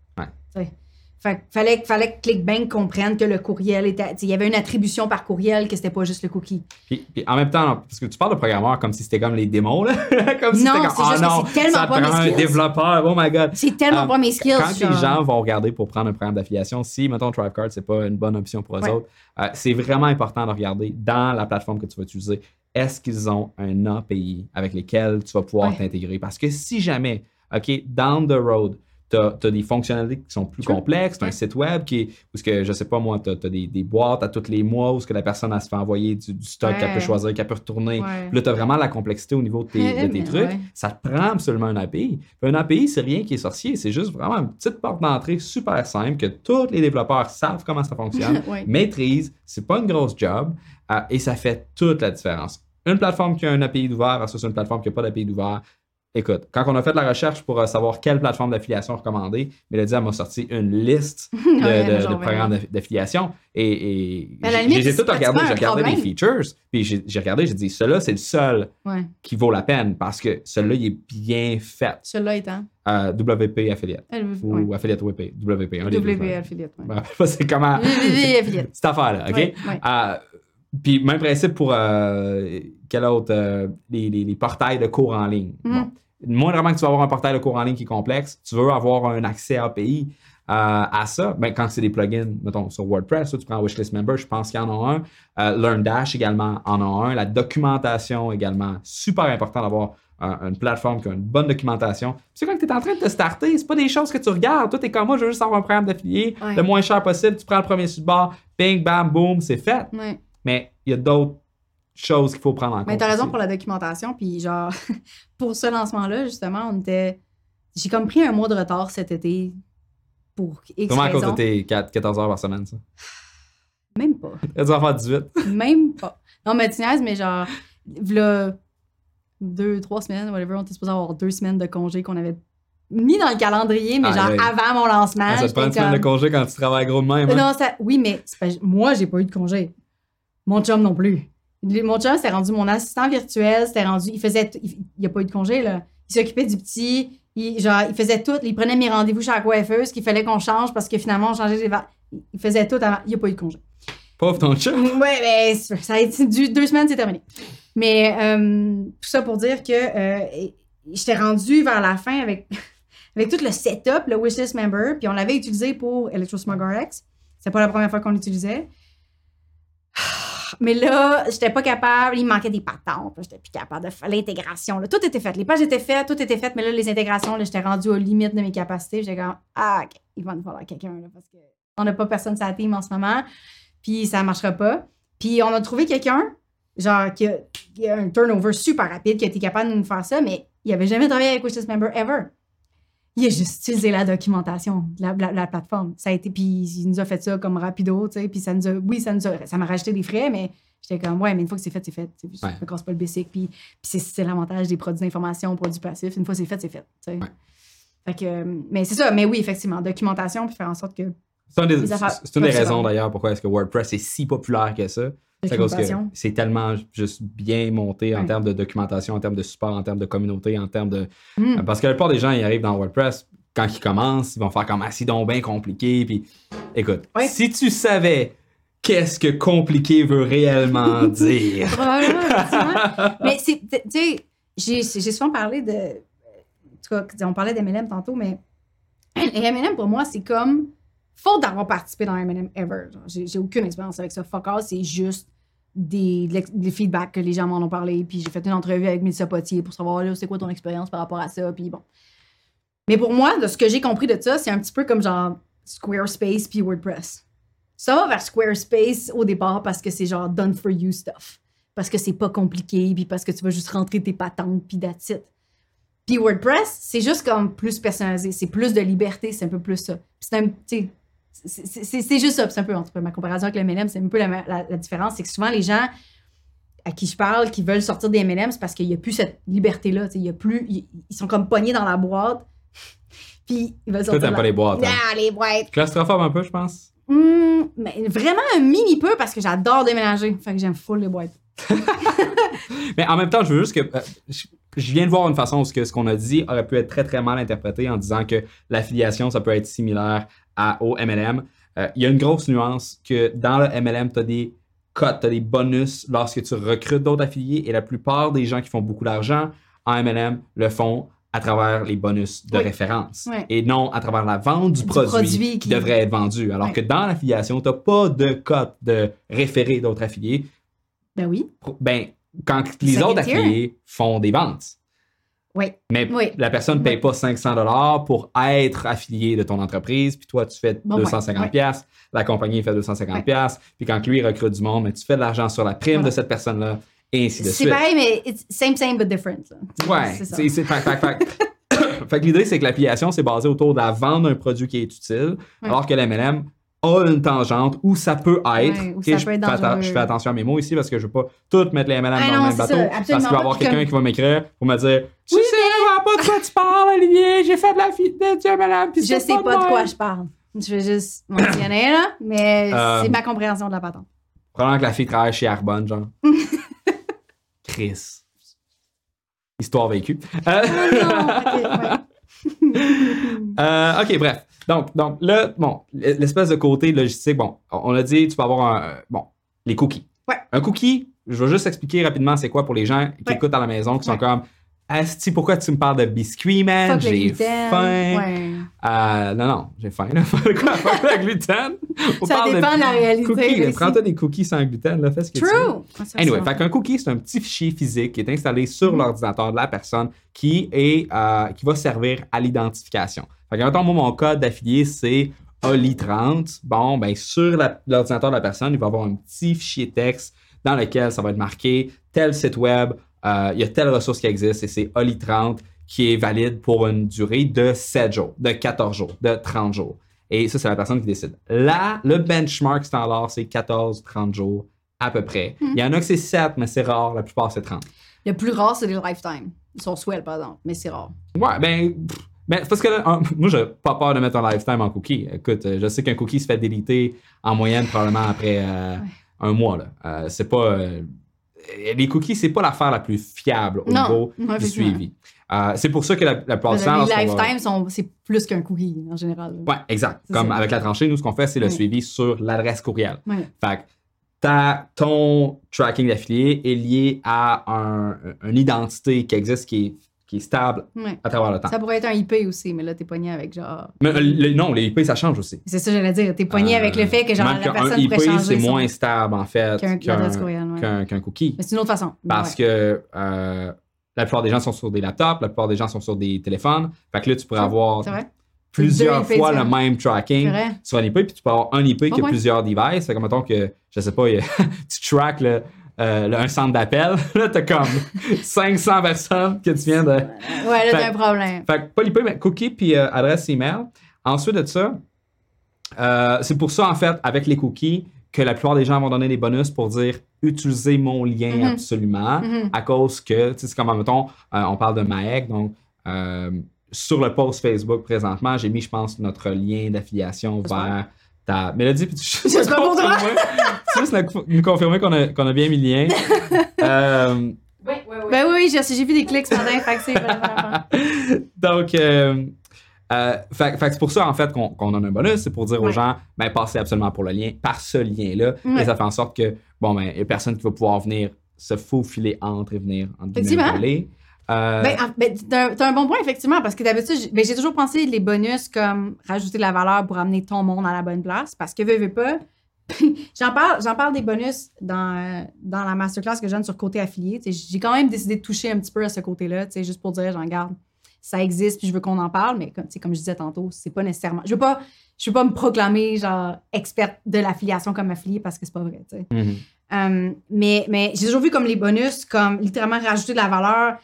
Speaker 2: Ouais.
Speaker 3: Fait que fallait, fallait que ClickBank comprenne que le courriel était. Il y avait une attribution par courriel que c'était pas juste le cookie.
Speaker 2: Puis, puis en même temps, parce que tu parles de programmeurs comme si c'était comme les démons, là. [laughs] comme si c'était comme, ah
Speaker 3: juste
Speaker 2: non,
Speaker 3: c'est tellement
Speaker 2: ça
Speaker 3: pas
Speaker 2: prend
Speaker 3: mes
Speaker 2: un
Speaker 3: skills.
Speaker 2: développeur, oh my god.
Speaker 3: C'est tellement
Speaker 2: Euh,
Speaker 3: pas mes skills.
Speaker 2: Quand
Speaker 3: genre.
Speaker 2: les gens vont regarder pour prendre un programme d'affiliation, si, mettons, TribeCard, c'est pas une bonne option pour eux
Speaker 3: Ouais.
Speaker 2: autres, euh, c'est vraiment important de regarder dans la plateforme que tu vas utiliser, est-ce qu'ils ont un API avec lesquels tu vas pouvoir
Speaker 3: Ouais.
Speaker 2: t'intégrer? Parce que si jamais, OK, down the road, tu as, des fonctionnalités qui sont plus complexes, tu as un site web qui est, où ce que, je sais pas moi, tu as, des, des boîtes à tous les mois où ce que la personne elle se fait envoyer du, du stock qu'elle peut choisir, qu'elle peut retourner.
Speaker 3: Ouais.
Speaker 2: Puis là, tu as vraiment la complexité au niveau de tes, de tes trucs.
Speaker 3: ouais.
Speaker 2: Ça te prend absolument un API. Puis un API, c'est rien qui est sorcier. C'est juste vraiment une petite porte d'entrée super simple que tous les développeurs savent comment ça fonctionne, [laughs] maîtrisent. C'est pas une grosse job euh, et ça fait toute la différence. Une plateforme qui a un API d'ouvert versus une plateforme qui n'a pas d'API d'ouvert. Écoute, quand on a fait la recherche pour euh, savoir quelle plateforme d'affiliation recommander, Mélodie m'a sorti une liste [laughs] de,
Speaker 3: Ouais,
Speaker 2: de- de
Speaker 3: genre,
Speaker 2: programmes d'affiliation. Et, j'ai- tout regardé, j'ai regardé les features, puis j'ai regardé, j'ai dit, celui-là, c'est le seul
Speaker 3: Ouais.
Speaker 2: qui vaut la peine parce que celui-là, il est bien fait.
Speaker 3: Celui-là étant.
Speaker 2: Euh, WP Affiliate. Ou
Speaker 3: ouais.
Speaker 2: Affiliate WP. WP. Un
Speaker 3: affiliate. ouais.
Speaker 2: C'est comment.
Speaker 3: WP affiliate. [laughs]
Speaker 2: Cette affaire-là, OK? Euh, puis même principe pour quel autre? les, les- les portails de cours en ligne.
Speaker 3: Mhm.
Speaker 2: Bon. Moindrement que tu vas avoir un portail de cours en ligne qui est complexe, tu veux avoir un accès API euh, à ça. Ben, quand c'est des plugins, mettons sur WordPress, tu prends Wishlist Member, je pense qu'il y en a un. Euh, LearnDash également en a un. La documentation également, super important d'avoir un- une plateforme qui a une bonne documentation. C'est quand tu es en train de te starter, c'est pas des choses que tu regardes. Toi, tu es comme moi, je veux juste avoir un programme d'affilié
Speaker 3: Ouais.
Speaker 2: le moins cher possible. Tu prends le premier support, ping, bam, boom, c'est fait.
Speaker 3: Ouais.
Speaker 2: Mais il y a d'autres choses qu'il faut prendre en compte.
Speaker 3: Mais t'as raison
Speaker 2: aussi.
Speaker 3: pour la documentation. Puis, genre, [laughs] pour ce lancement-là, justement, on était. J'ai comme pris un mois de retard cet été pour X
Speaker 2: Vraiment à cause de tes 4, 14 heures par semaine, ça? [sighs]
Speaker 3: Même pas. [laughs]
Speaker 2: Tu en faire 18.
Speaker 3: Même pas. Non, mais tu mais genre, là, deux, trois semaines, whatever, on était supposé avoir deux semaines de congé qu'on avait mis dans le calendrier, mais
Speaker 2: Ah,
Speaker 3: genre
Speaker 2: oui.
Speaker 3: avant mon lancement.
Speaker 2: ça te prend une semaine de congé quand tu travailles gros de même. hein?
Speaker 3: Non, ça, oui, mais pas- moi, j'ai pas eu de congé. Mon chum non plus. Mon chum, c'était rendu mon assistant virtuel, c'était rendu. Il faisait. Il, il a pas eu de congé, là. Il s'occupait du petit. Il, genre, il faisait tout. Il prenait mes rendez-vous chez la coiffeuse qu'il fallait qu'on change parce que finalement, on changeait les. Il faisait tout avant. Il a pas eu de congé.
Speaker 2: Pauvre ton chat.
Speaker 3: Ouais, mais c'est- ça a été deux semaines, c'est terminé. Mais euh, tout ça pour dire que euh, j'étais rendue vers la fin avec, [laughs] avec tout le setup, le wishlist member, puis on l'avait utilisé pour ElectroSmog RX. C'est pas la première fois qu'on l'utilisait. Mais là, j'étais pas capable, il manquait des patentes, j'étais plus capable de faire l'intégration. Tout était fait, les pages étaient faites, tout était fait, mais là, les intégrations, j'étais rendue aux limites de mes capacités. J'étais comme, ah, ok, il va nous falloir quelqu'un, parce que on n'a pas personne sur la team en ce moment, puis ça marchera pas. Puis on a trouvé quelqu'un, genre, qui a, un turnover super rapide, qui a été capable de nous faire ça, mais il avait jamais travaillé avec Wishlist Member ever. Il a juste utilisé la documentation la, la- la plateforme. Ça a été, puis il nous a fait ça comme rapido, tu sais, puis ça nous a, oui, ça nous a, ça m'a rajouté des frais, mais J'étais comme, ouais, mais une fois que c'est fait, c'est fait. Tu sais,
Speaker 2: Ouais.
Speaker 3: Je me casse pas le basic. Puis, puis c'est, c'est l'avantage des produits d'information, produits passifs. Une fois que c'est fait, c'est fait. tu sais.
Speaker 2: Ouais.
Speaker 3: Fait que, mais c'est ça. Mais oui, effectivement, documentation, puis faire en sorte que
Speaker 2: C'est une des,
Speaker 3: affaires
Speaker 2: c'est une des raisons d'ailleurs pourquoi est-ce que WordPress est si populaire que ça. C'est tellement juste bien monté en
Speaker 3: Ouais.
Speaker 2: termes de documentation, en termes de support, en termes de communauté, en termes de.
Speaker 3: Mm.
Speaker 2: Parce que la plupart des gens, ils arrivent dans WordPress, quand ils commencent, ils vont faire comme ah, c'est donc bien compliqué. Puis écoute,
Speaker 3: Ouais.
Speaker 2: si tu savais qu'est-ce que compliqué veut réellement [laughs] dire. [laughs]
Speaker 3: Mais c'est, tu sais, j'ai, souvent parlé de. En tout cas, on parlait d'MLM tantôt, mais [clears throat] les MLM, pour moi, c'est comme. Faute d'avoir participé dans MLM ever. J'ai aucune expérience avec ça. Fuck all, c'est juste des, des feedbacks que les gens m'en ont parlé. Puis j'ai fait une entrevue avec Mélissa Potier pour savoir, c'est quoi ton expérience par rapport à ça. Puis bon. Mais pour moi, de ce que j'ai compris de ça, c'est un petit peu comme genre Squarespace puis WordPress. Ça va vers Squarespace au départ parce que c'est genre done for you stuff. Parce que c'est pas compliqué, puis parce que tu vas juste rentrer tes patentes, puis that's it. Puis WordPress, c'est juste comme plus personnalisé. C'est plus de liberté, c'est un peu plus ça. C'est un, c'est- juste ça. C'est un peu, cas, ma comparaison avec le MLM, c'est un peu la, la- la différence. C'est que souvent, les gens à qui je parle, qui veulent sortir des MLM, c'est parce qu'il n'y a plus cette liberté-là. tu sais, Il y a plus, ils, ils sont comme pognés dans la boîte. [laughs] Puis ils veulent
Speaker 2: Toi,
Speaker 3: sortir.
Speaker 2: t'aimes
Speaker 3: de
Speaker 2: pas les boîtes. hein?
Speaker 3: Ah, les boîtes.
Speaker 2: Claustrophobe un peu, je pense?
Speaker 3: Hum, mais vraiment un mini peu parce que j'adore déménager. Fait que j'aime full les boîtes. [laughs]
Speaker 2: Mais en même temps, je veux juste que. euh, je, je viens de voir une façon où ce qu'on a dit aurait pu être très très mal interprété en disant que l'affiliation, ça peut être similaire à, au MLM. Euh, Il y a une grosse nuance que dans le MLM, tu as des cotes, tu as des bonus lorsque tu recrutes d'autres affiliés et la plupart des gens qui font beaucoup d'argent en MLM le font à travers les bonus de
Speaker 3: Oui.
Speaker 2: référence
Speaker 3: Oui.
Speaker 2: et non à travers la vente du,
Speaker 3: Du
Speaker 2: produit,
Speaker 3: produit
Speaker 2: qui devrait être vendu. Alors
Speaker 3: Oui.
Speaker 2: que dans l'affiliation, tu n'as pas de cote de référer d'autres affiliés
Speaker 3: Ben oui.
Speaker 2: ben, quand les autres affiliés font des ventes.
Speaker 3: Oui.
Speaker 2: Mais
Speaker 3: Oui.
Speaker 2: la personne ne paye
Speaker 3: Oui.
Speaker 2: pas 500 dollars pour être affilié de ton entreprise, puis toi, tu fais
Speaker 3: Bon,
Speaker 2: 250
Speaker 3: ouais.
Speaker 2: pièces, la compagnie fait 250
Speaker 3: Ouais.
Speaker 2: pièces, puis quand lui recrute du monde, mais tu fais de l'argent sur la prime
Speaker 3: Voilà.
Speaker 2: de cette personne-là, et ainsi de
Speaker 3: C'est
Speaker 2: suite.
Speaker 3: pareil, mais it's same, same, but different.
Speaker 2: Ouais,
Speaker 3: C'est ça.
Speaker 2: c'est c'est- fait, [coughs] que l'idée, c'est que l'affiliation, c'est basé autour de la vente d'un produit qui est utile, alors que l'MLM a une tangente où ça peut être.
Speaker 3: Ouais, ça
Speaker 2: je,
Speaker 3: peut être
Speaker 2: fais je attention à mes mots ici parce que je veux pas tout mettre les MLM
Speaker 3: Ah
Speaker 2: dans
Speaker 3: non,
Speaker 2: le même bateau.
Speaker 3: ça,
Speaker 2: parce qu'il va y avoir quelqu'un
Speaker 3: comme-
Speaker 2: qui va m'écrire pour me dire Tu
Speaker 3: Oui,
Speaker 2: sais vraiment pas de quoi tu parles, Olivier, j'ai fait de la fille de du MLM. puis
Speaker 3: Je sais pas de quoi je parle. Je vais juste mentionner, là, mais
Speaker 2: Euh,
Speaker 3: c'est ma compréhension de la patente.
Speaker 2: Probablement que la fille travaille chez Arbonne, genre. [laughs] Chris. Histoire vécue. Euh,
Speaker 3: Oh non, ok, [laughs] ouais. [laughs]
Speaker 2: Euh, OK, bref. Donc, donc là, bon, l'espèce de côté logistique, bon, on a dit, tu peux avoir un, euh, bon, les cookies.
Speaker 3: Ouais.
Speaker 2: Un cookie, je vais juste expliquer rapidement c'est quoi pour les gens qui
Speaker 3: Ouais.
Speaker 2: écoutent à la maison, qui sont comme, Asti, pourquoi tu me parles de biscuits, man? J'ai faim.
Speaker 3: Ouais.
Speaker 2: Euh, non, non, j'ai faim. Là. [laughs] Quoi, fuck le gluten? On
Speaker 3: Ça
Speaker 2: parle
Speaker 3: dépend de la réalité.
Speaker 2: Cookies, prends-toi des cookies sans gluten, là, fais ce que tu veux.
Speaker 3: True! Ah,
Speaker 2: Anyway, fait qu'un cookie, c'est un petit fichier physique qui est installé sur
Speaker 3: Mhm.
Speaker 2: l'ordinateur de la personne qui, est, euh, qui va servir à l'identification. Fait que, mettons, moi, mon code d'affilié, c'est OLI30. Bon, ben, sur l'ordinateur de la personne, il va y avoir un petit fichier texte dans lequel ça va être marqué tel site web, euh, il y a telle ressource qui existe et c'est OLI30 qui est valide pour une durée de 7 jours, de 14 jours, de 30 jours. Et ça, c'est la personne qui décide. Là, le benchmark standard, c'est 14-30 jours à peu près.
Speaker 3: Mhm.
Speaker 2: Il y en a que c'est 7, mais c'est rare. La plupart, c'est 30.
Speaker 3: Le plus rare, c'est les lifetime. Ils sont swell, par exemple, mais c'est rare.
Speaker 2: Ouais, ben. ben, parce que là, un- moi, j'ai pas peur de mettre un lifetime en cookie. Écoute, je sais qu'un cookie se fait déliter en moyenne probablement après euh, un mois. Là. Euh, c'est pas. euh, les cookies, c'est pas l'affaire la plus fiable au
Speaker 3: Non,
Speaker 2: niveau
Speaker 3: non,
Speaker 2: du suivi. Euh, c'est pour ça que la, la plupart du temps.
Speaker 3: les
Speaker 2: lorsqu'on va-
Speaker 3: lifetime, sont- c'est plus qu'un cookie, en général.
Speaker 2: Ouais, exact. Comme avec la tranchée, nous, ce qu'on fait, c'est le
Speaker 3: Oui.
Speaker 2: suivi sur l'adresse courriel. Fait que ta- ton tracking d'affilié est lié à un- une identité qui existe, qui est, qui est stable
Speaker 3: Ouais.
Speaker 2: à travers le temps.
Speaker 3: Ça pourrait être un IP aussi, mais là, t'es pogné avec genre.
Speaker 2: Mais euh, le- non, les IP, ça change aussi.
Speaker 3: C'est ça, que j'allais dire. T'es pogné
Speaker 2: Euh,
Speaker 3: avec le fait que genre la personne
Speaker 2: IP,
Speaker 3: pourrait changer
Speaker 2: c'est
Speaker 3: son-
Speaker 2: moins stable, en fait,
Speaker 3: qu'un ouais.
Speaker 2: cookie.
Speaker 3: Mais c'est une autre façon.
Speaker 2: Parce que euh, la plupart des gens sont sur des laptops, la plupart des gens sont sur des téléphones. Fait que là, tu pourrais avoir plusieurs
Speaker 3: IP
Speaker 2: fois le même tracking sur un IP, puis tu peux avoir un IP qui a
Speaker 3: ouais.
Speaker 2: plusieurs devices. Fait que, mettons que, je sais pas, [laughs] tu track le, euh, un centre d'appel. [laughs] Là, t'as comme 500 personnes que tu viens de.
Speaker 3: Ouais, là, t'as un problème.
Speaker 2: Fait que pas l'IP, mais cookie puis euh, adresse email. Ensuite de ça, euh, c'est pour ça, en fait, avec les cookies, que la plupart des gens vont donner des bonus pour dire utiliser mon lien
Speaker 3: Mhm.
Speaker 2: absolument
Speaker 3: Mhm.
Speaker 2: à cause que, tu sais, c'est comme, mettons, on parle de Maek, donc sur le post Facebook présentement, j'ai mis, je pense, notre lien d'affiliation vers ta. Mélodie, puis tu
Speaker 3: C'est [laughs] pas pour toi?
Speaker 2: tu juste nous confirmer qu'on a, qu'on a bien mis le lien. [laughs] Euh,
Speaker 3: Oui, oui, oui. Ben oui, j'ai j'ai vu des clics ce matin, fait que c'est vraiment. [laughs]
Speaker 2: donc, euh, euh, fait, fait c'est pour ça, en fait, qu'on qu'on donne un bonus. C'est pour dire aux
Speaker 3: Ouais.
Speaker 2: gens, ben, passez absolument pour le lien, par ce lien-là.
Speaker 3: Ouais.
Speaker 2: Et ça fait en sorte que, bon, ben, il n'y a personne qui va pouvoir venir se faufiler entre et venir, entre guillemets, voler. Euh,
Speaker 3: Ben, en- ben, t'as un- t'as un bon point, effectivement, parce que d'habitude, j'ai ben, j'ai toujours pensé les bonus comme rajouter de la valeur pour amener ton monde à la bonne place, parce que veux, veux pas. [laughs] J'en parle, j'en parle des bonus dans, dans la masterclass que je donne sur côté affilié. J'ai quand même décidé de toucher un petit peu à ce côté-là, juste pour dire, j'en garde, ça existe, puis je veux qu'on en parle, mais comme, comme je disais tantôt, c'est pas nécessairement. Je veux pas, je veux pas me proclamer genre experte de l'affiliation comme affilié parce que c'est pas vrai.
Speaker 2: mhm.
Speaker 3: Euh, mais mais j'ai toujours vu comme les bonus, comme littéralement rajouter de la valeur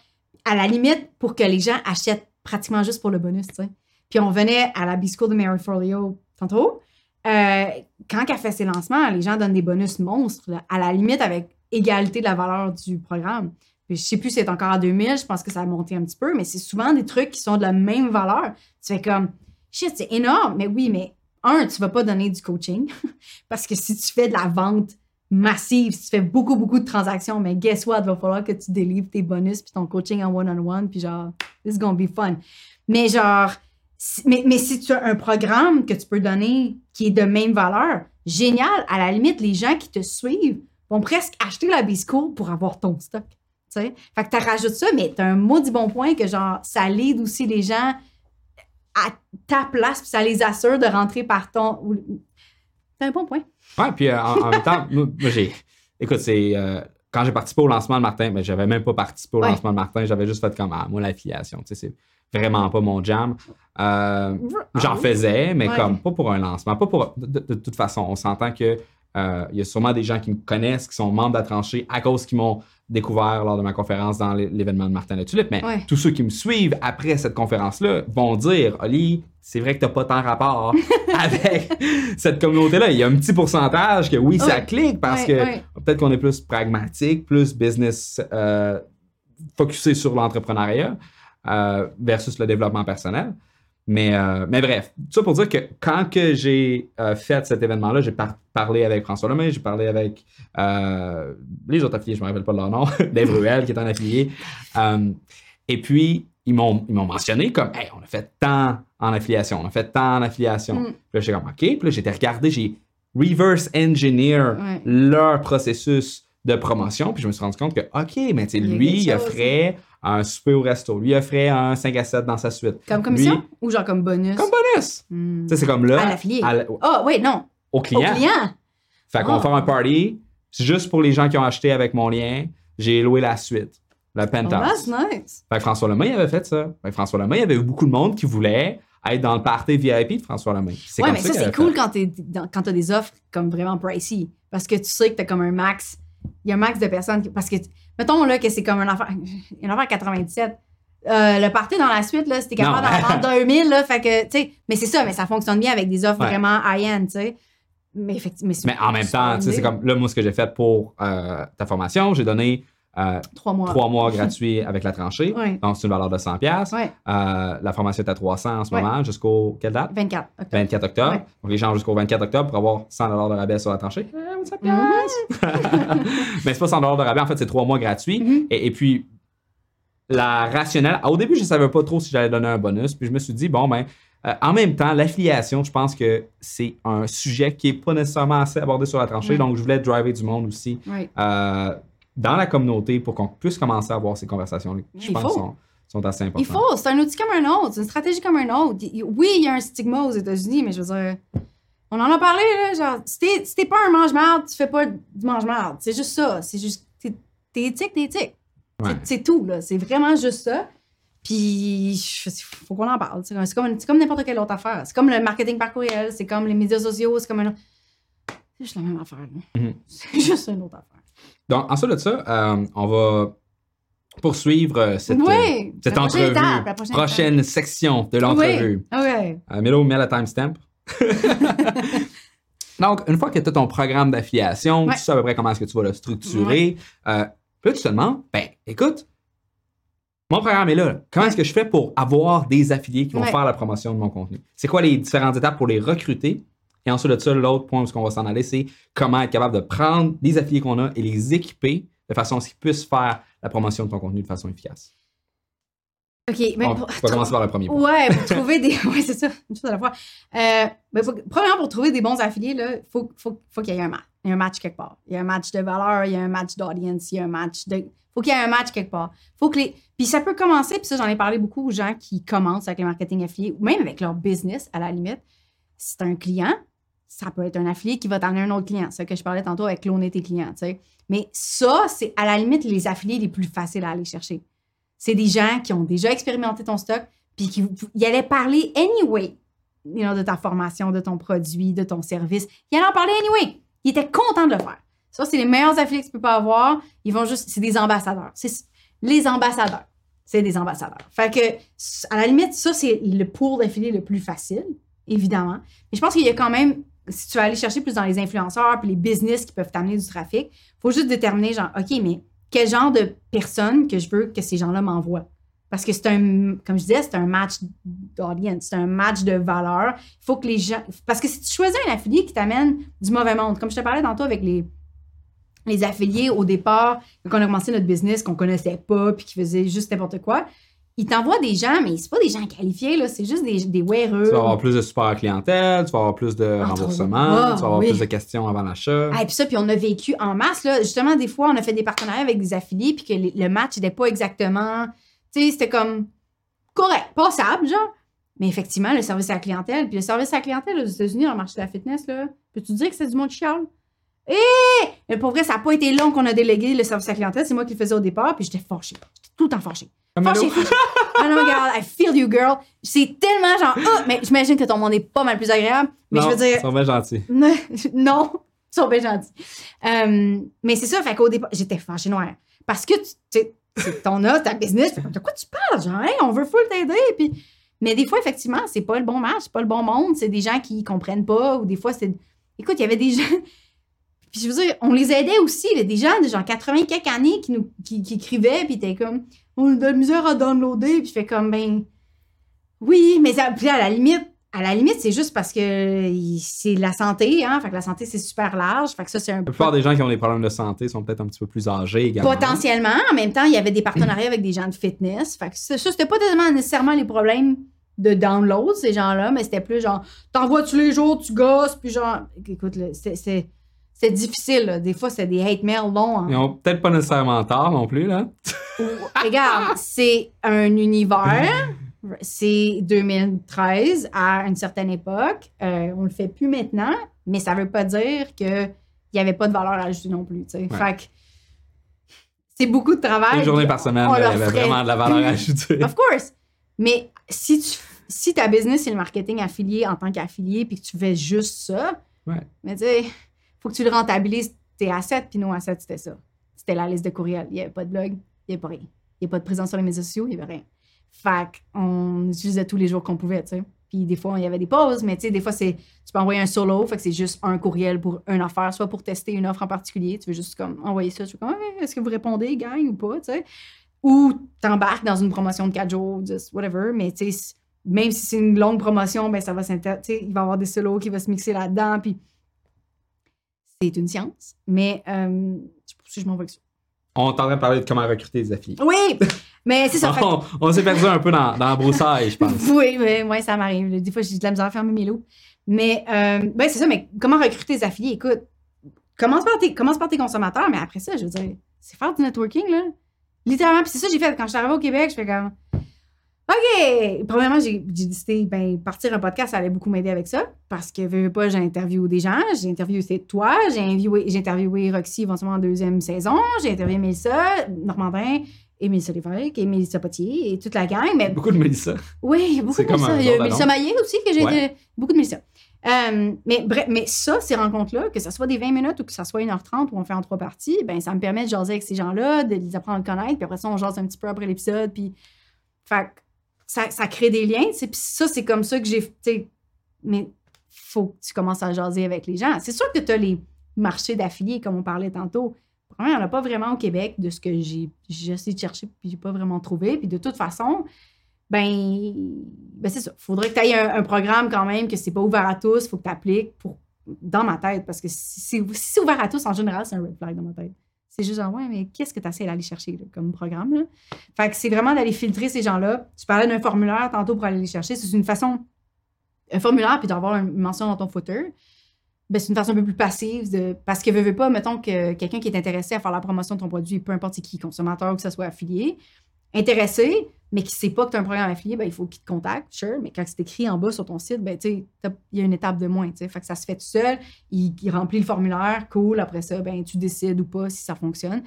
Speaker 3: à la limite pour que les gens achètent pratiquement juste pour le bonus, tu sais. Puis on venait à la B-School de Mary Forleo tantôt. Euh, quand elle fait ses lancements, les gens donnent des bonus monstres, à la limite avec égalité de la valeur du programme. Puis je sais plus si c'est encore à 2000, je pense que ça a monté un petit peu, mais c'est souvent des trucs qui sont de la même valeur. Tu fais comme, shit, c'est énorme, mais oui, mais un, tu vas pas donner du coaching, [laughs] parce que si tu fais de la vente massive, si tu fais beaucoup, beaucoup de transactions, mais guess what, il va falloir que tu délivres tes bonus puis ton coaching en one-on-one, puis genre, this is gonna be fun. Mais genre, si- mais, mais si tu as un programme que tu peux donner qui est de même valeur, génial, à la limite, les gens qui te suivent vont presque acheter la B-School pour avoir ton stock. tu sais. Fait que tu rajoutes ça, mais tu as un maudit bon point que genre, ça lead aussi les gens à ta place, puis ça les assure de rentrer par ton. C'est un bon point.
Speaker 2: Ouais, puis euh, en, en même temps, moi, j'ai. Écoute, c'est. euh, quand j'ai participé au lancement de Martin, mais j'avais même pas participé au
Speaker 3: Ouais.
Speaker 2: lancement de Martin, j'avais juste fait comme, ah, moi, l'affiliation, tu sais, c'est vraiment pas mon jam. Euh, J'en
Speaker 3: Ah
Speaker 2: faisais, mais
Speaker 3: Ouais.
Speaker 2: comme pas pour un lancement. Pas pour, de, de- de toute façon, on s'entend que euh, il y a sûrement des gens qui me connaissent, qui sont membres de la tranchée à cause qu'ils m'ont découvert lors de ma conférence dans l'é- l'événement de Martin Le Tulipe. Mais
Speaker 3: Ouais.
Speaker 2: tous ceux qui me suivent après cette conférence-là vont dire Oli, c'est vrai que tu n'as pas tant rapport [laughs] avec cette communauté-là. Il y a un petit pourcentage que oui, ça clique parce
Speaker 3: Ouais,
Speaker 2: que peut-être qu'on est plus pragmatique, plus business euh, focusé sur l'entrepreneuriat euh, versus le développement personnel. Mais, euh, mais bref, tout ça pour dire que quand que j'ai euh, fait cet événement-là, j'ai par- parlé avec François Lemay, j'ai parlé avec euh, les autres affiliés, je ne me rappelle pas de leur nom, [laughs] Dave Ruel qui est un affilié. Et puis, ils m'ont mentionné comme Hey, on a fait tant en affiliation, on a fait tant en affiliation.
Speaker 3: Mm.
Speaker 2: Puis là, j'étais comme OK. Puis là, j'ai été regarder, j'ai reverse engineer
Speaker 3: Ouais.
Speaker 2: leur processus de promotion. Puis je me suis rendu compte que OK, mais tu sais,
Speaker 3: Il a
Speaker 2: lui, un souper au resto, lui, offrait un 5 à 7 dans sa suite.
Speaker 3: Comme commission?
Speaker 2: Lui,
Speaker 3: ou genre comme bonus?
Speaker 2: comme bonus. Sais, c'est comme là.
Speaker 3: À l'affilié.
Speaker 2: la-
Speaker 3: Ah, oui, non.
Speaker 2: au
Speaker 3: Au
Speaker 2: client.
Speaker 3: client.
Speaker 2: Fait qu'on va
Speaker 3: Ah.
Speaker 2: faire un party. C'est juste pour les gens qui ont acheté avec mon lien. J'ai loué la suite, la
Speaker 3: Oh,
Speaker 2: penthouse.
Speaker 3: that's nice.
Speaker 2: Fait que François Lemay avait fait ça. Fait que François Lemay, il y avait eu beaucoup de monde qui voulait être dans le party VIP de François Lemay. C'est
Speaker 3: Ouais,
Speaker 2: comme
Speaker 3: mais ça, c'est cool
Speaker 2: fait.
Speaker 3: quand dans- quand t'as des offres comme vraiment pricey. Parce que tu sais que t'as comme un max. Il y a un max de personnes. qui- Parce que, mettons là que c'est comme un affaire, une affaire [laughs] à 97. Euh, le party dans la suite, là, c'était capable d'en vendre 2000, là, fait que, tu sais, mais c'est ça, mais ça fonctionne bien avec des offres
Speaker 2: Ouais.
Speaker 3: vraiment high-end, tu sais. Mais effectivement,
Speaker 2: Mais en même temps, tu sais, c'est comme là, moi, ce que j'ai fait pour euh, ta formation, j'ai donné euh,
Speaker 3: Trois mois.
Speaker 2: trois mois gratuits avec la tranchée. [laughs] Donc, c'est une valeur de 100$. piastres.
Speaker 3: Ouais,
Speaker 2: Euh, la formation est à 300 en ce moment, jusqu'au. Quelle date?
Speaker 3: 24 octobre.
Speaker 2: 24 octobre. Donc, les gens jusqu'au 24 octobre pour avoir 100$ de rabais sur la tranchée. Euh, 100$. [laughs] Mais c'est pas 100$ de rabais, en fait, c'est trois mois gratuits.
Speaker 3: Mhm.
Speaker 2: Et, et puis, la rationnelle, au début, je savais pas trop si j'allais donner un bonus. Puis je me suis dit, bon, ben, euh, en même temps, l'affiliation, je pense que c'est un sujet qui est pas nécessairement assez abordé sur la tranchée. Donc, je voulais driver du monde aussi euh, dans la communauté pour qu'on puisse commencer à avoir ces conversations-là. qui, Je
Speaker 3: Il
Speaker 2: pense
Speaker 3: faut.
Speaker 2: sont, sont assez importantes.
Speaker 3: Il faut, c'est un outil comme un autre, c'est une stratégie comme un autre. Oui, il y a un stigma aux États-Unis, mais je veux dire, on en a parlé, là, genre, si t'es, pas un mange-marde, tu fais pas du mange-marde. C'est juste ça. C'est juste, t'es, éthique, t'es éthique.
Speaker 2: Ouais.
Speaker 3: C'est, tout, là. C'est vraiment juste ça. Puis, il faut qu'on en parle. C'est comme, comme, n'importe quelle autre affaire. C'est comme le marketing par courriel, c'est comme les médias sociaux, c'est comme un. C'est juste la même affaire, là.
Speaker 2: Mhm. [laughs]
Speaker 3: C'est juste une autre affaire.
Speaker 2: Donc, ensuite de ça, euh, on va poursuivre euh, cette,
Speaker 3: Oui,
Speaker 2: euh, cette
Speaker 3: la
Speaker 2: entrevue.
Speaker 3: étape, la prochaine
Speaker 2: prochaine section de l'entrevue.
Speaker 3: Oui. OK.
Speaker 2: Euh, Melo met la timestamp. [laughs] Donc, une fois que tu as ton programme d'affiliation,
Speaker 3: Ouais.
Speaker 2: tu sais à peu près comment est-ce que tu vas le structurer, euh, puis là, tu te demandes, ben, écoute, mon programme est là. Comment est-ce que je fais pour avoir des affiliés qui vont
Speaker 3: Ouais.
Speaker 2: faire la promotion de mon contenu? C'est quoi les différentes étapes pour les recruter? Et ensuite de ça, l'autre point où on va s'en aller, c'est comment être capable de prendre les affiliés qu'on a et les équiper de façon à ce qu'ils puissent faire la promotion de ton contenu de façon efficace.
Speaker 3: OK, mais
Speaker 2: on
Speaker 3: pour-
Speaker 2: va commencer par le premier point.
Speaker 3: Ouais, pour [laughs] trouver des. Ouais, c'est ça, une chose à la fois. Euh, faut- Premièrement, pour trouver des bons affiliés, il faut, faut, faut qu'il y ait un match. Il y a un match quelque part. Il y a un match de valeur, il y a un match d'audience, il y a un match de. faut qu'il y ait un match quelque part. Faut que les. Puis ça peut commencer, puis ça, j'en ai parlé beaucoup aux gens qui commencent avec le marketing affilié, ou même avec leur business, à la limite. Si c'est un client, ça peut être un affilié qui va t'amener un autre client. Ça que je parlais tantôt avec cloner tes clients. Mais ça, c'est à la limite les affiliés les plus faciles à aller chercher. C'est des gens qui ont déjà expérimenté ton stock, puis qui ils allaient parler anyway de ta formation, de ton produit, de ton service. Ils allaient en parler anyway. Ils étaient contents de le faire. Ça, c'est les meilleurs affiliés que tu peux pas avoir. Ils vont juste. C'est des ambassadeurs. C'est les ambassadeurs. C'est des ambassadeurs. Fait que, à la limite, ça, c'est le pool d'affiliés le plus facile, évidemment. Mais je pense qu'il y a quand même, si tu vas aller chercher plus dans les influenceurs puis les business qui peuvent t'amener du trafic, il faut juste déterminer, genre, OK, mais quel genre de personne que je veux que ces gens-là m'envoient? Parce que c'est un, comme je disais, c'est un match d'audience, c'est un match de valeur. Il faut que les gens. Parce que si tu choisis un affilié qui t'amène du mauvais monde, comme je te parlais tantôt avec les, les affiliés au départ, quand on a commencé notre business, qu'on connaissait pas, puis qui faisaient juste n'importe quoi, ils t'envoient des gens, mais c'est pas des gens qualifiés, là, c'est juste des, des weareux.
Speaker 2: Tu vas avoir plus de support à clientèle, tu vas avoir plus de
Speaker 3: Ah,
Speaker 2: remboursement,
Speaker 3: trop.
Speaker 2: tu vas avoir
Speaker 3: oui.
Speaker 2: plus de questions avant l'achat.
Speaker 3: Ah, et puis ça, puis on a vécu en masse. Là. Justement, des fois, on a fait des partenariats avec des affiliés, puis que le match n'était pas exactement. Tu sais, c'était comme correct, passable, genre. Mais effectivement, le service à la clientèle, puis le service à la clientèle aux États-Unis, dans le marché de la fitness, là, peux-tu dire que c'est du monde chial? Eh! Mais pour vrai, ça n'a pas été long qu'on a délégué le service à la clientèle. C'est moi qui le faisais au départ, puis j'étais fâchée. J'étais tout le temps fâchée. Fâchée, fâchée. Ah non, regarde, I feel you, girl. C'est tellement genre, ah, mais j'imagine que ton monde est pas mal plus agréable. Mais
Speaker 2: Non,
Speaker 3: je veux dire,
Speaker 2: Ils sont bien gentils. [laughs]
Speaker 3: non, ils sont bien gentils. Euh, mais c'est ça, fait qu'au départ, j'étais fâchée noire. Parce que tu sais, c'est ton offre, ta business, de quoi tu parles? Genre, Hey, on veut full t'aider. Puis... Mais des fois, effectivement, c'est pas le bon match, c'est pas le bon monde. C'est des gens qui comprennent pas, ou des fois, c'est. Écoute, il y avait des gens. Puis je veux dire, on les aidait aussi, là, des gens de genre 80 quelques années qui nous qui, qui écrivaient, puis t'es comme, on a de la misère à downloader, puis je fais comme, ben, oui, mais ça, puis à la limite, à la limite, c'est juste parce que il- c'est la santé, hein. Fait que la santé, c'est super large. Fait que ça, c'est un
Speaker 2: La plupart des gens qui ont des problèmes de santé sont peut-être un petit peu plus âgés également.
Speaker 3: Potentiellement. En même temps, il y avait des partenariats avec des gens de fitness. Fait que ça, c'était pas tellement nécessairement les problèmes de download, ces gens-là, mais c'était plus genre, t'envoies tous les jours, tu gosses, puis genre, écoute, là, c'était difficile. là. Des fois, c'était des hate mails longs. hein.
Speaker 2: Ils ont peut-être pas nécessairement tort non plus, là.
Speaker 3: Regarde, c'est un univers. C'est 2013 à une certaine époque. Euh, on le fait plus maintenant, mais ça veut pas dire qu'il n'y avait pas de valeur ajoutée non plus. tu sais. Fait que c'est beaucoup de travail.
Speaker 2: Une journée par semaine, il y avait vraiment de la valeur ajoutée.
Speaker 3: Of course. Mais si, tu, si ta business, c'est le marketing affilié en tant qu'affilié, puis que tu fais juste ça,
Speaker 2: Ouais.
Speaker 3: mais tu sais, faut que tu le rentabilises tes assets, puis nos assets, c'était ça. C'était la liste de courriels. Il n'y avait pas de blog, il n'y avait pas rien. Il n'y avait pas de présence sur les médias sociaux, il n'y avait rien. Fait qu'on utilisait tous les jours qu'on pouvait, tu sais. Puis des fois, il y avait des pauses, mais tu sais, des fois, c'est tu peux envoyer un solo, fait que c'est juste un courriel pour une affaire, soit pour tester une offre en particulier. Tu veux juste comme envoyer ça, tu fais comme, Ouais, est-ce que vous répondez, gang, ou pas, tu sais? Ou t'embarques dans une promotion de 4 jours, just whatever, mais tu sais, même si c'est une longue promotion, ben ça va sais, il va y avoir des solos qui vont se mixer là-dedans, puis c'est une science, mais euh, je sais pas si je m'en vais avec ça.
Speaker 2: On est en train de parler de comment recruter des affiliés.
Speaker 3: Oui, mais c'est ça. [laughs]
Speaker 2: On, on s'est perdu un peu dans, dans la broussaille, je pense. [laughs]
Speaker 3: Oui, mais ouais, ça m'arrive. Des fois, j'ai de la misère à fermer mes loups. Mais euh, ben, c'est ça, mais comment recruter des affiliés? Écoute, commence par, tes, commence par tes consommateurs, mais après ça, je veux dire, c'est faire du networking, là. Littéralement, puis c'est ça que j'ai fait. Quand je suis arrivée au Québec, je fais comme OK! Premièrement, j'ai décidé, ben, partir un podcast, ça allait beaucoup m'aider avec ça. Parce que, veux, veux pas, j'ai interviewé des gens. J'ai interviewé c'est toi. J'ai interviewé, j'ai interviewé Roxy éventuellement en deuxième saison. J'ai interviewé Mélissa, Normandin, et Mélissa Lévesque, et Mélissa Potier, et toute la gang. Mais
Speaker 2: Beaucoup de Mélissa.
Speaker 3: oui, beaucoup de Mélissa. Il y a Mélissa. Maillet aussi, que j'ai
Speaker 2: Ouais.
Speaker 3: beaucoup de Mélissa. Euh, mais bref, mais ça, ces rencontres-là, que ce soit des 20 minutes ou que ce soit 1h30 où on fait en trois parties, ben ça me permet de jaser avec ces gens-là, de les apprendre à connaître, puis après ça, on jase un petit peu après l'épisode, puis fait ça, crée des liens, puis ça, c'est comme ça que j'ai, mais faut que tu commences à jaser avec les gens. C'est sûr que tu as les marchés d'affiliés, comme on parlait tantôt. Il n'y en a pas vraiment au Québec de ce que j'ai essayé de chercher puis j'ai pas vraiment trouvé. Puis de toute façon, ben, ben c'est ça. faudrait que tu aies un, programme quand même, que c'est pas ouvert à tous, faut que tu appliques pour, dans ma tête. Parce que si, si- si c'est ouvert à tous, en général, c'est un red flag dans ma tête. C'est juste genre, ouais, mais qu'est-ce que tu essaies d'aller chercher comme programme? Là? Fait que c'est vraiment d'aller filtrer ces gens-là. Tu parlais d'un formulaire tantôt pour aller les chercher. C'est une façon, un formulaire, puis d'avoir une mention dans ton footer. Ben, c'est une façon un peu plus passive. Parce que veux, veux pas, mettons que quelqu'un qui est intéressé à faire la promotion de ton produit, peu importe qui, consommateur ou que ce soit affilié, intéressé, mais qui sait pas que tu as un programme affilié, ben, il faut qu'il te contacte, sure. Mais quand c'est écrit en bas sur ton site, ben, il y a une étape de moins. Fait que ça se fait tout seul. Il, il remplit le formulaire, cool. Après ça, ben, tu décides ou pas si ça fonctionne.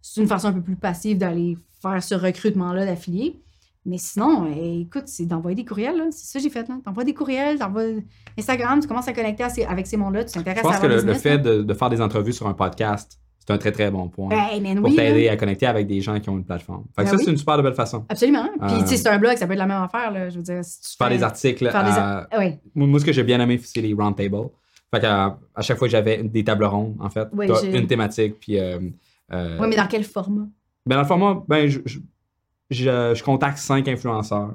Speaker 3: C'est une façon un peu plus passive d'aller faire ce recrutement-là d'affiliés. Mais sinon, eh, écoute, c'est d'envoyer des courriels. C'est ça que j'ai fait. T'envoies des courriels, t'envoies Instagram, tu commences à connecter avec ces mondes-là, tu
Speaker 2: Je
Speaker 3: t'intéresses à
Speaker 2: pense que le, fait de faire des entrevues sur un podcast, c'est un très très bon point
Speaker 3: Ben, man,
Speaker 2: pour
Speaker 3: oui,
Speaker 2: t'aider à connecter avec des gens qui ont une plateforme. Fait que
Speaker 3: Ben
Speaker 2: ça,
Speaker 3: oui.
Speaker 2: c'est une super belle façon.
Speaker 3: Absolument. Puis,
Speaker 2: Euh,
Speaker 3: tu sais, c'est un blog, ça peut être la même affaire. Là. Je veux dire, si tu
Speaker 2: Faire
Speaker 3: fais-
Speaker 2: des articles.
Speaker 3: faire des ar- Ouais.
Speaker 2: Moi, moi, ce que j'ai bien aimé, c'est les roundtables. Fait qu'à à chaque fois que j'avais des tables rondes, en fait,
Speaker 3: Oui,
Speaker 2: une thématique, puis... euh, euh,
Speaker 3: Ouais, mais dans quel format?
Speaker 2: Ben, dans le format, ben, je, je, je- je contacte cinq influenceurs.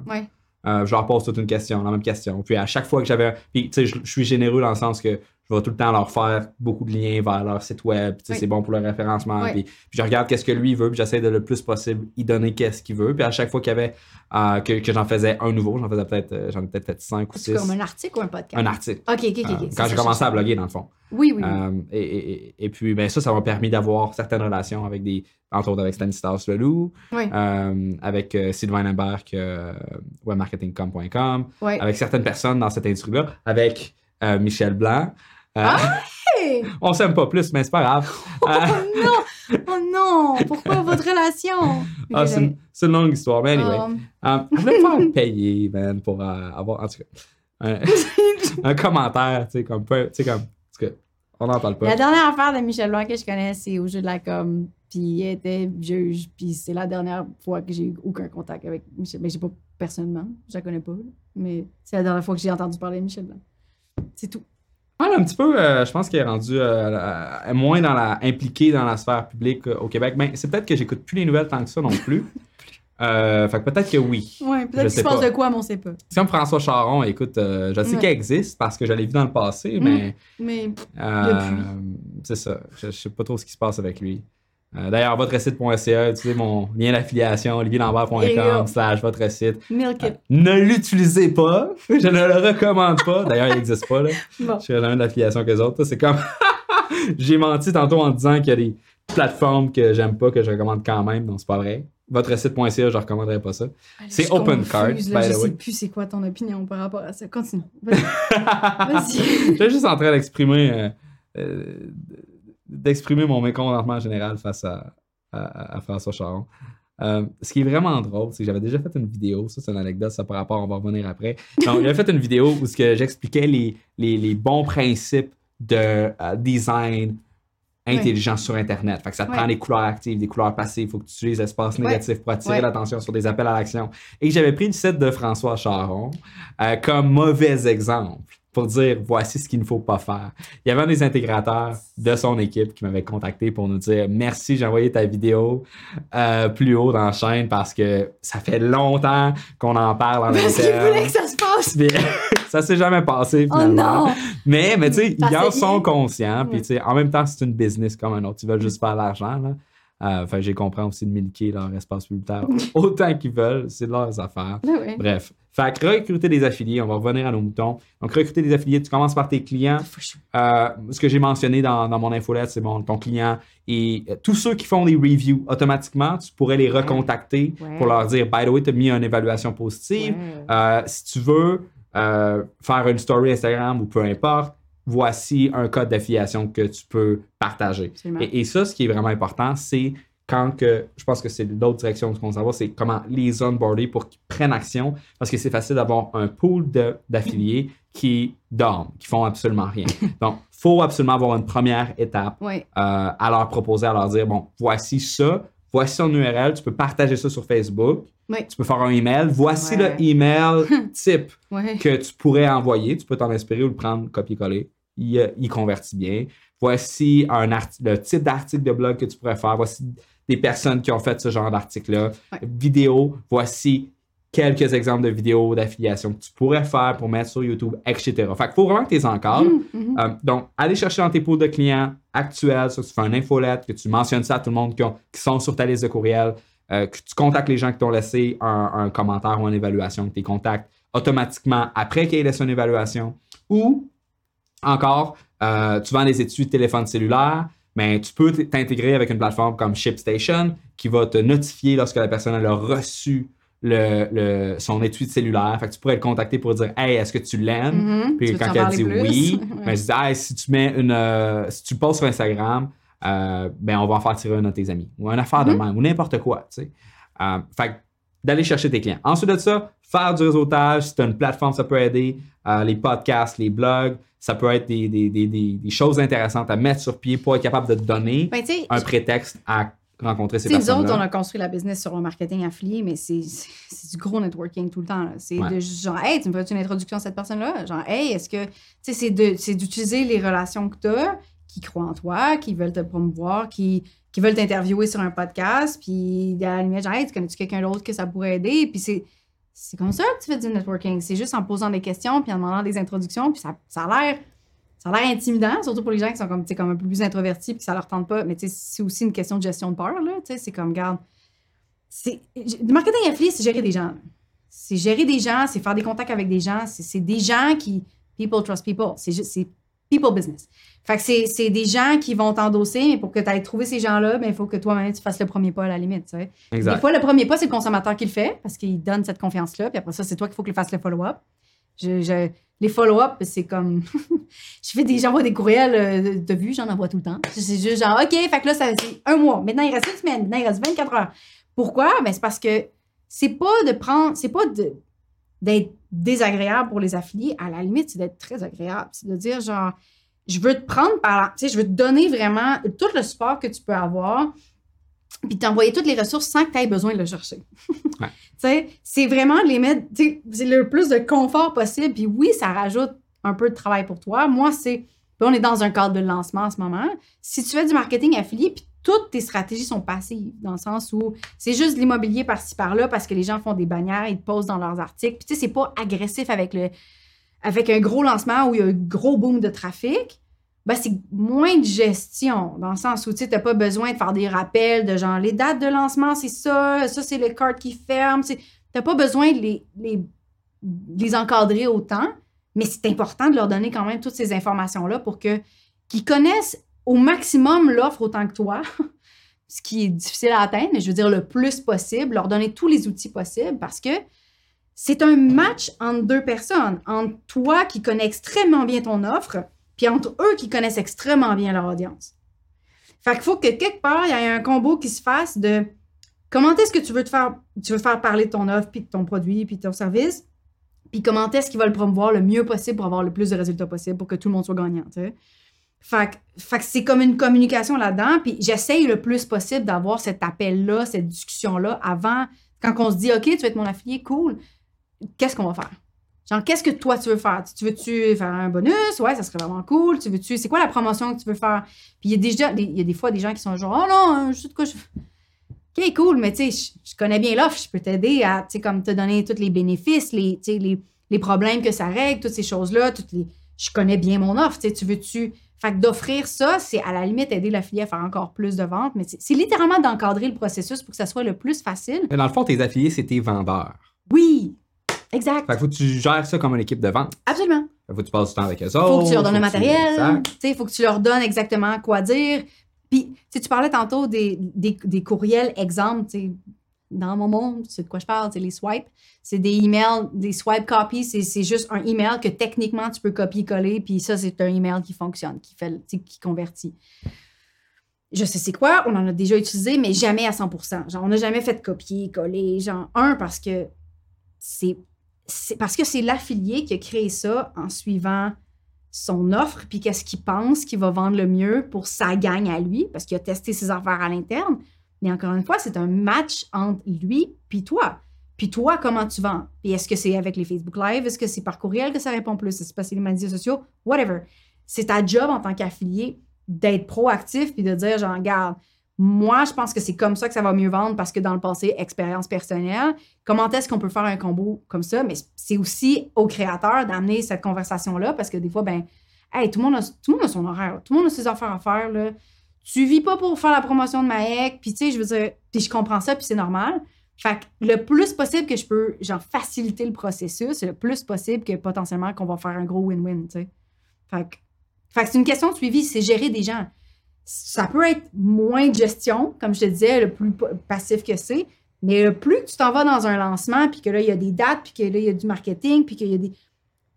Speaker 2: Euh, je leur pose toute une question, la même question. Puis à chaque fois que j'avais. Puis, tu sais, je, je suis généreux dans le sens que je vais tout le temps leur faire beaucoup de liens vers leur site web.
Speaker 3: Oui.
Speaker 2: c'est bon pour le référencement.
Speaker 3: Oui.
Speaker 2: Puis, puis je regarde qu'est-ce que lui veut, puis j'essaie de le plus possible y donner qu'est-ce qu'il veut. Puis à chaque fois qu'il y avait. euh, que, que j'en faisais un nouveau, j'en faisais peut-être. euh, j'en ai peut-être fait cinq ou
Speaker 3: C'est
Speaker 2: six.
Speaker 3: comme un article ou un podcast?
Speaker 2: Un article.
Speaker 3: OK, OK, OK.
Speaker 2: Euh, quand j'ai commencé à bloguer, dans le fond.
Speaker 3: Oui, oui.
Speaker 2: Euh, et, et- puis, ben, ça, ça m'a permis d'avoir certaines relations avec des, entre autres avec Stanislas Leloup,
Speaker 3: Oui,
Speaker 2: euh, avec euh, Sylvain Lemberg, euh, webmarketingcom.com,
Speaker 3: oui.
Speaker 2: avec certaines personnes dans cette industrie-là, avec Michel Blanc. Euh, [laughs]
Speaker 3: Hey!
Speaker 2: on s'aime pas plus, mais c'est pas grave.
Speaker 3: Oh
Speaker 2: Euh,
Speaker 3: non! Oh non! Pourquoi [laughs] votre relation?
Speaker 2: ah, c'est une, longue histoire, mais anyway.
Speaker 3: Um,
Speaker 2: Euh, je voulais me faire payer, man, pour euh, avoir, en tout cas, un, [laughs] un commentaire, tu sais, comme, tu sais, comme, parce que on n'en parle pas.
Speaker 3: La dernière affaire de Michel Blanc que je connais, c'est au jeu de la com. Puis il était juge. Puis c'est la dernière fois que j'ai eu aucun contact avec Michel. Mais j'ai pas personnellement. Je la connais pas. Mais c'est la dernière fois que j'ai entendu parler de Michel Blanc. C'est tout.
Speaker 2: Un petit peu, euh, je pense qu'il est rendu euh, euh, moins dans la, impliqué dans la sphère publique euh, au Québec. Mais c'est peut-être que j'écoute plus les nouvelles tant que ça non plus. [laughs] Fait que peut-être que oui. Je
Speaker 3: peut-être qu'il se passe
Speaker 2: pas.
Speaker 3: de quoi, mais on sait pas.
Speaker 2: C'est comme François Charon, écoute, je sais
Speaker 3: Ouais.
Speaker 2: qu'il existe parce que je l'ai vu dans le passé,
Speaker 3: Mm.
Speaker 2: mais
Speaker 3: Mais
Speaker 2: c'est ça. Je, je sais pas trop ce qui se passe avec lui. Euh, D'ailleurs, votre site.ca, utilisez mon lien d'affiliation, olivierlambert.com slash votre site. Euh, ne l'utilisez pas. [laughs] Je ne le recommande pas. D'ailleurs, il n'existe pas. Là.
Speaker 3: Bon.
Speaker 2: Je fais jamais d'affiliation que les autres. C'est comme. [laughs] J'ai menti tantôt en disant qu'il y a des plateformes que j'aime pas, que je recommande quand même. Donc, c'est pas vrai. Votre site.ca, je recommanderais pas ça. c'est
Speaker 3: Je suis
Speaker 2: open card,
Speaker 3: là,
Speaker 2: by
Speaker 3: Je
Speaker 2: the
Speaker 3: sais
Speaker 2: way.
Speaker 3: plus c'est quoi ton opinion par rapport à ça. Continue. [laughs] Vas-y. Vas-y.
Speaker 2: J'étais juste en train d'exprimer euh, euh, d'exprimer mon mécontentement général face à, à, à François Charon. Euh, ce qui est vraiment drôle, c'est que j'avais déjà fait une vidéo, ça c'est une anecdote, ça par rapport, on va revenir après. Donc, j'avais fait une vidéo où ce que j'expliquais les, les, les bons principes de euh, design intelligent sur Internet. Fait que ça te
Speaker 3: Ouais.
Speaker 2: prend des couleurs actives, des couleurs passives, il faut que tu utilises l'espace
Speaker 3: Ouais.
Speaker 2: négatif pour attirer
Speaker 3: Ouais.
Speaker 2: l'attention sur des appels à l'action. Et j'avais pris le site de François Charon euh, comme mauvais exemple pour dire voici ce qu'il ne faut pas faire. Il y avait un des intégrateurs de son équipe qui m'avait contacté pour nous dire merci, j'ai envoyé ta vidéo euh, plus haut dans la chaîne parce que ça fait longtemps qu'on en parle en
Speaker 3: Parce qu'il voulait que ça se passe. [laughs]
Speaker 2: Puis, ça s'est jamais passé
Speaker 3: Oh non!
Speaker 2: Mais, mais tu sais, ils en sont conscients. Puis, tu sais, en même temps, c'est une business comme un autre. Ils veulent juste faire l'argent. Euh, fait j'ai compris aussi de milquer leur espace publicitaire [laughs] autant qu'ils veulent. C'est leurs affaires.
Speaker 3: Ouais.
Speaker 2: Bref. Fait que recruter des affiliés, on va revenir à nos moutons. Donc, recruter des affiliés, tu commences par tes clients. Euh, ce que j'ai mentionné dans, dans mon infolette, c'est bon, ton client et euh, tous ceux qui font des reviews automatiquement, tu pourrais les recontacter
Speaker 3: Ouais.
Speaker 2: pour leur dire, by the way, tu as mis une évaluation positive.
Speaker 3: Ouais.
Speaker 2: Euh, si tu veux faire une story Instagram ou peu importe, voici un code d'affiliation que tu peux partager. Et, et ça, ce qui est vraiment important, c'est quand que, je pense que c'est l'autre direction qu'on s'en va, c'est comment les onboarder pour qu'ils prennent action, parce que c'est facile d'avoir un pool de- d'affiliés qui dorment, qui font absolument rien. [laughs] Donc, faut absolument avoir une première étape euh, à leur proposer, à leur dire, bon, voici ça, voici son URL, tu peux partager ça sur Facebook,
Speaker 3: Oui.
Speaker 2: tu peux faire un email, voici
Speaker 3: Ouais.
Speaker 2: le email [laughs] type
Speaker 3: Ouais.
Speaker 2: que tu pourrais envoyer, tu peux t'en inspirer ou le prendre, copier-coller, il, il convertit bien. Voici un le type d'article de blog que tu pourrais faire, voici des personnes qui ont fait ce genre d'article-là.
Speaker 3: Ouais.
Speaker 2: Vidéo, voici quelques exemples de vidéos d'affiliation que tu pourrais faire pour mettre sur YouTube, etc. Fait qu'il faut vraiment que tu les encadres.
Speaker 3: Mhm.
Speaker 2: Euh, donc, allez chercher dans tes pools de clients actuels, ça, tu fais un infolette, que tu mentionnes ça à tout le monde qui, ont- qui sont sur ta liste de courriels, euh, que tu contactes les gens qui t'ont laissé un, un commentaire ou une évaluation, que tu les contactes automatiquement après qu'ils aient laissé une évaluation. Ou, encore, euh, tu vends des études de téléphone cellulaire, mais tu peux t'intégrer avec une plateforme comme ShipStation qui va te notifier lorsque la personne elle a reçu le, le- son étui de cellulaire. Fait que tu pourrais le contacter pour dire Hey, est-ce que tu l'aimes?
Speaker 3: Mhm.
Speaker 2: Puis
Speaker 3: Tu
Speaker 2: quand elle dit
Speaker 3: plus?
Speaker 2: oui,
Speaker 3: Ouais. [laughs]
Speaker 2: ben, je dis, Hey, si tu mets une, euh, si tu le postes sur Instagram, euh, ben on va en faire tirer un de tes amis ou une affaire de
Speaker 3: Mhm.
Speaker 2: même ou n'importe quoi, tu sais. Euh, fait que d'aller chercher tes clients. Ensuite de ça, faire du réseautage. Si tu as une plateforme, ça peut aider. Les podcasts, les blogs, ça peut être des, des, des, des, choses intéressantes à mettre sur pied pour être capable de te donner
Speaker 3: Ben,
Speaker 2: un prétexte à rencontrer ces
Speaker 3: sais, nous
Speaker 2: personnes
Speaker 3: autres, on a construit la business sur le marketing affilié, mais c'est du gros networking tout le temps. C'est
Speaker 2: Ouais.
Speaker 3: de genre, hey, tu me fais une introduction à cette personne-là? Genre, hey, est-ce que. Tu sais, c'est d'utiliser les relations que tu as, qui croient en toi, qui veulent te promouvoir, qui, qui veulent t'interviewer sur un podcast, puis à la limite, genre, hey, tu connais-tu quelqu'un d'autre que ça pourrait aider? Puis c'est. C'est comme ça que tu fais du networking. C'est juste en posant des questions, puis en demandant des introductions, puis ça, ça a l'air. Ça a l'air intimidant, surtout pour les gens qui sont comme, comme un peu plus introvertis puis que ça leur tente pas. Mais c'est aussi une question de gestion de peur, là. C'est comme, garde. C'est, le marketing affilié, c'est gérer des gens. C'est gérer des gens, c'est faire des contacts avec des gens. C'est, des gens qui. People trust people. C'est c'est people business. Fait que c'est, des gens qui vont t'endosser, mais pour que tu ailles trouver ces gens-là, ben, il faut que toi-même, tu fasses le premier pas à la limite, tu sais. Des fois, le premier pas, c'est le consommateur qui le fait parce qu'il donne cette confiance-là. Puis après ça, c'est toi qu'il faut qu'il fasse le follow-up. Je, je- les follow-up, c'est comme. [laughs] je fais des, j'envoie des courriels euh, de vue, j'en envoie tout le temps. C'est juste genre, OK, fait que là, ça, c'est un mois. Maintenant, il reste une semaine. Maintenant, il reste 24 heures. Pourquoi? Ben, c'est parce que c'est pas de prendre. C'est pas d'être désagréable pour les affiliés. À la limite, c'est d'être très agréable. C'est de dire, genre, je veux te prendre par la. Tu sais, je veux te donner vraiment tout le support que tu peux avoir puis t'envoyer toutes les ressources sans que tu aies besoin de le chercher. [laughs]
Speaker 2: Ouais.
Speaker 3: Tu sais, c'est vraiment les mettre, tu sais, c'est le plus de confort possible. Puis oui, ça rajoute un peu de travail pour toi. Moi, c'est, on est dans un cadre de lancement en ce moment. Si tu fais du marketing affilié, puis toutes tes stratégies sont passives, dans le sens où c'est juste l'immobilier par-ci par-là parce que les gens font des bannières, ils te posent dans leurs articles. Puis tu sais, c'est pas agressif avec le, avec un gros lancement où il y a un gros boom de trafic ben, c'est moins de gestion, dans le sens où tu n'as pas besoin de faire des rappels de genre les dates de lancement, c'est ça, ça, c'est le cart qui ferme. Tu n'as pas besoin de les, les, les encadrer autant, mais c'est important de leur donner quand même toutes ces informations-là pour que qu'ils connaissent au maximum l'offre autant que toi, [laughs] ce qui est difficile à atteindre, mais je veux dire le plus possible, leur donner tous les outils possibles parce que c'est un match entre deux personnes, entre toi qui connais extrêmement bien ton offre, puis entre eux qui connaissent extrêmement bien leur audience. Fait qu'il faut que quelque part, il y ait un combo qui se fasse de comment est-ce que tu veux te faire, tu veux faire parler de ton offre, puis de ton produit, puis de ton service, puis comment est-ce qu'il va le promouvoir le mieux possible pour avoir le plus de résultats possible pour que tout le monde soit gagnant, fait que c'est comme une communication là-dedans, puis j'essaye le plus possible d'avoir cet appel-là, cette discussion-là avant, quand on se dit, OK, tu vas être mon affilié, cool, qu'est-ce qu'on va faire? Genre, qu'est-ce que toi, tu veux faire? Tu veux-tu faire un bonus? Ouais, ça serait vraiment cool. Tu veux-tu... C'est quoi la promotion que tu veux faire? Puis il y a déjà... des- Il y a des fois des gens qui sont genre, oh non, je sais de quoi je... OK, cool, mais tu sais, je- je connais bien l'offre, je peux t'aider à, tu sais, comme te donner tous les bénéfices, les, les, les problèmes que ça règle, toutes ces choses-là, toutes les... Je connais bien mon offre, tu sais, tu veux-tu... Fait que d'offrir ça, c'est à la limite aider l'affilié à faire encore plus de ventes, mais c'est c'est littéralement d'encadrer le processus pour que ça soit le plus facile.
Speaker 2: Mais dans le fond, tes affiliés, c'est tes vendeurs.
Speaker 3: Oui, exact,
Speaker 2: Fait que faut que tu gères ça comme une équipe de vente.
Speaker 3: absolument.
Speaker 2: Fait que faut que tu passes du temps avec eux autres.
Speaker 3: faut que tu leur donnes le matériel. Tu faut que tu leur donnes exactement quoi dire. Puis, tu parlais tantôt des, des, des courriels exemples, dans mon monde, c'est de quoi je parle, c'est les swipes. C'est des emails, des swipe copies, c'est c'est juste un email que techniquement tu peux copier-coller, puis ça, c'est un email qui fonctionne, qui fait, qui convertit. Je sais c'est quoi, on en a déjà utilisé, mais jamais à 100% Genre, on n'a jamais fait de copier-coller. Genre, un, parce que c'est c'est parce que c'est l'affilié qui a créé ça en suivant son offre, puis qu'est-ce qu'il pense qu'il va vendre le mieux pour sa gagne à lui, parce qu'il a testé ses affaires à l'interne. Mais encore une fois, c'est un match entre lui puis toi. Puis toi, comment tu vends? Puis est-ce que c'est avec les Facebook Live? Est-ce que c'est par courriel que ça répond plus? Est-ce que c'est les médias sociaux? Whatever. C'est ta job en tant qu'affilié d'être proactif puis de dire, genre, regarde, moi, je pense que c'est comme ça que ça va mieux vendre parce que dans le passé, expérience personnelle. Comment est-ce qu'on peut faire un combo comme ça? Mais c'est aussi au créateur d'amener cette conversation-là parce que des fois, ben, hey, tout le monde a, tout le monde a son horaire. Tout le monde a ses affaires à faire. Là. Tu vis pas pour faire la promotion de Maek, puis tu sais, je veux dire, puis je comprends ça, puis c'est normal. Fait que le plus possible que je peux, genre, faciliter le processus, le plus possible que potentiellement qu'on va faire un gros win-win, tu sais. Fait que, fait que c'est une question de suivi, c'est gérer des gens. Ça peut être moins de gestion, comme je te disais, le plus pa- passif que c'est, mais le plus que tu t'en vas dans un lancement, puis que là, il y a des dates, puis que là, il y a du marketing, puis qu'il y a des...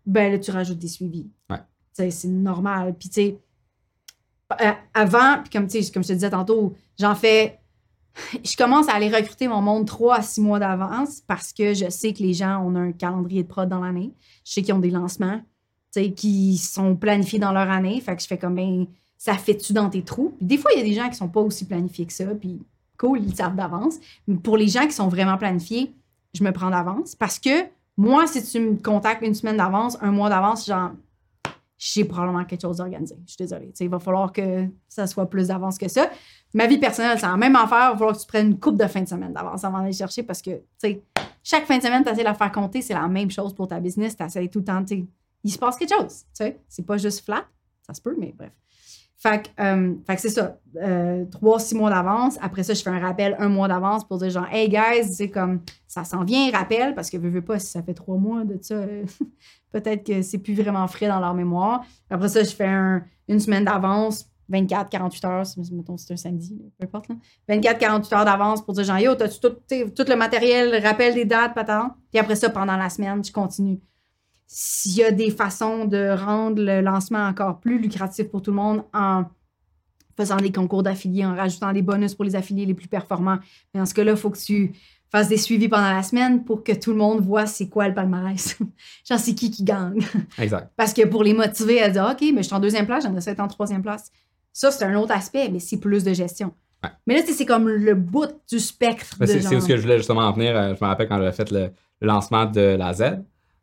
Speaker 3: Ben là, tu rajoutes des suivis.
Speaker 2: Ouais.
Speaker 3: C'est normal. Puis tu sais, euh, avant, puis comme, comme je te disais tantôt, j'en fais je commence à aller recruter mon monde trois à six mois d'avance parce que je sais que les gens ont un calendrier de prod dans l'année. Je sais qu'ils ont des lancements tu sais, qui sont planifiés dans leur année. Fait que je fais comme, ben, ça fait-tu dans tes trous? Des fois, il y a des gens qui sont pas aussi planifiés que ça, puis cool, ils savent d'avance. Pour les gens qui sont vraiment planifiés, je me prends d'avance parce que moi, si tu me contactes une semaine d'avance, un mois d'avance, genre, j'ai probablement quelque chose d'organisé. Je suis désolée. Tu sais, il va falloir que ça soit plus d'avance que ça. Ma vie personnelle, c'est la même affaire. Il va falloir que tu prennes une coupe de fin de semaine d'avance avant d'aller chercher parce que, tu sais, chaque fin de semaine, tu essaies de la faire compter. C'est la même chose pour ta business. Tu essaies tout le temps, tu il se passe quelque chose. Tu sais, c'est pas juste flat. Ça se peut, mais bref. Fait que, euh, fait que c'est ça. Euh, trois, six mois d'avance. Après ça, je fais un rappel un mois d'avance pour dire genre, hey guys, c'est comme, ça s'en vient, rappel, parce que veux, veux pas, si ça fait trois mois de ça, [laughs] peut-être que c'est plus vraiment frais dans leur mémoire. Après ça, je fais un- une semaine d'avance, 24, 48 heures, mettons c'est un samedi, peu importe. Là. 24, 48 heures d'avance pour dire genre, yo, t'as-tu tout, tout le matériel, rappel des dates, patente. Puis après ça, pendant la semaine, je continue. S'il y a des façons de rendre le lancement encore plus lucratif pour tout le monde en faisant des concours d'affiliés, en rajoutant des bonus pour les affiliés les plus performants. Mais dans ce cas-là, il faut que tu fasses des suivis pendant la semaine pour que tout le monde voit c'est quoi le palmarès. [laughs] Genre, c'est qui qui gagne.
Speaker 2: Exact.
Speaker 3: Parce que pour les motiver à dire, OK, mais je suis en deuxième place, j'aimerais ça être en troisième place. Ça, c'est un autre aspect, mais c'est plus de gestion.
Speaker 2: Ouais.
Speaker 3: Mais là, c'est comme le bout du spectre
Speaker 2: c'est ce que je voulais justement en venir. Euh, Je me rappelle quand j'avais fait le lancement de la Z.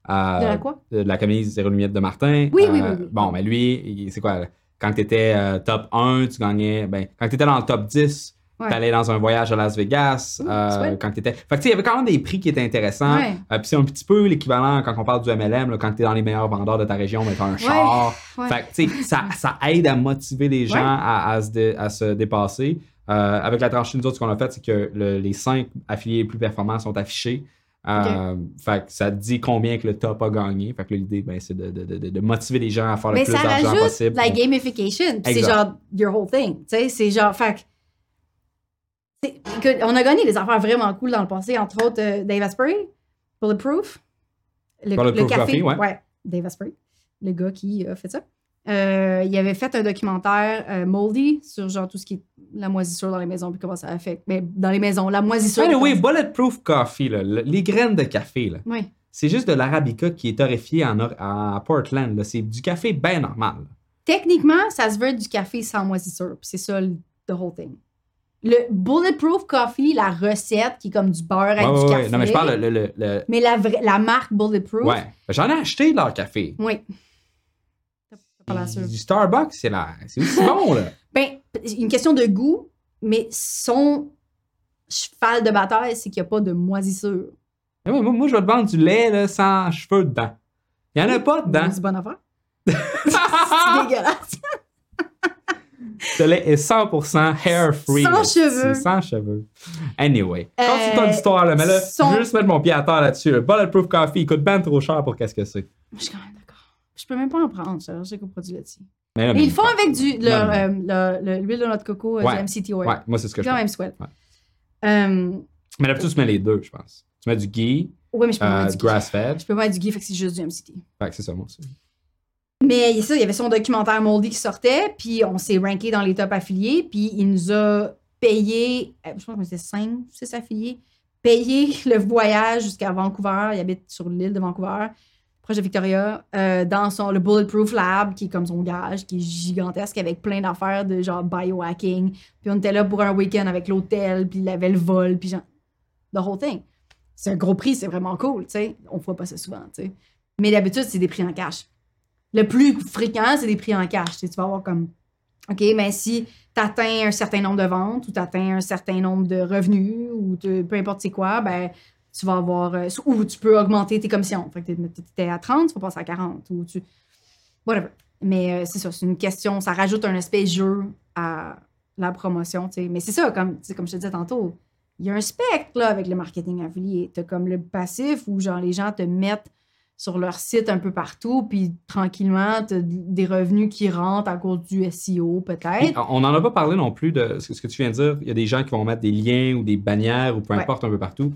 Speaker 2: euh,
Speaker 3: De la quoi?
Speaker 2: de la camille Zéro Limite de Martin.
Speaker 3: Oui, oui,
Speaker 2: Euh,
Speaker 3: oui, oui.
Speaker 2: Bon, mais lui, c'est quoi? Quand tu étais top 1, tu gagnais. Ben, quand tu étais dans le top 10,
Speaker 3: Ouais.
Speaker 2: tu allais dans un voyage à Las Vegas.
Speaker 3: Ouh,
Speaker 2: euh, quand. Fait que, il y avait quand même des prix qui étaient intéressants.
Speaker 3: Ouais.
Speaker 2: Euh, Puis c'est un petit peu l'équivalent quand on parle du MLM, là, quand tu es dans les meilleurs vendeurs de ta région, mais tu as un char.
Speaker 3: ouais.
Speaker 2: Fait que, tu sais, ça, ça aide à motiver les gens à, à se dé- à se dépasser. Euh, avec la tranche nous autres, ce qu'on a fait, c'est que le- les cinq affiliés les plus performants sont affichés. Euh, Fait que ça te dit combien que le top a gagné. Fait que l'idée, ben, c'est de, de- de- de motiver les gens à faire le
Speaker 3: Mais
Speaker 2: plus
Speaker 3: ça
Speaker 2: d'argent possible.
Speaker 3: la gamification. C'est genre your whole thing. Tu sais, c'est genre, fait que- on a gagné des affaires vraiment cool dans le passé, entre autres euh, Dave Asprey, Bulletproof. Le,
Speaker 2: Bulletproof
Speaker 3: le café,
Speaker 2: Coffee, ouais.
Speaker 3: Dave Asprey, le gars qui a fait ça. Euh, il avait fait un documentaire euh, Moldy sur genre tout ce qui est la moisissure dans les maisons puis comment ça affecte. Mais dans les maisons, la moisissure.
Speaker 2: Way, Bulletproof Coffee, là, le- les graines de café, là,
Speaker 3: Oui.
Speaker 2: c'est juste de l'arabica qui est torréfié en, à Portland. là. C'est du café bien normal.
Speaker 3: Techniquement, ça se veut être du café sans moisissure. C'est ça le the whole thing. Le Bulletproof Coffee, la recette qui est comme du beurre avec
Speaker 2: Ouais,
Speaker 3: du
Speaker 2: ouais,
Speaker 3: café.
Speaker 2: Non, mais je parle le. le- le-
Speaker 3: Mais la, vraie- la marque Bulletproof.
Speaker 2: Ouais. J'en ai acheté de leur café.
Speaker 3: Oui.
Speaker 2: Du Starbucks, c'est la... aussi [laughs] bon, là.
Speaker 3: Ben, une question de goût, mais son cheval de bataille, c'est qu'il n'y a pas de moisissure.
Speaker 2: Mais moi, moi, je vais te vendre du lait là, sans cheveux dedans. Il n'y en a pas dedans.
Speaker 3: C'est bonne affaire. [laughs] c'est dégueulasse.
Speaker 2: Ce lait est 100% hair free.
Speaker 3: Sans cheveux.
Speaker 2: Sans cheveux. Anyway.
Speaker 3: Euh,
Speaker 2: Continue ton histoire, là. Mais là,
Speaker 3: son-
Speaker 2: je veux juste mettre mon pied à terre là-dessus. Le Bulletproof Coffee, il coûte bien trop cher pour qu'est-ce que c'est.
Speaker 3: Je suis quand même. Je peux même pas en prendre, ça. Sais qu'au produit laitier.
Speaker 2: Mais là,
Speaker 3: ils font avec du, le,
Speaker 2: Non, non.
Speaker 3: euh, le- le- l'huile de noix de coco, euh,
Speaker 2: Ouais.
Speaker 3: du MCT oil.
Speaker 2: Ouais, moi, c'est ce que
Speaker 3: C'est
Speaker 2: je
Speaker 3: quand
Speaker 2: fais.
Speaker 3: même sweat.
Speaker 2: Ouais.
Speaker 3: Euh,
Speaker 2: Mais d'habitude, tu mets les deux, je pense. Tu mets du ghee,
Speaker 3: ouais, mais je peux
Speaker 2: euh,
Speaker 3: mettre du
Speaker 2: grass-fed.
Speaker 3: Je peux pas mettre du ghee, fait que c'est juste du MCT.
Speaker 2: Fait que c'est ça, moi aussi.
Speaker 3: Mais il y a ça, il y avait son documentaire Moldy qui sortait, puis on s'est ranké dans les top affiliés, puis il nous a payé, je pense que c'était 5, 6 affiliés, payé le voyage jusqu'à Vancouver. Il habite sur l'île de Vancouver. Proche de Victoria, euh, dans son, le Bulletproof Lab, qui est comme son gage, qui est gigantesque, avec plein d'affaires de genre biohacking. Puis on était là pour un week-end avec l'hôtel, puis il avait le vol, puis genre, the whole thing. C'est un gros prix, c'est vraiment cool, tu sais. On voit pas ça souvent, tu sais. Mais d'habitude, c'est des prix en cash. Le plus fréquent, c'est des prix en cash. Tu vas avoir comme, OK, mais si tu un certain nombre de ventes ou tu atteins un certain nombre de revenus ou peu importe c'est quoi, ben tu vas avoir. euh, ou tu peux augmenter tes commissions. Fait que tu étais à 30, tu vas passer à 40 ou tu. Whatever. Mais euh, c'est ça, c'est une question, ça rajoute un aspect jeu à la promotion, tu sais. Mais c'est ça, comme, comme je te disais tantôt, il y a un spectre là, avec le marketing affilié. Tu as comme le passif où genre les gens te mettent sur leur site un peu partout, puis tranquillement, tu as des revenus qui rentrent à cause du SEO, peut-être.
Speaker 2: on n'en a pas parlé non plus de ce que tu viens de dire. Il y a des gens qui vont mettre des liens ou des bannières ou peu
Speaker 3: Ouais.
Speaker 2: importe un peu partout.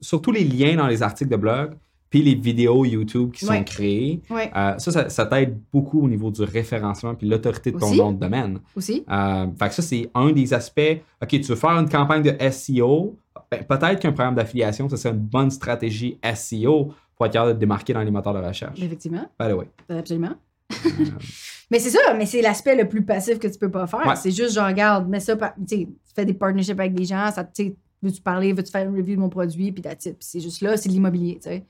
Speaker 2: Surtout les liens dans les articles de blog, puis les vidéos YouTube qui
Speaker 3: Ouais.
Speaker 2: sont créées.
Speaker 3: Ouais,
Speaker 2: Euh, ça, ça, ça t'aide beaucoup au niveau du référencement puis l'autorité de ton
Speaker 3: Aussi.
Speaker 2: nom de domaine.
Speaker 3: aussi.
Speaker 2: Euh, fait que ça, c'est un des aspects. OK, tu veux faire une campagne de SEO, ben, peut-être qu'un programme d'affiliation, ça serait une bonne stratégie SEO pour être capable de te démarquer dans les moteurs de recherche.
Speaker 3: Effectivement,
Speaker 2: the way.
Speaker 3: absolument.
Speaker 2: Euh, [laughs]
Speaker 3: Mais c'est ça, mais c'est l'aspect le plus passif que tu peux pas faire.
Speaker 2: Ouais.
Speaker 3: C'est juste, genre, regarde, mets ça, tu sais, tu fais des partnerships avec des gens, ça, tu veux-tu parler, veux-tu faire une review de mon produit, puis that's it. Puis c'est juste là, c'est de l'immobilier, tu sais.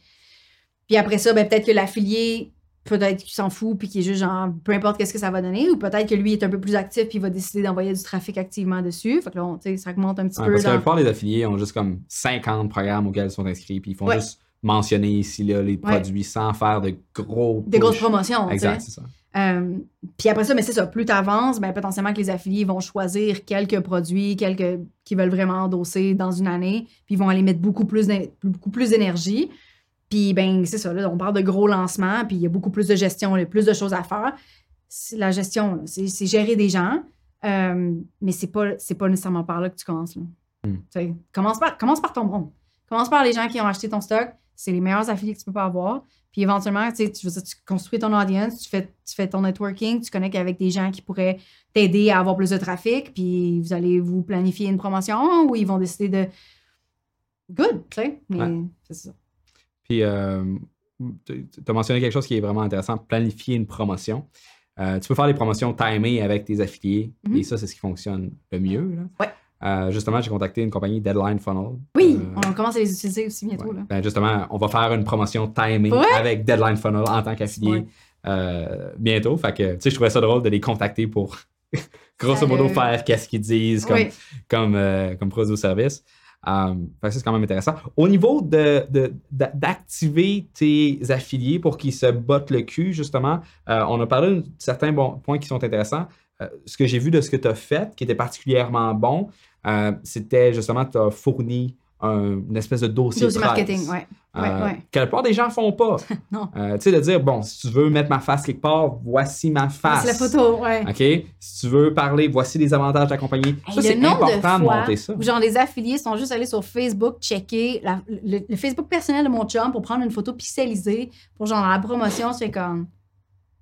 Speaker 3: Puis après ça, ben, peut-être que l'affilié, peut-être qu'il s'en fout, puis qu'il est juste, genre, peu importe qu'est-ce que ça va donner, ou peut-être que lui est un peu plus actif, puis il va décider d'envoyer du trafic activement dessus. Fait que là, on- tu sais, ça augmente un petit
Speaker 2: ouais,
Speaker 3: peu.
Speaker 2: parce que la plupart des affiliés ont juste comme 50 programmes auxquels ils sont inscrits, puis ils font
Speaker 3: Ouais.
Speaker 2: juste mentionner ici là, les produits sans faire de gros.
Speaker 3: Des grosses promotions.
Speaker 2: Exact, c'est ça.
Speaker 3: Euh, puis après ça, mais c'est ça, plus tu avances, ben, potentiellement que les affiliés vont choisir quelques produits, quelques qu'ils veulent vraiment endosser dans une année, puis ils vont aller mettre beaucoup plus beaucoup plus d'énergie. Puis ben c'est ça, là, on parle de gros lancements, puis il y a beaucoup plus de gestion, il y a plus de choses à faire. La gestion, c'est gérer des gens, euh, mais c'est pas, c'est pas nécessairement par là que tu commences. Là. Tu sais, Commence, par, commence par ton bon. Commence par les gens qui ont acheté ton stock. C'est les meilleurs affiliés que tu peux pas avoir. Puis éventuellement, tu, sais, tu, veux dire, tu construis ton audience, tu fais, tu fais ton networking, tu connectes avec des gens qui pourraient t'aider à avoir plus de trafic, puis vous allez vous planifier une promotion ou ils vont décider de. Good, tu sais. Mais
Speaker 2: Ouais.
Speaker 3: c'est ça.
Speaker 2: Puis, euh, tu as mentionné quelque chose qui est vraiment intéressant, planifier une promotion. Euh, tu peux faire des promotions timées avec tes affiliés,
Speaker 3: Mhm.
Speaker 2: et ça, c'est ce qui fonctionne le mieux. là.
Speaker 3: Ouais.
Speaker 2: Euh, justement, j'ai contacté une compagnie Deadline Funnel.
Speaker 3: Oui,
Speaker 2: Euh,
Speaker 3: on commence à les utiliser aussi bientôt.
Speaker 2: ouais.
Speaker 3: Là.
Speaker 2: Ben, justement, on va faire une promotion
Speaker 3: Ouais.
Speaker 2: avec Deadline Funnel en tant qu'affilié
Speaker 3: Ouais.
Speaker 2: euh, bientôt. Fait que, tu sais, je trouvais ça drôle de les contacter pour, [laughs] grosso modo, faire qu'est-ce qu'ils disent comme,
Speaker 3: Oui.
Speaker 2: comme, comme produit ou service. Fait que ça, c'est quand même intéressant. Au niveau de, de- d'a- d'activer tes affiliés pour qu'ils se bottent le cul, justement, on a parlé de certains bons points qui sont intéressants. Euh, ce que j'ai vu de ce que tu as fait, qui était particulièrement bon, euh, c'était justement tu as fourni un- une espèce de dossier,
Speaker 3: Dossier marketing, ouais.
Speaker 2: Euh,
Speaker 3: ouais.
Speaker 2: Que la plupart des gens font pas. [laughs]
Speaker 3: Non.
Speaker 2: Euh, tu sais, de dire, bon, si tu veux mettre ma face quelque part, voici ma face.
Speaker 3: C'est la photo, ouais.
Speaker 2: OK? Si tu veux parler, voici les avantages de la compagnie.
Speaker 3: Hey,
Speaker 2: ça, c'est important
Speaker 3: de
Speaker 2: de,
Speaker 3: fois
Speaker 2: monter ça.
Speaker 3: Où genre les affiliés sont juste allés sur Facebook checker la- le, le Facebook personnel de mon chum pour prendre une photo pixelisée pour genre la promotion. C'est comme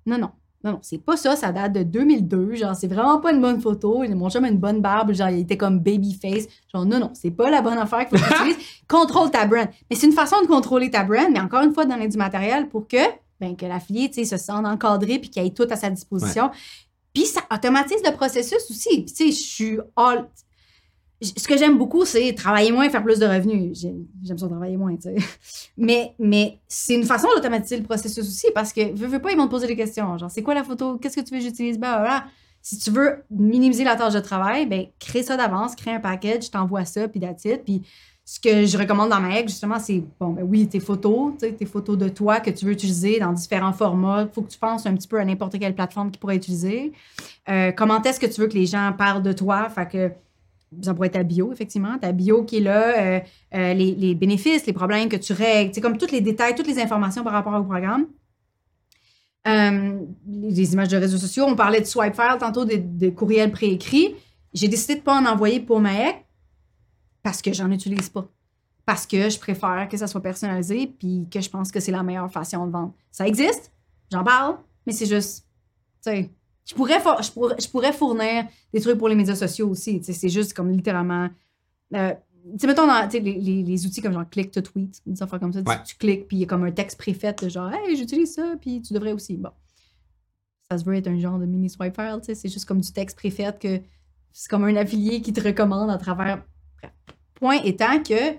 Speaker 3: non non non non c'est pas ça. Ça date de 2002. Genre c'est vraiment pas une bonne photo. Mon chum a une bonne barbe. Genre il était comme baby face. Genre non non c'est pas la bonne affaire qu'il faut que tu utilises. [laughs] Contrôle ta brand. Mais c'est une façon de contrôler ta brand. Mais encore une fois donner du matériel pour que ben que l'affilié tu sais se sente encadré puis qu'il ait tout à sa disposition. Puis ça automatise le processus aussi. Puis tu sais, je suis all... Ce que j'aime beaucoup, c'est travailler moins, faire plus de revenus. J'ai- J'aime ça travailler moins, tu sais. [laughs] Mais, mais c'est une façon d'automatiser le processus aussi parce que, veux, veux pas, ils vont te poser des questions. Genre, c'est quoi la photo? Qu'est-ce que tu veux que j'utilise? Ben, voilà. Si tu veux minimiser la tâche de travail, ben, crée ça d'avance, crée un package, t'envoie ça, puis it. Puis ce que je recommande dans ma hack, justement, c'est, bon, ben oui, tes photos, tu sais, tes photos de toi que tu veux utiliser dans différents formats. Il faut que tu penses un petit peu à n'importe quelle plateforme qui pourrait utiliser. Euh, comment est-ce que tu veux que les gens parlent de toi? Fait que ça pourrait être ta bio, effectivement. Ta bio qui est là, euh, euh, les, les bénéfices, les problèmes que tu règles, c'est comme tous les détails, toutes les informations par rapport au programme. Euh, les images de réseaux sociaux, on parlait de swipe file tantôt, de, de courriels préécrits. J'ai décidé de ne pas en envoyer pour ma hack parce que j'en utilise pas. Parce que je préfère que ça soit personnalisé puis que je pense que c'est la meilleure façon de vendre. Ça existe, j'en parle, mais c'est juste, tu sais, je pourrais, for- je, pourrais, je pourrais fournir des trucs pour les médias sociaux aussi. C'est juste comme littéralement. euh, Tu sais, mettons, dans les, les, les outils comme genre click to tweet, des affaires comme ça, tu-
Speaker 2: Ouais.
Speaker 3: tu, cliques, puis il y a comme un texte préfet de genre, hey, j'utilise ça, puis tu devrais aussi. Bon. Ça se veut être un genre de mini swipe file, tu sais, c'est juste comme du texte préfet que c'est comme un affilié qui te recommande à travers. Bref. Point étant que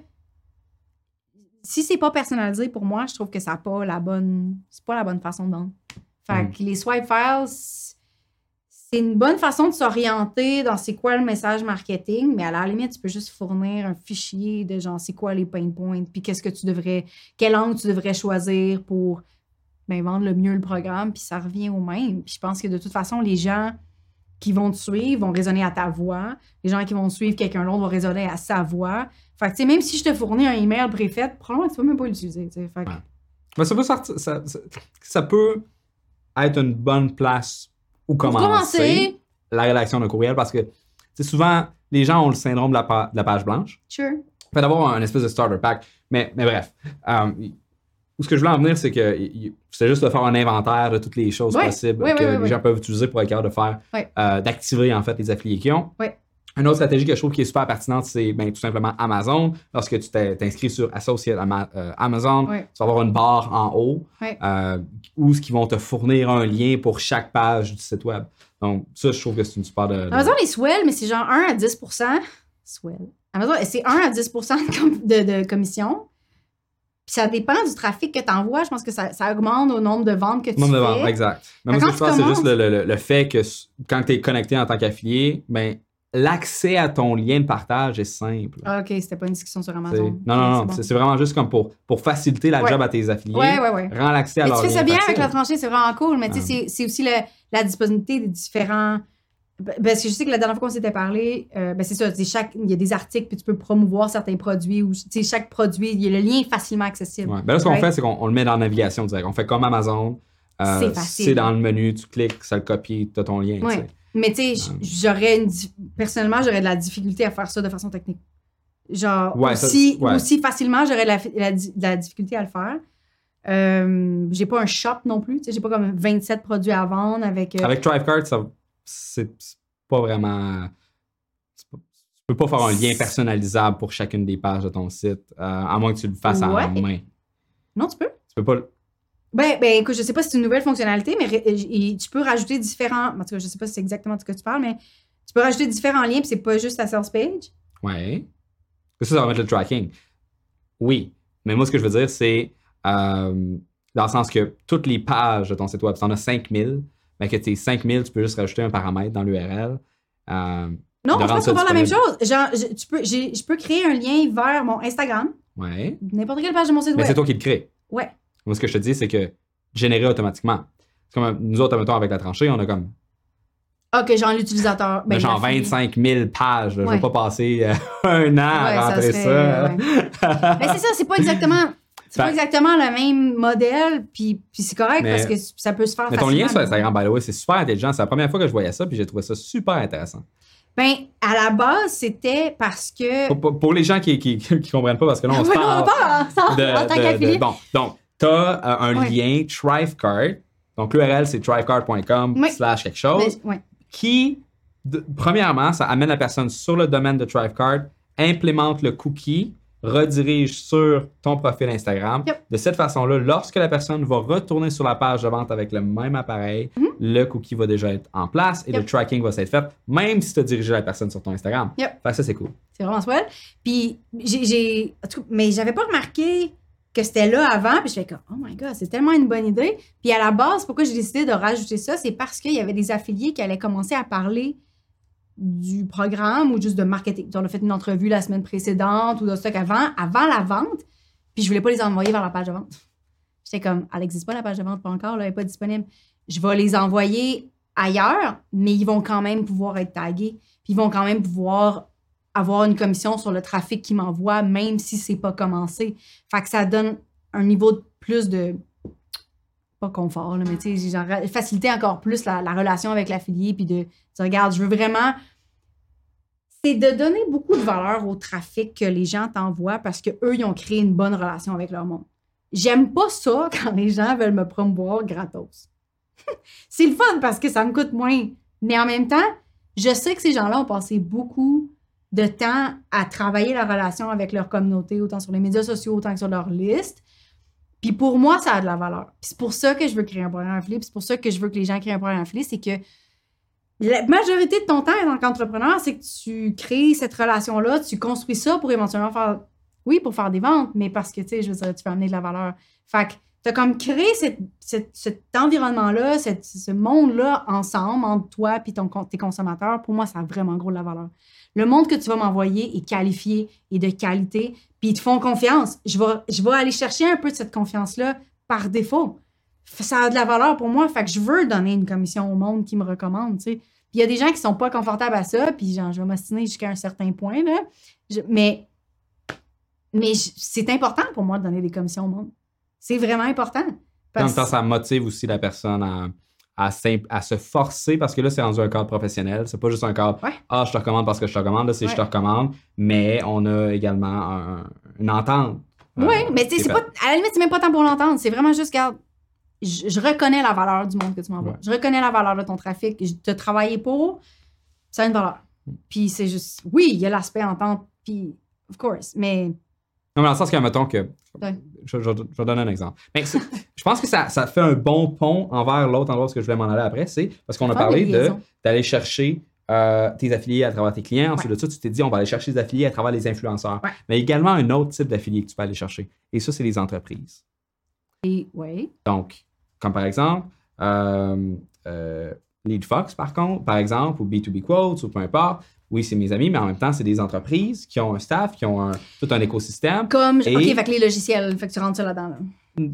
Speaker 3: si c'est pas personnalisé pour moi, je trouve que ça n'a pas la bonne. C'est pas la bonne façon de vendre. Fait
Speaker 2: Mm.
Speaker 3: que les swipe files, c'est une bonne façon de s'orienter dans c'est quoi le message marketing, mais à la limite, tu peux juste fournir un fichier de genre c'est quoi les pain points, puis qu'est-ce que tu devrais, quel angle tu devrais choisir pour ben, vendre le mieux le programme, puis ça revient au même. Puis je pense que de toute façon, les gens qui vont te suivre vont raisonner à ta voix. Les gens qui vont suivre quelqu'un d'autre vont raisonner à sa voix. Fait que, tu sais, même si je te fournis un email préfet, probablement que tu vas même pas l'utiliser. Fait que-
Speaker 2: ça peut ça peut être une bonne place
Speaker 3: Pour
Speaker 2: commencer,
Speaker 3: commencer,
Speaker 2: la rédaction d'un courriel parce que sais, souvent, les gens ont le syndrome de la, pa- de la page blanche.
Speaker 3: sure.
Speaker 2: Fait d'avoir un espèce de starter pack. Mais, mais bref. où ce que je voulais en venir, c'est que c'est juste de faire un inventaire de toutes les choses possibles que les gens peuvent utiliser pour être capable de faire, euh, d'activer en fait les affiliés qu'ils ont. Une autre stratégie que je trouve qui est super pertinente, c'est ben, tout simplement Amazon. Lorsque tu t'inscris sur Associate Ama- euh, Amazon,
Speaker 3: Ouais.
Speaker 2: tu vas avoir une barre en haut
Speaker 3: Ouais.
Speaker 2: euh, où ce qui vont te fournir un lien pour chaque page du site web. Donc, ça, je trouve que c'est une super de. de-
Speaker 3: Amazon est swell, mais c'est genre 1 à 10% Swell. Amazon, c'est 1 à 10 de, de, de commission. Puis ça dépend du trafic que tu envoies. Je pense que ça, ça augmente au nombre de ventes que tu
Speaker 2: Nombre de
Speaker 3: fais.
Speaker 2: ventes, exact. Mais moi, ce que je pense, c'est juste le, le- le fait que quand tu es connecté en tant qu'affilié, ben, l'accès à ton lien de partage est simple.
Speaker 3: Ah, OK, c'était pas une discussion sur Amazon.
Speaker 2: non, non, non. C'est vraiment juste comme pour, pour faciliter la
Speaker 3: Ouais.
Speaker 2: job à tes affiliés.
Speaker 3: bon. Ouais, ouais, ouais.
Speaker 2: Rends l'accès à
Speaker 3: Mais
Speaker 2: leur
Speaker 3: tu fais ça bien
Speaker 2: facile.
Speaker 3: avec la tranchée, c'est vraiment cool. Mais tu sais, c'est- c'est aussi le- la disponibilité des différents. Parce que je sais que la dernière fois qu'on s'était parlé, euh, ben c'est ça, chaque, il y a des articles, puis tu peux promouvoir certains produits, ou tu sais, chaque produit, il y a le lien facilement accessible.
Speaker 2: Ouais. Ben là, ce qu'on fait, c'est qu'on on le met dans la navigation direct. On fait comme Amazon. Euh,
Speaker 3: C'est facile.
Speaker 2: C'est dans le menu, tu cliques, ça le copie, tu as ton lien.
Speaker 3: Ouais. Mais tu sais, j'aurais une. Personnellement, j'aurais de la difficulté à faire ça de façon technique. Genre,
Speaker 2: Ouais, ça-
Speaker 3: aussi,
Speaker 2: ouais.
Speaker 3: aussi facilement, j'aurais de la, la difficulté à le faire. Euh, j'ai pas un shop non plus. J'ai pas comme 27 produits à vendre avec. euh,
Speaker 2: Avec Thrivecart, ça c'est pas vraiment. Tu peux pas faire un lien personnalisable pour chacune des pages de ton site, euh, à moins que tu le fasses en
Speaker 3: Ouais.
Speaker 2: main.
Speaker 3: Non, tu peux.
Speaker 2: Tu peux pas.
Speaker 3: Ben, ben, écoute, je sais pas si c'est une nouvelle fonctionnalité, mais et tu peux rajouter différents. En tout cas, je sais pas si c'est exactement de ce que tu parles, mais tu peux rajouter différents liens, puis c'est pas juste la sales page.
Speaker 2: Ouais. Ça, ça va mettre le tracking. Oui. Mais moi, ce que je veux dire, c'est euh, dans le sens que toutes les pages de ton site web, si tu en as 5000, mais que tes 5000, tu peux juste rajouter un paramètre dans l'URL. Euh,
Speaker 3: Non, je pense qu'on parle la même chose. Genre, je, tu peux, je peux créer un lien vers mon Instagram,
Speaker 2: ouais.
Speaker 3: n'importe quelle page de mon site
Speaker 2: Mais c'est
Speaker 3: web.
Speaker 2: toi qui le crée.
Speaker 3: Ouais.
Speaker 2: Moi, ce que je te dis, c'est que générer automatiquement. C'est comme nous autres, mettons, avec la tranchée, on a comme
Speaker 3: Ok, genre l'utilisateur.
Speaker 2: a
Speaker 3: Ben,
Speaker 2: genre
Speaker 3: l'affilié.
Speaker 2: 25 000 pages. là. Je
Speaker 3: Ouais.
Speaker 2: vais pas passer euh, [laughs] un an
Speaker 3: Ouais,
Speaker 2: à
Speaker 3: ça
Speaker 2: rentrer ça.
Speaker 3: ouais. [laughs] Mais c'est ça, c'est pas exactement. C'est pas
Speaker 2: Ben-
Speaker 3: exactement le même modèle, puis, puis c'est correct
Speaker 2: Mais-
Speaker 3: parce que ça peut se faire
Speaker 2: Mais ton
Speaker 3: facilement.
Speaker 2: lien sur Instagram, by the way, c'est super intelligent. C'est la première fois que je voyais ça, puis j'ai trouvé ça super intéressant.
Speaker 3: Ben, à la base, c'était parce que.
Speaker 2: Pour, pour- pour les gens qui, qui, qui comprennent pas, parce que là, on [laughs] se
Speaker 3: Ouais,
Speaker 2: parle
Speaker 3: on parle ensemble
Speaker 2: de,
Speaker 3: en tant
Speaker 2: de-. Bon, donc, tu as un
Speaker 3: Ouais.
Speaker 2: lien Thrivecart. Donc, l'URL, c'est thrivecart.com
Speaker 3: Oui.
Speaker 2: slash quelque chose.
Speaker 3: Mais- ouais.
Speaker 2: qui, de- premièrement, ça amène la personne sur le domaine de Thrivecart, implémente le cookie, redirige sur ton profil Instagram.
Speaker 3: Yep.
Speaker 2: De cette façon-là, lorsque la personne va retourner sur la page de vente avec le même appareil, le cookie va déjà être en place et.
Speaker 3: Yep.
Speaker 2: le tracking va s'être fait, même si tu as dirigé la personne sur ton Instagram.
Speaker 3: Yep.
Speaker 2: Fait que ça, c'est cool.
Speaker 3: C'est vraiment swell. Puis, j'ai. Mais j'avais pas remarqué que c'était là avant. Puis je fais comme, oh my god, c'est tellement une bonne idée. Puis à la base, pourquoi j'ai décidé de rajouter ça, c'est parce qu'il y avait des affiliés qui allaient commencer à parler du programme ou juste de marketing. On a fait une entrevue la semaine précédente ou de stock avant, avant la vente. Puis je voulais pas les envoyer vers la page de vente. J'étais comme, elle n'existe pas la page de vente, pas encore, là, elle n'est pas disponible. Je vais les envoyer ailleurs, mais ils vont quand même pouvoir être tagués. Puis ils vont quand même pouvoir avoir une commission sur le trafic qu'ils m'envoient, même si c'est pas commencé. Fait que ça donne un niveau de plus de pas confort, mais tu sais, faciliter encore plus la, la relation avec l'affilié, puis de dire, regarde, je veux vraiment. C'est de donner beaucoup de valeur au trafic que les gens t'envoient parce qu'eux, ils ont créé une bonne relation avec leur monde. J'aime pas ça [laughs] quand les gens veulent me promouvoir gratos. [laughs] c'est le fun parce que ça me coûte moins. Mais en même temps, je sais que ces gens-là ont passé beaucoup de temps à travailler la relation avec leur communauté, autant sur les médias sociaux, autant que sur leur liste. Puis pour moi, ça a de la valeur. Puis c'est pour ça que je veux créer un programme affilié. Puis c'est pour ça que je veux que les gens créent un programme affilié. C'est que la majorité de ton temps en tant qu'entrepreneur, c'est que tu crées cette relation-là, tu construis ça pour éventuellement faire, oui, pour faire des ventes, mais parce que, tu sais, je veux dire, tu peux amener de la valeur. Fait que tu as comme créé cet environnement-là, ce monde-là ensemble, entre toi et tes consommateurs. Pour moi, ça a vraiment gros de la valeur. Le monde que tu vas m'envoyer est qualifié et de qualité, puis ils te font confiance. Je vais, je vais aller chercher un peu de cette confiance-là par défaut. Ça a de la valeur pour moi, fait que je veux donner une commission au monde qui me recommande, tu sais. Puis il y a des gens qui sont pas confortables à ça, puis genre, je vais m'ostiner jusqu'à un certain point, là. Je- mais mais c'est important pour moi de donner des commissions au monde. C'est vraiment important.
Speaker 2: En même temps, ça motive aussi la personne à, à, se forcer parce que là, c'est rendu un cadre professionnel. C'est pas juste un cadre
Speaker 3: Ouais.
Speaker 2: Ah, je te recommande parce que je te recommande. Là, c'est je te recommande. Mais on a également un- une entente.
Speaker 3: Oui,
Speaker 2: euh,
Speaker 3: mais sais,
Speaker 2: qui
Speaker 3: c'est
Speaker 2: est
Speaker 3: pas. À la limite, c'est même pas tant pour l'entendre. C'est vraiment juste, regarde, je, je reconnais la valeur du monde que tu m'envoies.
Speaker 2: Ouais.
Speaker 3: Je reconnais la valeur de ton trafic. Je te travailler pour, ça a une valeur.
Speaker 2: Mm.
Speaker 3: Puis c'est juste. Oui, il y a l'aspect entente, puis, of course, mais.
Speaker 2: Non, mais dans le sens que, mettons que.
Speaker 3: Ouais.
Speaker 2: Je, je- je vais donner un exemple. Mais [laughs] je pense que ça, ça fait un bon pont envers l'autre endroit où je voulais m'en aller après. C'est parce qu'on a parlé d'aller chercher euh, tes affiliés à travers tes clients. Ensuite de ça, tu t'es dit, on va aller chercher des affiliés à travers les influenceurs.
Speaker 3: Ouais.
Speaker 2: Mais également un autre type d'affiliés que tu peux aller chercher. Et ça, c'est les entreprises.
Speaker 3: Et, ouais.
Speaker 2: Donc, comme par exemple, euh, euh, LeadFox, par contre, par exemple, ou B2B Quotes, ou peu importe. Oui, c'est mes amis, mais en même temps, c'est des entreprises qui ont un staff, qui ont un- tout un écosystème.
Speaker 3: Comme.
Speaker 2: Et-
Speaker 3: OK, fait que les logiciels, fait que tu rentres ça là-dedans. Là.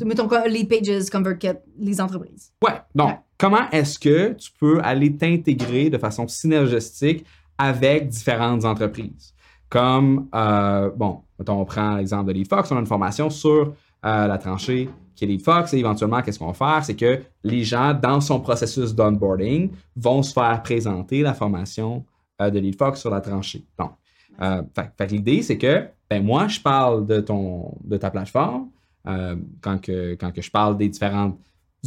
Speaker 3: Mettons quoi, les pages, ConvertKit, les entreprises.
Speaker 2: Ouais. Donc,
Speaker 3: Ouais.
Speaker 2: comment est-ce que tu peux aller t'intégrer de façon synergistique avec différentes entreprises? Comme, euh, bon, mettons, on prend l'exemple de LeadFox, on a une formation sur euh, la tranchée qui est LeadFox et éventuellement, qu'est-ce qu'on va faire? C'est que les gens, dans son processus d'onboarding, vont se faire présenter la formation euh, de LeadFox sur la tranchée. Donc, euh, fait, l'idée, c'est que, ben, moi, je parle de, ton, de ta plateforme euh, quand, que, quand que je parle des différentes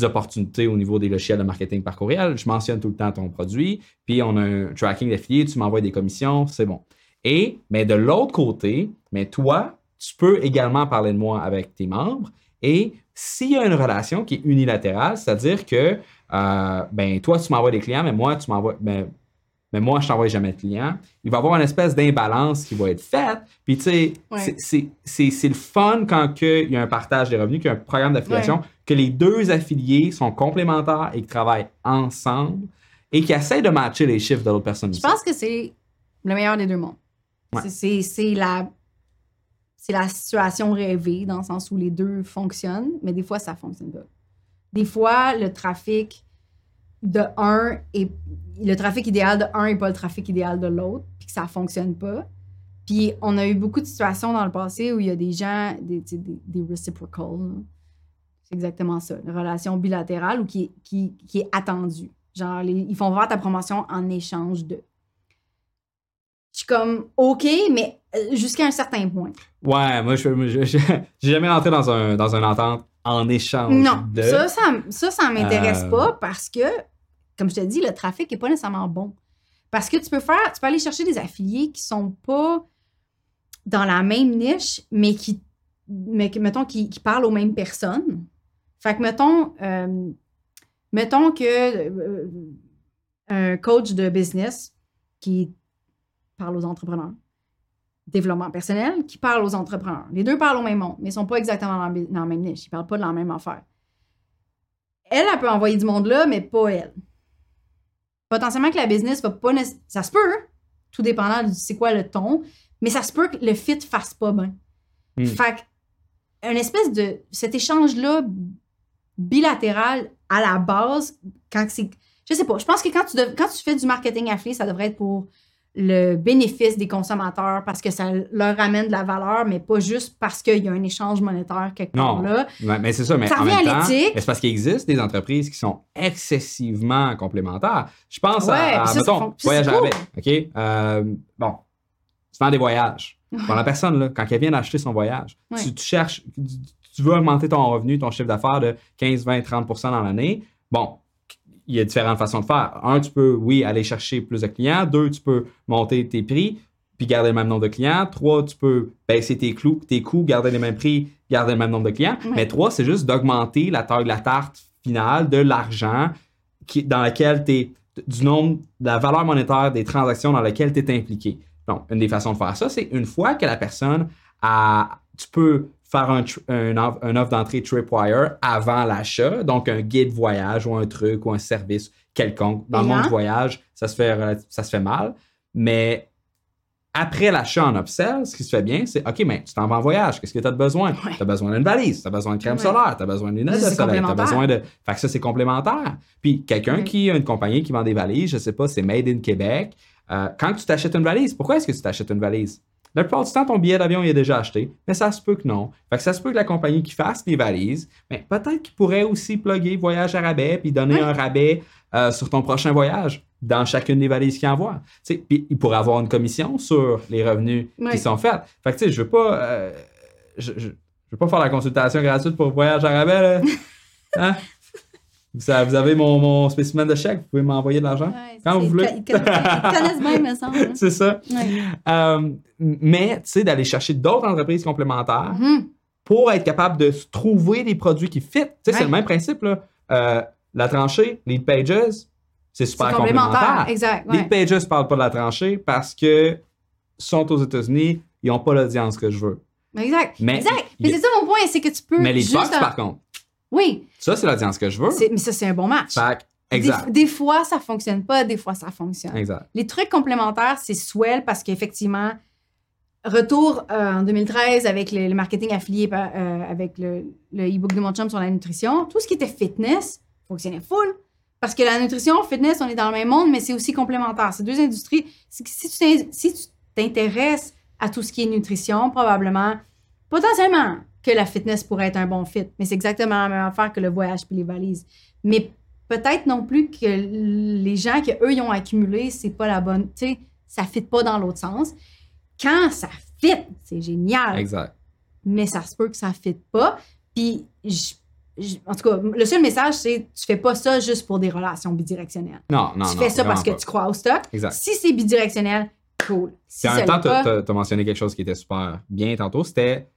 Speaker 2: opportunités au niveau des logiciels de marketing par courriel. Je mentionne tout le temps ton produit, puis on a un tracking d'affiliés, tu m'envoies des commissions, c'est bon. Et, mais de l'autre côté, mais toi, tu peux également parler de moi avec tes membres. Et s'il y a une relation qui est unilatérale, c'est-à-dire que, euh, ben, toi, tu m'envoies des clients, mais moi, tu m'envoies, ben, mais moi, je t'envoie jamais de clients. Il va y avoir une espèce d'imbalance qui va être faite. Puis, tu sais,
Speaker 3: Ouais.
Speaker 2: c'est- le fun quand que il y a un partage des revenus, qu'il y a un programme d'affiliation, que les deux affiliés sont complémentaires et qui travaillent ensemble et qui essaient de matcher les chiffres de l'autre personne.
Speaker 3: Je
Speaker 2: aussi.
Speaker 3: pense que c'est le meilleur des deux mondes.
Speaker 2: Ouais.
Speaker 3: C'est- la, c'est la situation rêvée dans le sens où les deux fonctionnent, mais des fois, ça fonctionne pas. Des fois, le trafic de un et le trafic idéal de un n'est pas le trafic idéal de l'autre, puis que ça fonctionne pas. Puis on a eu beaucoup de situations dans le passé où il y a des gens, des, des, des reciprocal. là. C'est exactement ça, une relation bilatérale ou qui, qui, qui est attendue. Genre, les- ils font voir ta promotion en échange de. Je suis comme, OK, mais euh, jusqu'à un certain point.
Speaker 2: Ouais, moi, je [laughs] j'ai jamais rentré dans, un, dans une entente en échange
Speaker 3: Non,
Speaker 2: de.
Speaker 3: ça, ça, ça, ça m'intéresse
Speaker 2: Euh.
Speaker 3: pas parce que, comme je te dis, le trafic est pas nécessairement bon. Parce que tu peux faire, tu peux aller chercher des affiliés qui sont pas dans la même niche, mais qui, mais mettons, qui, qui parlent aux mêmes personnes. Fait que, mettons, euh, mettons que euh, un coach de business qui parle aux entrepreneurs, développement personnel, qui parle aux entrepreneurs. Les deux parlent au même monde, mais ils sont pas exactement dans dans la même niche. Ils parlent pas de la même affaire. Elle, elle peut envoyer du monde là, mais pas elle. Potentiellement que la business va pas... Ça se peut, hein, tout dépendant de c'est quoi le ton, mais ça se peut que le fit fasse pas bien.
Speaker 2: Hmm.
Speaker 3: Fait que, une espèce de... Cet échange-là bilatéral à la base, quand c'est... Je sais pas, je pense que quand tu, dev- quand tu fais du marketing affilié, ça devrait être pour le bénéfice des consommateurs parce que ça leur ramène de la valeur, mais pas juste parce qu'il y a un échange monétaire quelque part là.
Speaker 2: Mais c'est ça, mais
Speaker 3: Ça
Speaker 2: en
Speaker 3: revient
Speaker 2: même
Speaker 3: à
Speaker 2: temps,
Speaker 3: l'éthique.
Speaker 2: c'est parce qu'il existe des entreprises qui sont excessivement complémentaires. Je pense
Speaker 3: Ouais,
Speaker 2: à, à,
Speaker 3: ça,
Speaker 2: mettons, voyage
Speaker 3: cool.
Speaker 2: avec, OK? Euh, bon, tu vends des voyages. Bon, la personne, là, quand elle vient d'acheter son voyage,
Speaker 3: Ouais.
Speaker 2: tu, tu cherches, tu, tu veux augmenter ton revenu, ton chiffre d'affaires de 15, 20, 30% dans l'année. Bon, il y a différentes façons de faire. Un, tu peux, oui, aller chercher plus de clients. Deux, tu peux monter tes prix. puis garder le même nombre de clients. Trois, tu peux baisser tes, clous, tes coûts, garder les mêmes prix, garder le même nombre de clients.
Speaker 3: Ouais.
Speaker 2: Mais trois, c'est juste d'augmenter la taille de la tarte finale de l'argent qui, dans laquelle tu es, du nombre, de la valeur monétaire des transactions dans lesquelles tu es impliqué. Donc, une des façons de faire ça, c'est une fois que la personne a, tu peux faire un, un, off- un offre d'entrée Tripwire avant l'achat, donc un guide voyage ou un truc ou un service quelconque. Dans le monde du voyage, ça se fait, ça se fait mal, mais après l'achat en upsell, ce qui se fait bien, c'est OK, mais tu t'en vas en voyage. Qu'est-ce que tu as besoin?
Speaker 3: Ouais.
Speaker 2: Tu as besoin d'une valise, tu as besoin de crème
Speaker 3: Ouais.
Speaker 2: solaire, tu as besoin de lunettes de soleil, tu as besoin de. Fait que ça, c'est complémentaire. Puis quelqu'un qui a une compagnie qui vend des valises, je sais pas, c'est Made in Québec. Euh, quand tu t'achètes une valise, pourquoi est-ce que tu t'achètes une valise? La plupart du temps, ton billet d'avion il est déjà acheté, mais ça se peut que non. Fait que ça se peut que la compagnie qui fasse les valises, mais peut-être qu'il pourrait aussi plugger voyage à rabais puis donner un rabais euh, sur ton prochain voyage dans chacune des valises qu'il envoie. Tu sais, Puis il pourrait avoir une commission sur les revenus qui sont faits. Fait que tu sais, je veux pas. euh, je, je, je veux pas faire la consultation gratuite pour voyage à rabais, là. [laughs] Hein? Ça, vous avez mon, mon spécimen de chèque, vous pouvez m'envoyer de l'argent.
Speaker 3: Ouais,
Speaker 2: Quand vous voulez.
Speaker 3: Ils connaissent bien, me semble. hein. [laughs]
Speaker 2: C'est ça.
Speaker 3: Ouais.
Speaker 2: Euh, mais, tu sais, d'aller chercher d'autres entreprises complémentaires
Speaker 3: Mhm.
Speaker 2: pour être capable de trouver des produits qui fit. Tu sais, c'est le même principe, là. Euh, la tranchée, Lead Pages, c'est super complémentaire.
Speaker 3: complémentaire. Exact.
Speaker 2: Lead Pages ne parlent pas de la tranchée parce que sont aux États-Unis, ils n'ont pas l'audience que je veux.
Speaker 3: Exact.
Speaker 2: Mais-
Speaker 3: exact. Mais c'est ça mon point, c'est que tu peux.
Speaker 2: Mais les
Speaker 3: juste
Speaker 2: box,
Speaker 3: en-
Speaker 2: par contre,
Speaker 3: Oui,
Speaker 2: ça, c'est l'audience que je veux.
Speaker 3: mais ça, c'est un bon match.
Speaker 2: Fait que,
Speaker 3: Des,
Speaker 2: exact.
Speaker 3: des fois, ça fonctionne pas, des fois, ça fonctionne.
Speaker 2: Exact.
Speaker 3: Les trucs complémentaires, c'est swell parce qu'effectivement, retour euh, en 2013 avec le, le marketing affilié euh, avec le e-book de mon chum sur la nutrition, tout ce qui était fitness fonctionnait full. Parce que la nutrition, fitness, on est dans le même monde, mais c'est aussi complémentaire. C'est deux industries. Si tu t'intéresses à tout ce qui est nutrition, probablement, potentiellement que la fitness pourrait être un bon fit. Mais c'est exactement la même affaire que le voyage puis les valises. Mais peut-être non plus que les gens que eux ils ont accumulé, c'est pas la bonne. Tu sais, ça fit pas dans l'autre sens. Quand ça fit, c'est génial.
Speaker 2: Exact.
Speaker 3: Mais ça se peut que ça fit pas. Puis, je- je- en tout cas, le seul message, c'est tu fais pas ça juste pour des relations bidirectionnelles.
Speaker 2: Non, non,
Speaker 3: tu
Speaker 2: non.
Speaker 3: fais ça parce que tu crois au stock.
Speaker 2: Exact.
Speaker 3: Si c'est bidirectionnel, cool. Si
Speaker 2: en même temps, tu as, mentionné quelque chose qui était super bien tantôt, c'était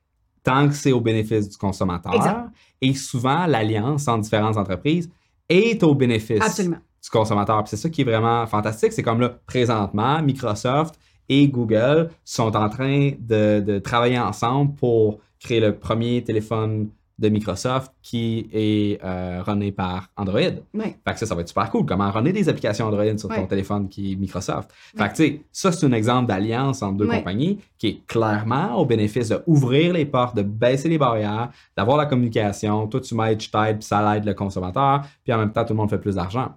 Speaker 2: tant que c'est au bénéfice du consommateur.
Speaker 3: Exact.
Speaker 2: Et souvent, l'alliance entre différentes entreprises est au bénéfice
Speaker 3: absolument.
Speaker 2: du consommateur. C'est ça qui est vraiment fantastique. C'est comme là, présentement, Microsoft et Google sont en train de, de travailler ensemble pour créer le premier téléphone de Microsoft qui est euh, runné par Android. Fait que ça, ça va être super cool. Comment runner des applications Android sur ton téléphone qui est Microsoft.
Speaker 3: Ouais.
Speaker 2: Fait que, tu sais, ça, c'est un exemple d'alliance entre deux compagnies qui est clairement au bénéfice d'ouvrir les portes, de baisser les barrières, d'avoir la communication. Toi, tu m'aides, je t'aide, puis ça aide le consommateur. Puis en même temps, tout le monde fait plus d'argent.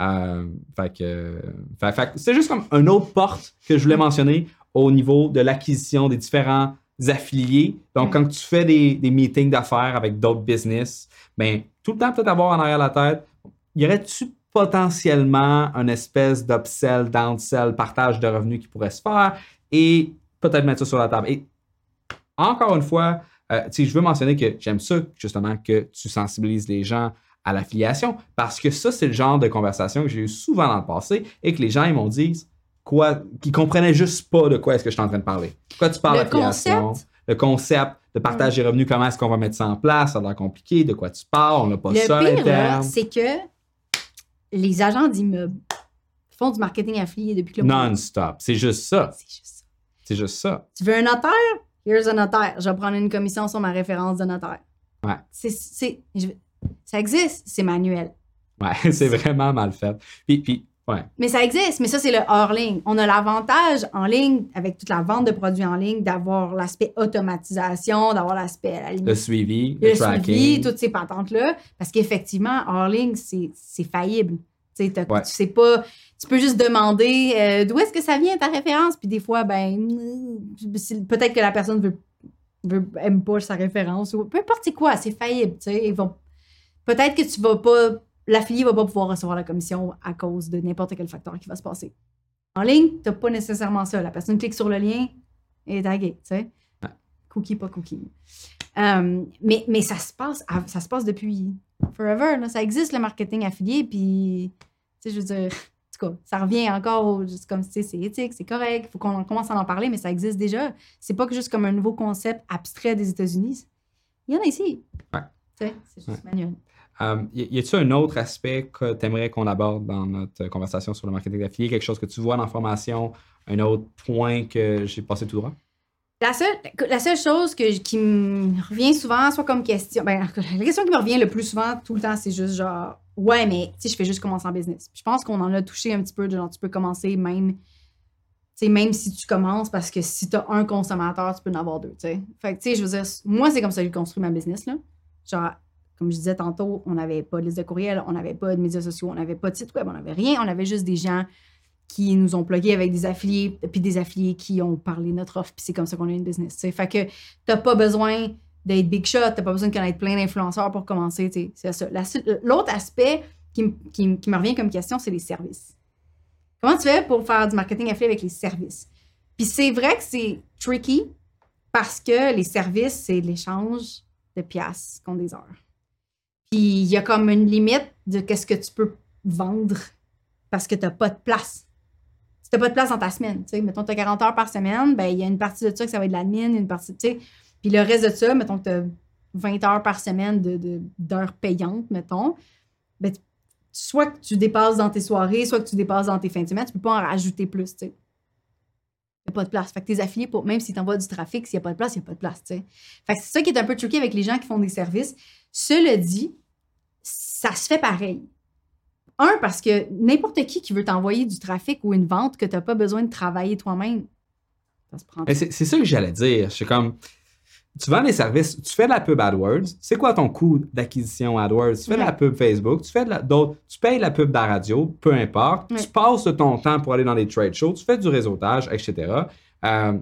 Speaker 2: Euh, fait que, fait- fait que c'est juste comme une autre porte que je voulais mentionner au niveau de l'acquisition des différents affiliés. Donc,
Speaker 3: Ouais.
Speaker 2: quand tu fais des, des meetings d'affaires avec d'autres business, ben, tout le temps, peut-être avoir en arrière la tête, y aurait-tu potentiellement une espèce d'upsell, downsell, partage de revenus qui pourrait se faire et peut-être mettre ça sur la table? Et encore une fois, euh, je veux mentionner que j'aime ça, justement, que tu sensibilises les gens à l'affiliation parce que ça, c'est le genre de conversation que j'ai eu souvent dans le passé et que les gens, ils m'ont dit quoi, qu'ils comprenaient juste pas de quoi est-ce que je suis en train de parler. Pourquoi tu parles
Speaker 3: Le
Speaker 2: d'affiliation?
Speaker 3: concept?
Speaker 2: Le concept de partage des revenus, comment est-ce qu'on va mettre ça en place? Ça a l'air compliqué, de quoi tu parles, on n'a pas
Speaker 3: Le
Speaker 2: ça
Speaker 3: pire, c'est que les agents d'immeubles font du marketing affilié depuis que le
Speaker 2: Non-stop. C'est juste ça.
Speaker 3: C'est juste ça.
Speaker 2: C'est juste ça.
Speaker 3: Tu veux un notaire? Here's a notaire. Je vais prendre une commission sur ma référence de notaire.
Speaker 2: Ouais.
Speaker 3: C'est, ça existe, c'est manuel.
Speaker 2: Ouais, [laughs] c'est vraiment mal fait. Puis, puis ouais.
Speaker 3: Mais ça existe, mais ça, c'est le hors-ligne. On a l'avantage en ligne, avec toute la vente de produits en ligne, d'avoir l'aspect automatisation, d'avoir l'aspect, la
Speaker 2: Le suivi, le,
Speaker 3: le
Speaker 2: tracking.
Speaker 3: suivi, toutes ces patentes-là. Parce qu'effectivement, hors ligne, c'est, c'est faillible. Tu sais, t'as-
Speaker 2: Ouais.
Speaker 3: tu sais pas, tu peux juste demander euh, d'où est-ce que ça vient ta référence, puis des fois, ben, mm, peut-être que la personne veut, veut aime pas sa référence, ou peu importe c'est quoi, c'est faillible. Tu sais, ils vont, peut-être que tu vas pas, l'affilié va pas pouvoir recevoir la commission à cause de n'importe quel facteur qui va se passer. En ligne, t'as pas nécessairement ça. La personne clique sur le lien et est taguée, tu sais. Cookie, pas cookie. Euh, mais, mais ça se passe, ça se passe depuis forever. là. Ça existe le marketing affilié, puis tu sais, je veux dire, tu tout cas, ça revient encore juste comme, tu sais, c'est éthique, c'est correct, il faut qu'on commence à en parler, mais ça existe déjà. C'est pas que juste comme un nouveau concept abstrait des États-Unis. Il y en a ici.
Speaker 2: Ouais.
Speaker 3: Tu sais, c'est juste manuel.
Speaker 2: Euh, y a-t-il un autre aspect que tu aimerais qu'on aborde dans notre conversation sur le marketing d'affilié? Quelque chose que tu vois dans la formation? Un autre point que j'ai passé tout droit?
Speaker 3: La seule, la seule chose que, qui me revient souvent, soit comme question, ben, la question qui me revient le plus souvent tout le temps, c'est juste genre, ouais, mais je fais juste commencer en business. Je pense qu'on en a touché un petit peu, de genre, tu peux commencer même, tu même si tu commences, parce que si tu as un consommateur, tu peux en avoir deux, tu sais. Fait que, tu sais, je veux dire, moi, c'est comme ça que je construis ma business, là. Genre, comme je disais tantôt, on n'avait pas de liste de courriel, on n'avait pas de médias sociaux, on n'avait pas de site web, on n'avait rien, on avait juste des gens qui nous ont plugués avec des affiliés, puis des affiliés qui ont parlé notre offre, puis c'est comme ça qu'on a une business. sais. Fait que t'as pas besoin d'être big shot, t'as pas besoin de connaître plein d'influenceurs pour commencer. C'est ça. Su- L'autre aspect qui, me revient comme question, c'est les services. Comment tu fais pour faire du marketing affilié avec les services? Puis c'est vrai que c'est tricky parce que les services, c'est l'échange de pièces contre des heures. Il y a comme une limite de qu'est-ce que tu peux vendre parce que tu n'as pas de place. Si tu n'as pas de place dans ta semaine, tu sais, mettons, tu as 40 heures par semaine, ben il y a une partie de ça que ça va être de l'admin, une partie, tu sais. Puis le reste de ça, mettons que tu as 20 heures par semaine de- de- d'heures payantes, mettons, ben, tu- soit que tu dépasses dans tes soirées, soit que tu dépasses dans tes fins de semaine, tu peux pas en rajouter plus, tu sais. Il n'y a pas de place. Fait que tes affiliés, pour, même s'ils t'envoient du trafic, s'il n'y a pas de place, il n'y a pas de place, tu sais. Fait que c'est ça qui est un peu tricky avec les gens qui font des services. Cela dit, ça se fait pareil. Un, parce que n'importe qui qui veut t'envoyer du trafic ou une vente que tu n'as pas besoin de travailler toi-même, ça se prend.
Speaker 2: C'est ça que j'allais dire. C'est comme, tu vends des services, tu fais de la pub AdWords. C'est quoi ton coût d'acquisition AdWords? Tu fais de la pub Facebook, tu fais de la, d'autres, tu payes la pub de la radio, peu importe.
Speaker 3: Ouais.
Speaker 2: Tu passes ton temps pour aller dans des trade shows, tu fais du réseautage, etc. Euh,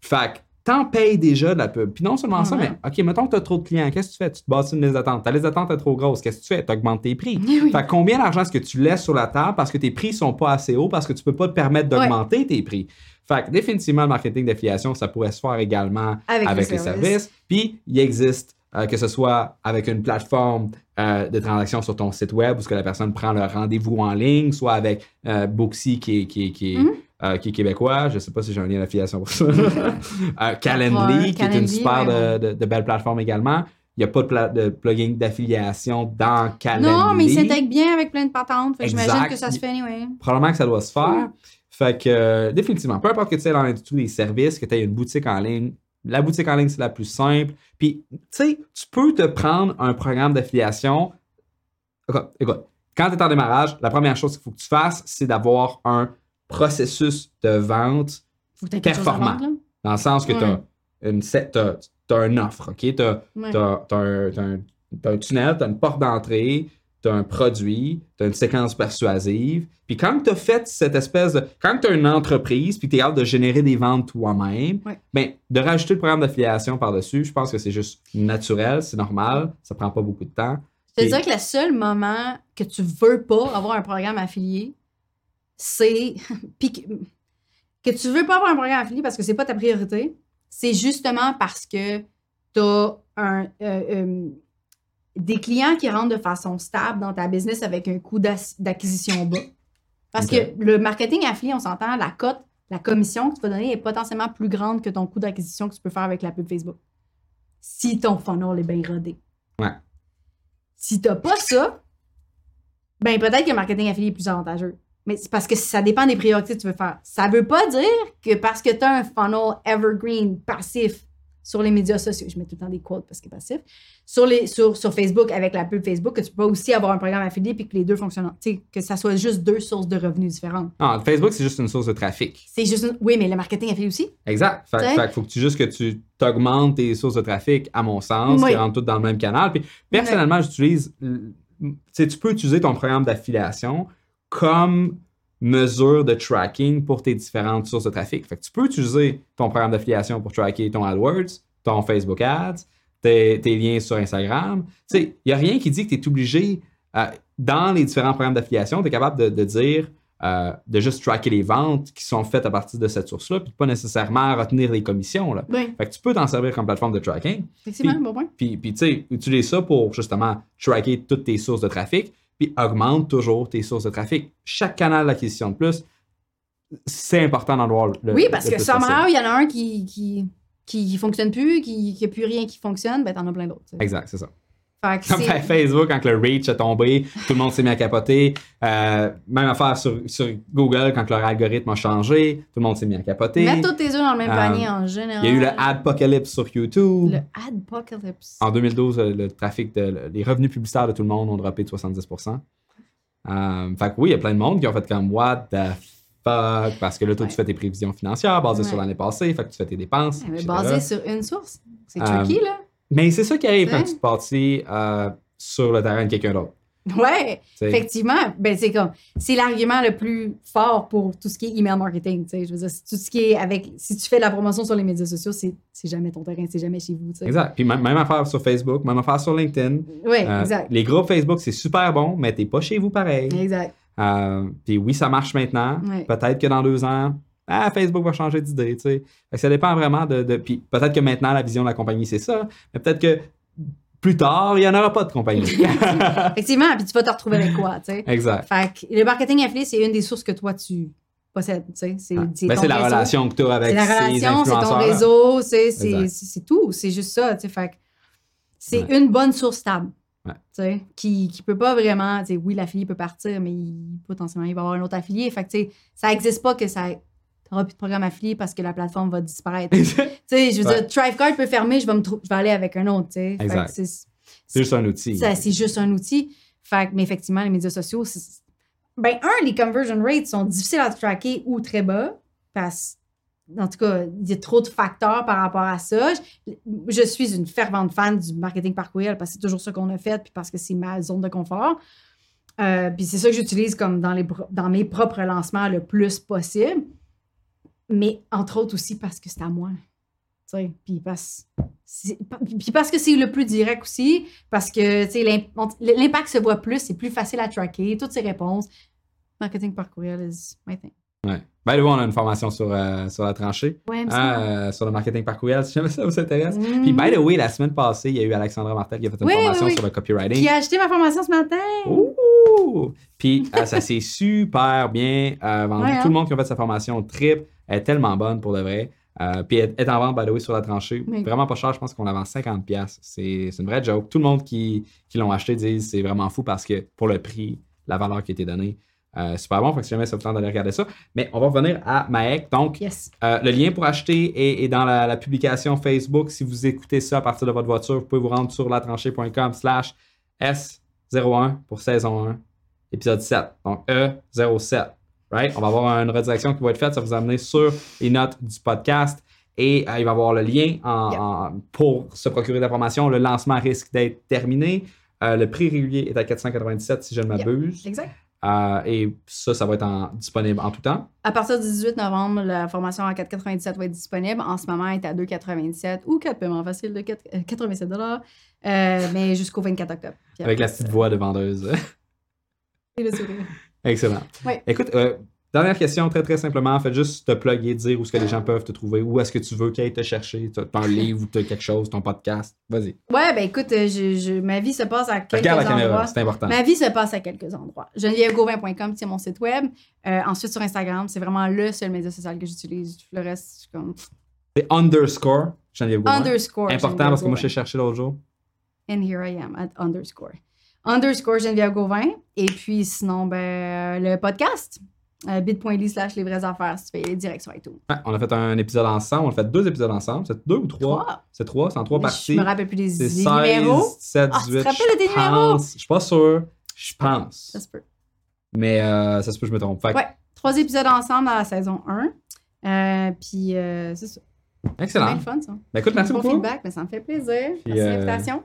Speaker 2: fait que t'en payes déjà de la pub. Puis non seulement ça,
Speaker 3: Ouais.
Speaker 2: mais OK, mettons que tu as trop de clients, qu'est-ce que tu fais? Tu te bases sur une liste d'attente. Ta liste d'attente est trop grosse, qu'est-ce que tu fais? Tu augmentes tes prix.
Speaker 3: Oui.
Speaker 2: Fait que combien d'argent est-ce que tu laisses sur la table parce que tes prix sont pas assez hauts, parce que tu peux pas te permettre d'augmenter tes prix? Fait que définitivement, le marketing d'affiliation, ça pourrait se faire également
Speaker 3: Avec
Speaker 2: avec,
Speaker 3: les
Speaker 2: les
Speaker 3: services.
Speaker 2: services. Puis, il existe, euh, que ce soit avec une plateforme euh, de transaction sur ton site web où ce que la personne prend le rendez-vous en ligne, soit avec euh, Booksy qui est, qui, est- qui est,
Speaker 3: Mhm.
Speaker 2: Euh, qui est québécois. Je sais pas si j'ai un lien d'affiliation pour ça. [laughs] euh, Calendly, qui est une super
Speaker 3: ouais,
Speaker 2: de, de- de belle plateforme également. Il n'y a pas de, pla- de plugin d'affiliation dans Calendly.
Speaker 3: non, mais il s'intègre bien avec plein de patentes. Fait que j'imagine que ça se fait anyway.
Speaker 2: Probablement que ça doit se faire. Fait que, euh, définitivement, peu importe que tu sois dans l'industrie des services, que tu aies une boutique en ligne, la boutique en ligne, c'est la plus simple. Puis, tu sais, tu peux te prendre un programme d'affiliation. Écoute, écoute, quand tu es en démarrage, la première chose qu'il faut que tu fasses, c'est d'avoir un processus de vente Performant.
Speaker 3: vendre,
Speaker 2: dans le sens que tu as une, offre, OK? Tu as,
Speaker 3: Ouais.
Speaker 2: Un, un- tunnel, tu as une porte d'entrée, tu as un produit, tu as une séquence persuasive. Puis quand tu as fait cette espèce de. Quand tu as une entreprise, puis tu es capable de générer des ventes toi-même,
Speaker 3: Ouais.
Speaker 2: ben, de rajouter le programme d'affiliation par-dessus, je pense que c'est juste naturel, c'est normal, ça prend pas beaucoup de temps.
Speaker 3: Dirais que le seul moment que tu veux pas avoir un programme affilié, c'est. [laughs] Puis que, que tu veux pas avoir un programme affilié parce que c'est pas ta priorité, c'est justement parce que tu as un, euh, euh, des clients qui rentrent de façon stable dans ta business avec un coût d'ac- d'acquisition bas. Parce que le marketing affilié, on s'entend, la cote, la commission que tu vas donner est potentiellement plus grande que ton coût d'acquisition que tu peux faire avec la pub Facebook. Si ton funnel est bien rodé.
Speaker 2: Ouais.
Speaker 3: Si tu n'as pas ça, ben peut-être que le marketing affilié est plus avantageux. Mais c'est parce que ça dépend des priorités que tu veux faire. Ça veut pas dire que parce que tu as un funnel evergreen passif sur les médias sociaux, je mets tout le temps des quotes parce que passif, sur, les, sur, sur Facebook avec la pub Facebook, que tu peux aussi avoir un programme affilié puis que les deux fonctionnent. Tu sais, que ça soit juste deux sources de revenus différentes.
Speaker 2: Non, Facebook, c'est juste une source de trafic.
Speaker 3: C'est juste. une- Oui, mais le marketing affilié aussi.
Speaker 2: Exact. Fait, faut que tu juste que tu t'augmentes tes sources de trafic, à mon sens,
Speaker 3: Oui.
Speaker 2: qui rentrent toutes dans le même canal. Puis personnellement, j'utilise. Tu sais, tu peux utiliser ton programme d'affiliation comme mesure de tracking pour tes différentes sources de trafic. Fait que tu peux utiliser ton programme d'affiliation pour tracker ton AdWords, ton Facebook Ads, tes, tes liens sur Instagram. Il n'y a rien qui dit que tu es obligé, euh, dans les différents programmes d'affiliation, tu es capable de, de dire, euh, de juste tracker les ventes qui sont faites à partir de cette source-là, puis pas nécessairement retenir les commissions. Là.
Speaker 3: Oui,
Speaker 2: Fait que tu peux t'en servir comme plateforme de tracking.
Speaker 3: effectivement, bon point.
Speaker 2: Puis, puis tu sais, utilise ça pour justement tracker toutes tes sources de trafic. Puis augmente toujours tes sources de trafic. Chaque canal d'acquisition de plus, c'est important d'en voir le
Speaker 3: Oui, parce
Speaker 2: le
Speaker 3: que somehow, il y en a un qui, qui, qui, fonctionne plus, qui n'a plus rien qui fonctionne, ben t'en as plein d'autres.
Speaker 2: Exact, c'est ça. Comme Facebook, quand le reach a tombé, tout le monde s'est mis à capoter. Euh, même affaire sur, sur Google, quand leur algorithme a changé, tout le monde s'est mis à capoter.
Speaker 3: Mettre tous tes œufs dans le même
Speaker 2: Euh,
Speaker 3: panier en général.
Speaker 2: Il y a eu le Adpocalypse sur YouTube.
Speaker 3: Le Adpocalypse.
Speaker 2: En 2012, euh, le trafic, de, les revenus publicitaires de tout le monde ont droppé de 70%. Euh, fait que oui, il y a plein de monde qui ont fait comme What the fuck? Parce que là, toi,
Speaker 3: Ouais.
Speaker 2: tu fais tes prévisions financières basées
Speaker 3: Ouais.
Speaker 2: sur l'année passée, fait que tu fais tes dépenses.
Speaker 3: Mais
Speaker 2: etc.
Speaker 3: basé sur une source. C'est
Speaker 2: Euh,
Speaker 3: tricky, là.
Speaker 2: Mais c'est ça qui arrive quand tu te bâtis euh, sur le terrain de quelqu'un d'autre. Sais.
Speaker 3: effectivement. Ben, c'est comme, c'est l'argument le plus fort pour tout ce qui est email marketing. Je veux dire, tout ce qui est avec, si tu fais de la promotion sur les médias sociaux, c'est jamais ton terrain, c'est jamais chez vous.
Speaker 2: Exact. Puis même, même affaire sur Facebook, même affaire sur LinkedIn.
Speaker 3: Oui,
Speaker 2: Euh,
Speaker 3: exact.
Speaker 2: Les groupes Facebook, c'est super bon, mais t'es pas chez vous pareil.
Speaker 3: Exact.
Speaker 2: Euh, puis oui, ça marche maintenant.
Speaker 3: Ouais.
Speaker 2: Peut-être que dans deux ans, ah, Facebook va changer d'idée. tu sais. Ça dépend vraiment de. de- puis peut-être que maintenant, la vision de la compagnie, c'est ça. Mais peut-être que plus tard, il n'y en aura pas de compagnie. [laughs] [laughs]
Speaker 3: Effectivement, puis tu vas te retrouver avec quoi, tu sais.
Speaker 2: exact.
Speaker 3: Fait que le marketing affilié, c'est une des sources que toi, tu possèdes, tu sais. C'est c'est
Speaker 2: Ben, la
Speaker 3: réseau.
Speaker 2: relation que tu as avec
Speaker 3: C'est la relation, c'est ton réseau, c'est- tout. C'est juste ça, tu sais. Fait que c'est
Speaker 2: Ouais.
Speaker 3: une bonne source stable.
Speaker 2: Ouais.
Speaker 3: Qui, qui peut pas vraiment, oui, l'affilié peut partir, mais il- potentiellement, il va y avoir un autre affilié. Fait que, ça n'existe pas que ça. T'auras plus de programme affilié parce que la plateforme va disparaître. [laughs] tu sais, je veux
Speaker 2: Ouais.
Speaker 3: dire, Thrivecard peut fermer, je vais, me je vais aller avec un autre, c'est-
Speaker 2: juste un outil.
Speaker 3: c'est juste un outil. Fait mais effectivement, les médias sociaux, c'est- ben, un, les conversion rates sont difficiles à tracker ou très bas parce en tout cas, il y a trop de facteurs par rapport à ça. Je, je suis une fervente fan du marketing par courriel parce que c'est toujours ça qu'on a fait puis parce que c'est ma zone de confort. Euh, puis c'est ça que j'utilise comme dans, les, dans mes propres lancements le plus possible. Mais entre autres aussi parce que c'est à moi. Tu sais, Puis parce, puis parce que c'est le plus direct aussi, parce que l'impact se voit plus, c'est plus facile à tracker, toutes ces réponses. Marketing par courriel is my thing.
Speaker 2: Ouais. Ben, là, on a une formation sur, euh, sur la tranchée,
Speaker 3: Ouais,
Speaker 2: hein, euh, sur le marketing par courriel, si jamais ça vous intéresse.
Speaker 3: Mhm.
Speaker 2: Puis, by the way, la semaine passée, il y a eu Alexandra Martel qui a fait une
Speaker 3: Oui,
Speaker 2: formation
Speaker 3: oui.
Speaker 2: sur le copywriting.
Speaker 3: Qui a acheté ma formation ce matin?
Speaker 2: Ouh! Puis euh, ça s'est [laughs] super bien euh, vendu.
Speaker 3: Ouais, hein?
Speaker 2: Tout le monde qui a fait sa formation trip elle est tellement bonne pour de vrai. Euh, puis elle est en vente, by the way, sur la tranchée.
Speaker 3: Oui.
Speaker 2: Vraiment pas cher, je pense qu'on la vend 50$. piastres. C'est c'est une vraie joke. Tout le monde qui, qui l'ont acheté disent c'est vraiment fou parce que pour le prix, la valeur qui a été donnée, euh, super bon. Fait que si jamais ça vous tente d'aller regarder ça. Mais on va revenir à Maek. Donc,
Speaker 3: Yes.
Speaker 2: euh, le lien pour acheter est, est dans la, la publication Facebook. Si vous écoutez ça à partir de votre voiture, vous pouvez vous rendre sur latranchée.com slash S01 pour saison 1, épisode 7. Donc E07. Right? On va avoir une redirection qui va être faite. Ça va vous amener sur les notes du podcast. Et euh, il va y avoir le lien en-
Speaker 3: Yep.
Speaker 2: en- pour se procurer de l'information. Le lancement risque d'être terminé. Euh, le prix régulier est à 497 si je ne m'abuse.
Speaker 3: Exact.
Speaker 2: Euh, et ça, ça va être en- disponible en tout temps.
Speaker 3: À partir du 18 novembre, la formation à 4,97 va être disponible. En ce moment, elle est à 2,97 ou 4 paiements faciles de 4 euh, 87 euh, mais jusqu'au 24 octobre. Puis
Speaker 2: Avec la petite voix de vendeuse.
Speaker 3: et le sourire.
Speaker 2: Excellent.
Speaker 3: Ouais.
Speaker 2: Écoute, euh, dernière question, très très simplement. Fais juste te plugger, dire où est-ce que les gens peuvent te trouver, où est-ce que tu veux qu'ils aillent te chercher. Un [laughs] livre ou quelque chose, ton podcast. Vas-y.
Speaker 3: Ouais, ben écoute, euh, je, je- ma vie se passe à quelques
Speaker 2: Regarde la caméra,
Speaker 3: endroits.
Speaker 2: c'est important.
Speaker 3: Ma vie se passe à quelques endroits. GenevièveGauvin.com, c'est mon site web. Euh, ensuite, sur Instagram, c'est vraiment le seul média social que j'utilise. Le reste, je suis comme
Speaker 2: C'est underscore Geneviève Gauvin.
Speaker 3: underscore.
Speaker 2: Important parce que moi, je cherché l'autre jour.
Speaker 3: And here I am at underscore. Underscore Geneviève Gauvin. Et puis sinon, ben, euh, le podcast. Euh, bit.ly slash les vraies affaires si tu fais direct sur iTunes.
Speaker 2: Ouais, on a fait un épisode ensemble. On a fait deux épisodes ensemble. C'est deux ou trois?
Speaker 3: Trois.
Speaker 2: C'est trois, c'est en trois
Speaker 3: Mais
Speaker 2: parties.
Speaker 3: Je me rappelle plus des,
Speaker 2: C'est
Speaker 3: des
Speaker 2: 16,
Speaker 3: numéros.
Speaker 2: 17,
Speaker 3: Ah, tu te
Speaker 2: 18.
Speaker 3: rappelles de tes
Speaker 2: je
Speaker 3: numéros?
Speaker 2: Je suis pas sûr. Je pense.
Speaker 3: Ça se peut.
Speaker 2: Mais euh, ça se peut je me trompe. Fait
Speaker 3: Ouais. Trois épisodes ensemble dans la saison 1. Euh, puis c'est ça. C'est bien
Speaker 2: Excellent.
Speaker 3: le fun, ça.
Speaker 2: Ben, écoute, merci
Speaker 3: Bon
Speaker 2: beaucoup.
Speaker 3: feedback, mais ça me fait plaisir.
Speaker 2: Puis,
Speaker 3: Merci de
Speaker 2: euh,
Speaker 3: l'invitation.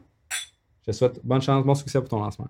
Speaker 2: Je te souhaite bonne chance, bon succès pour ton lancement.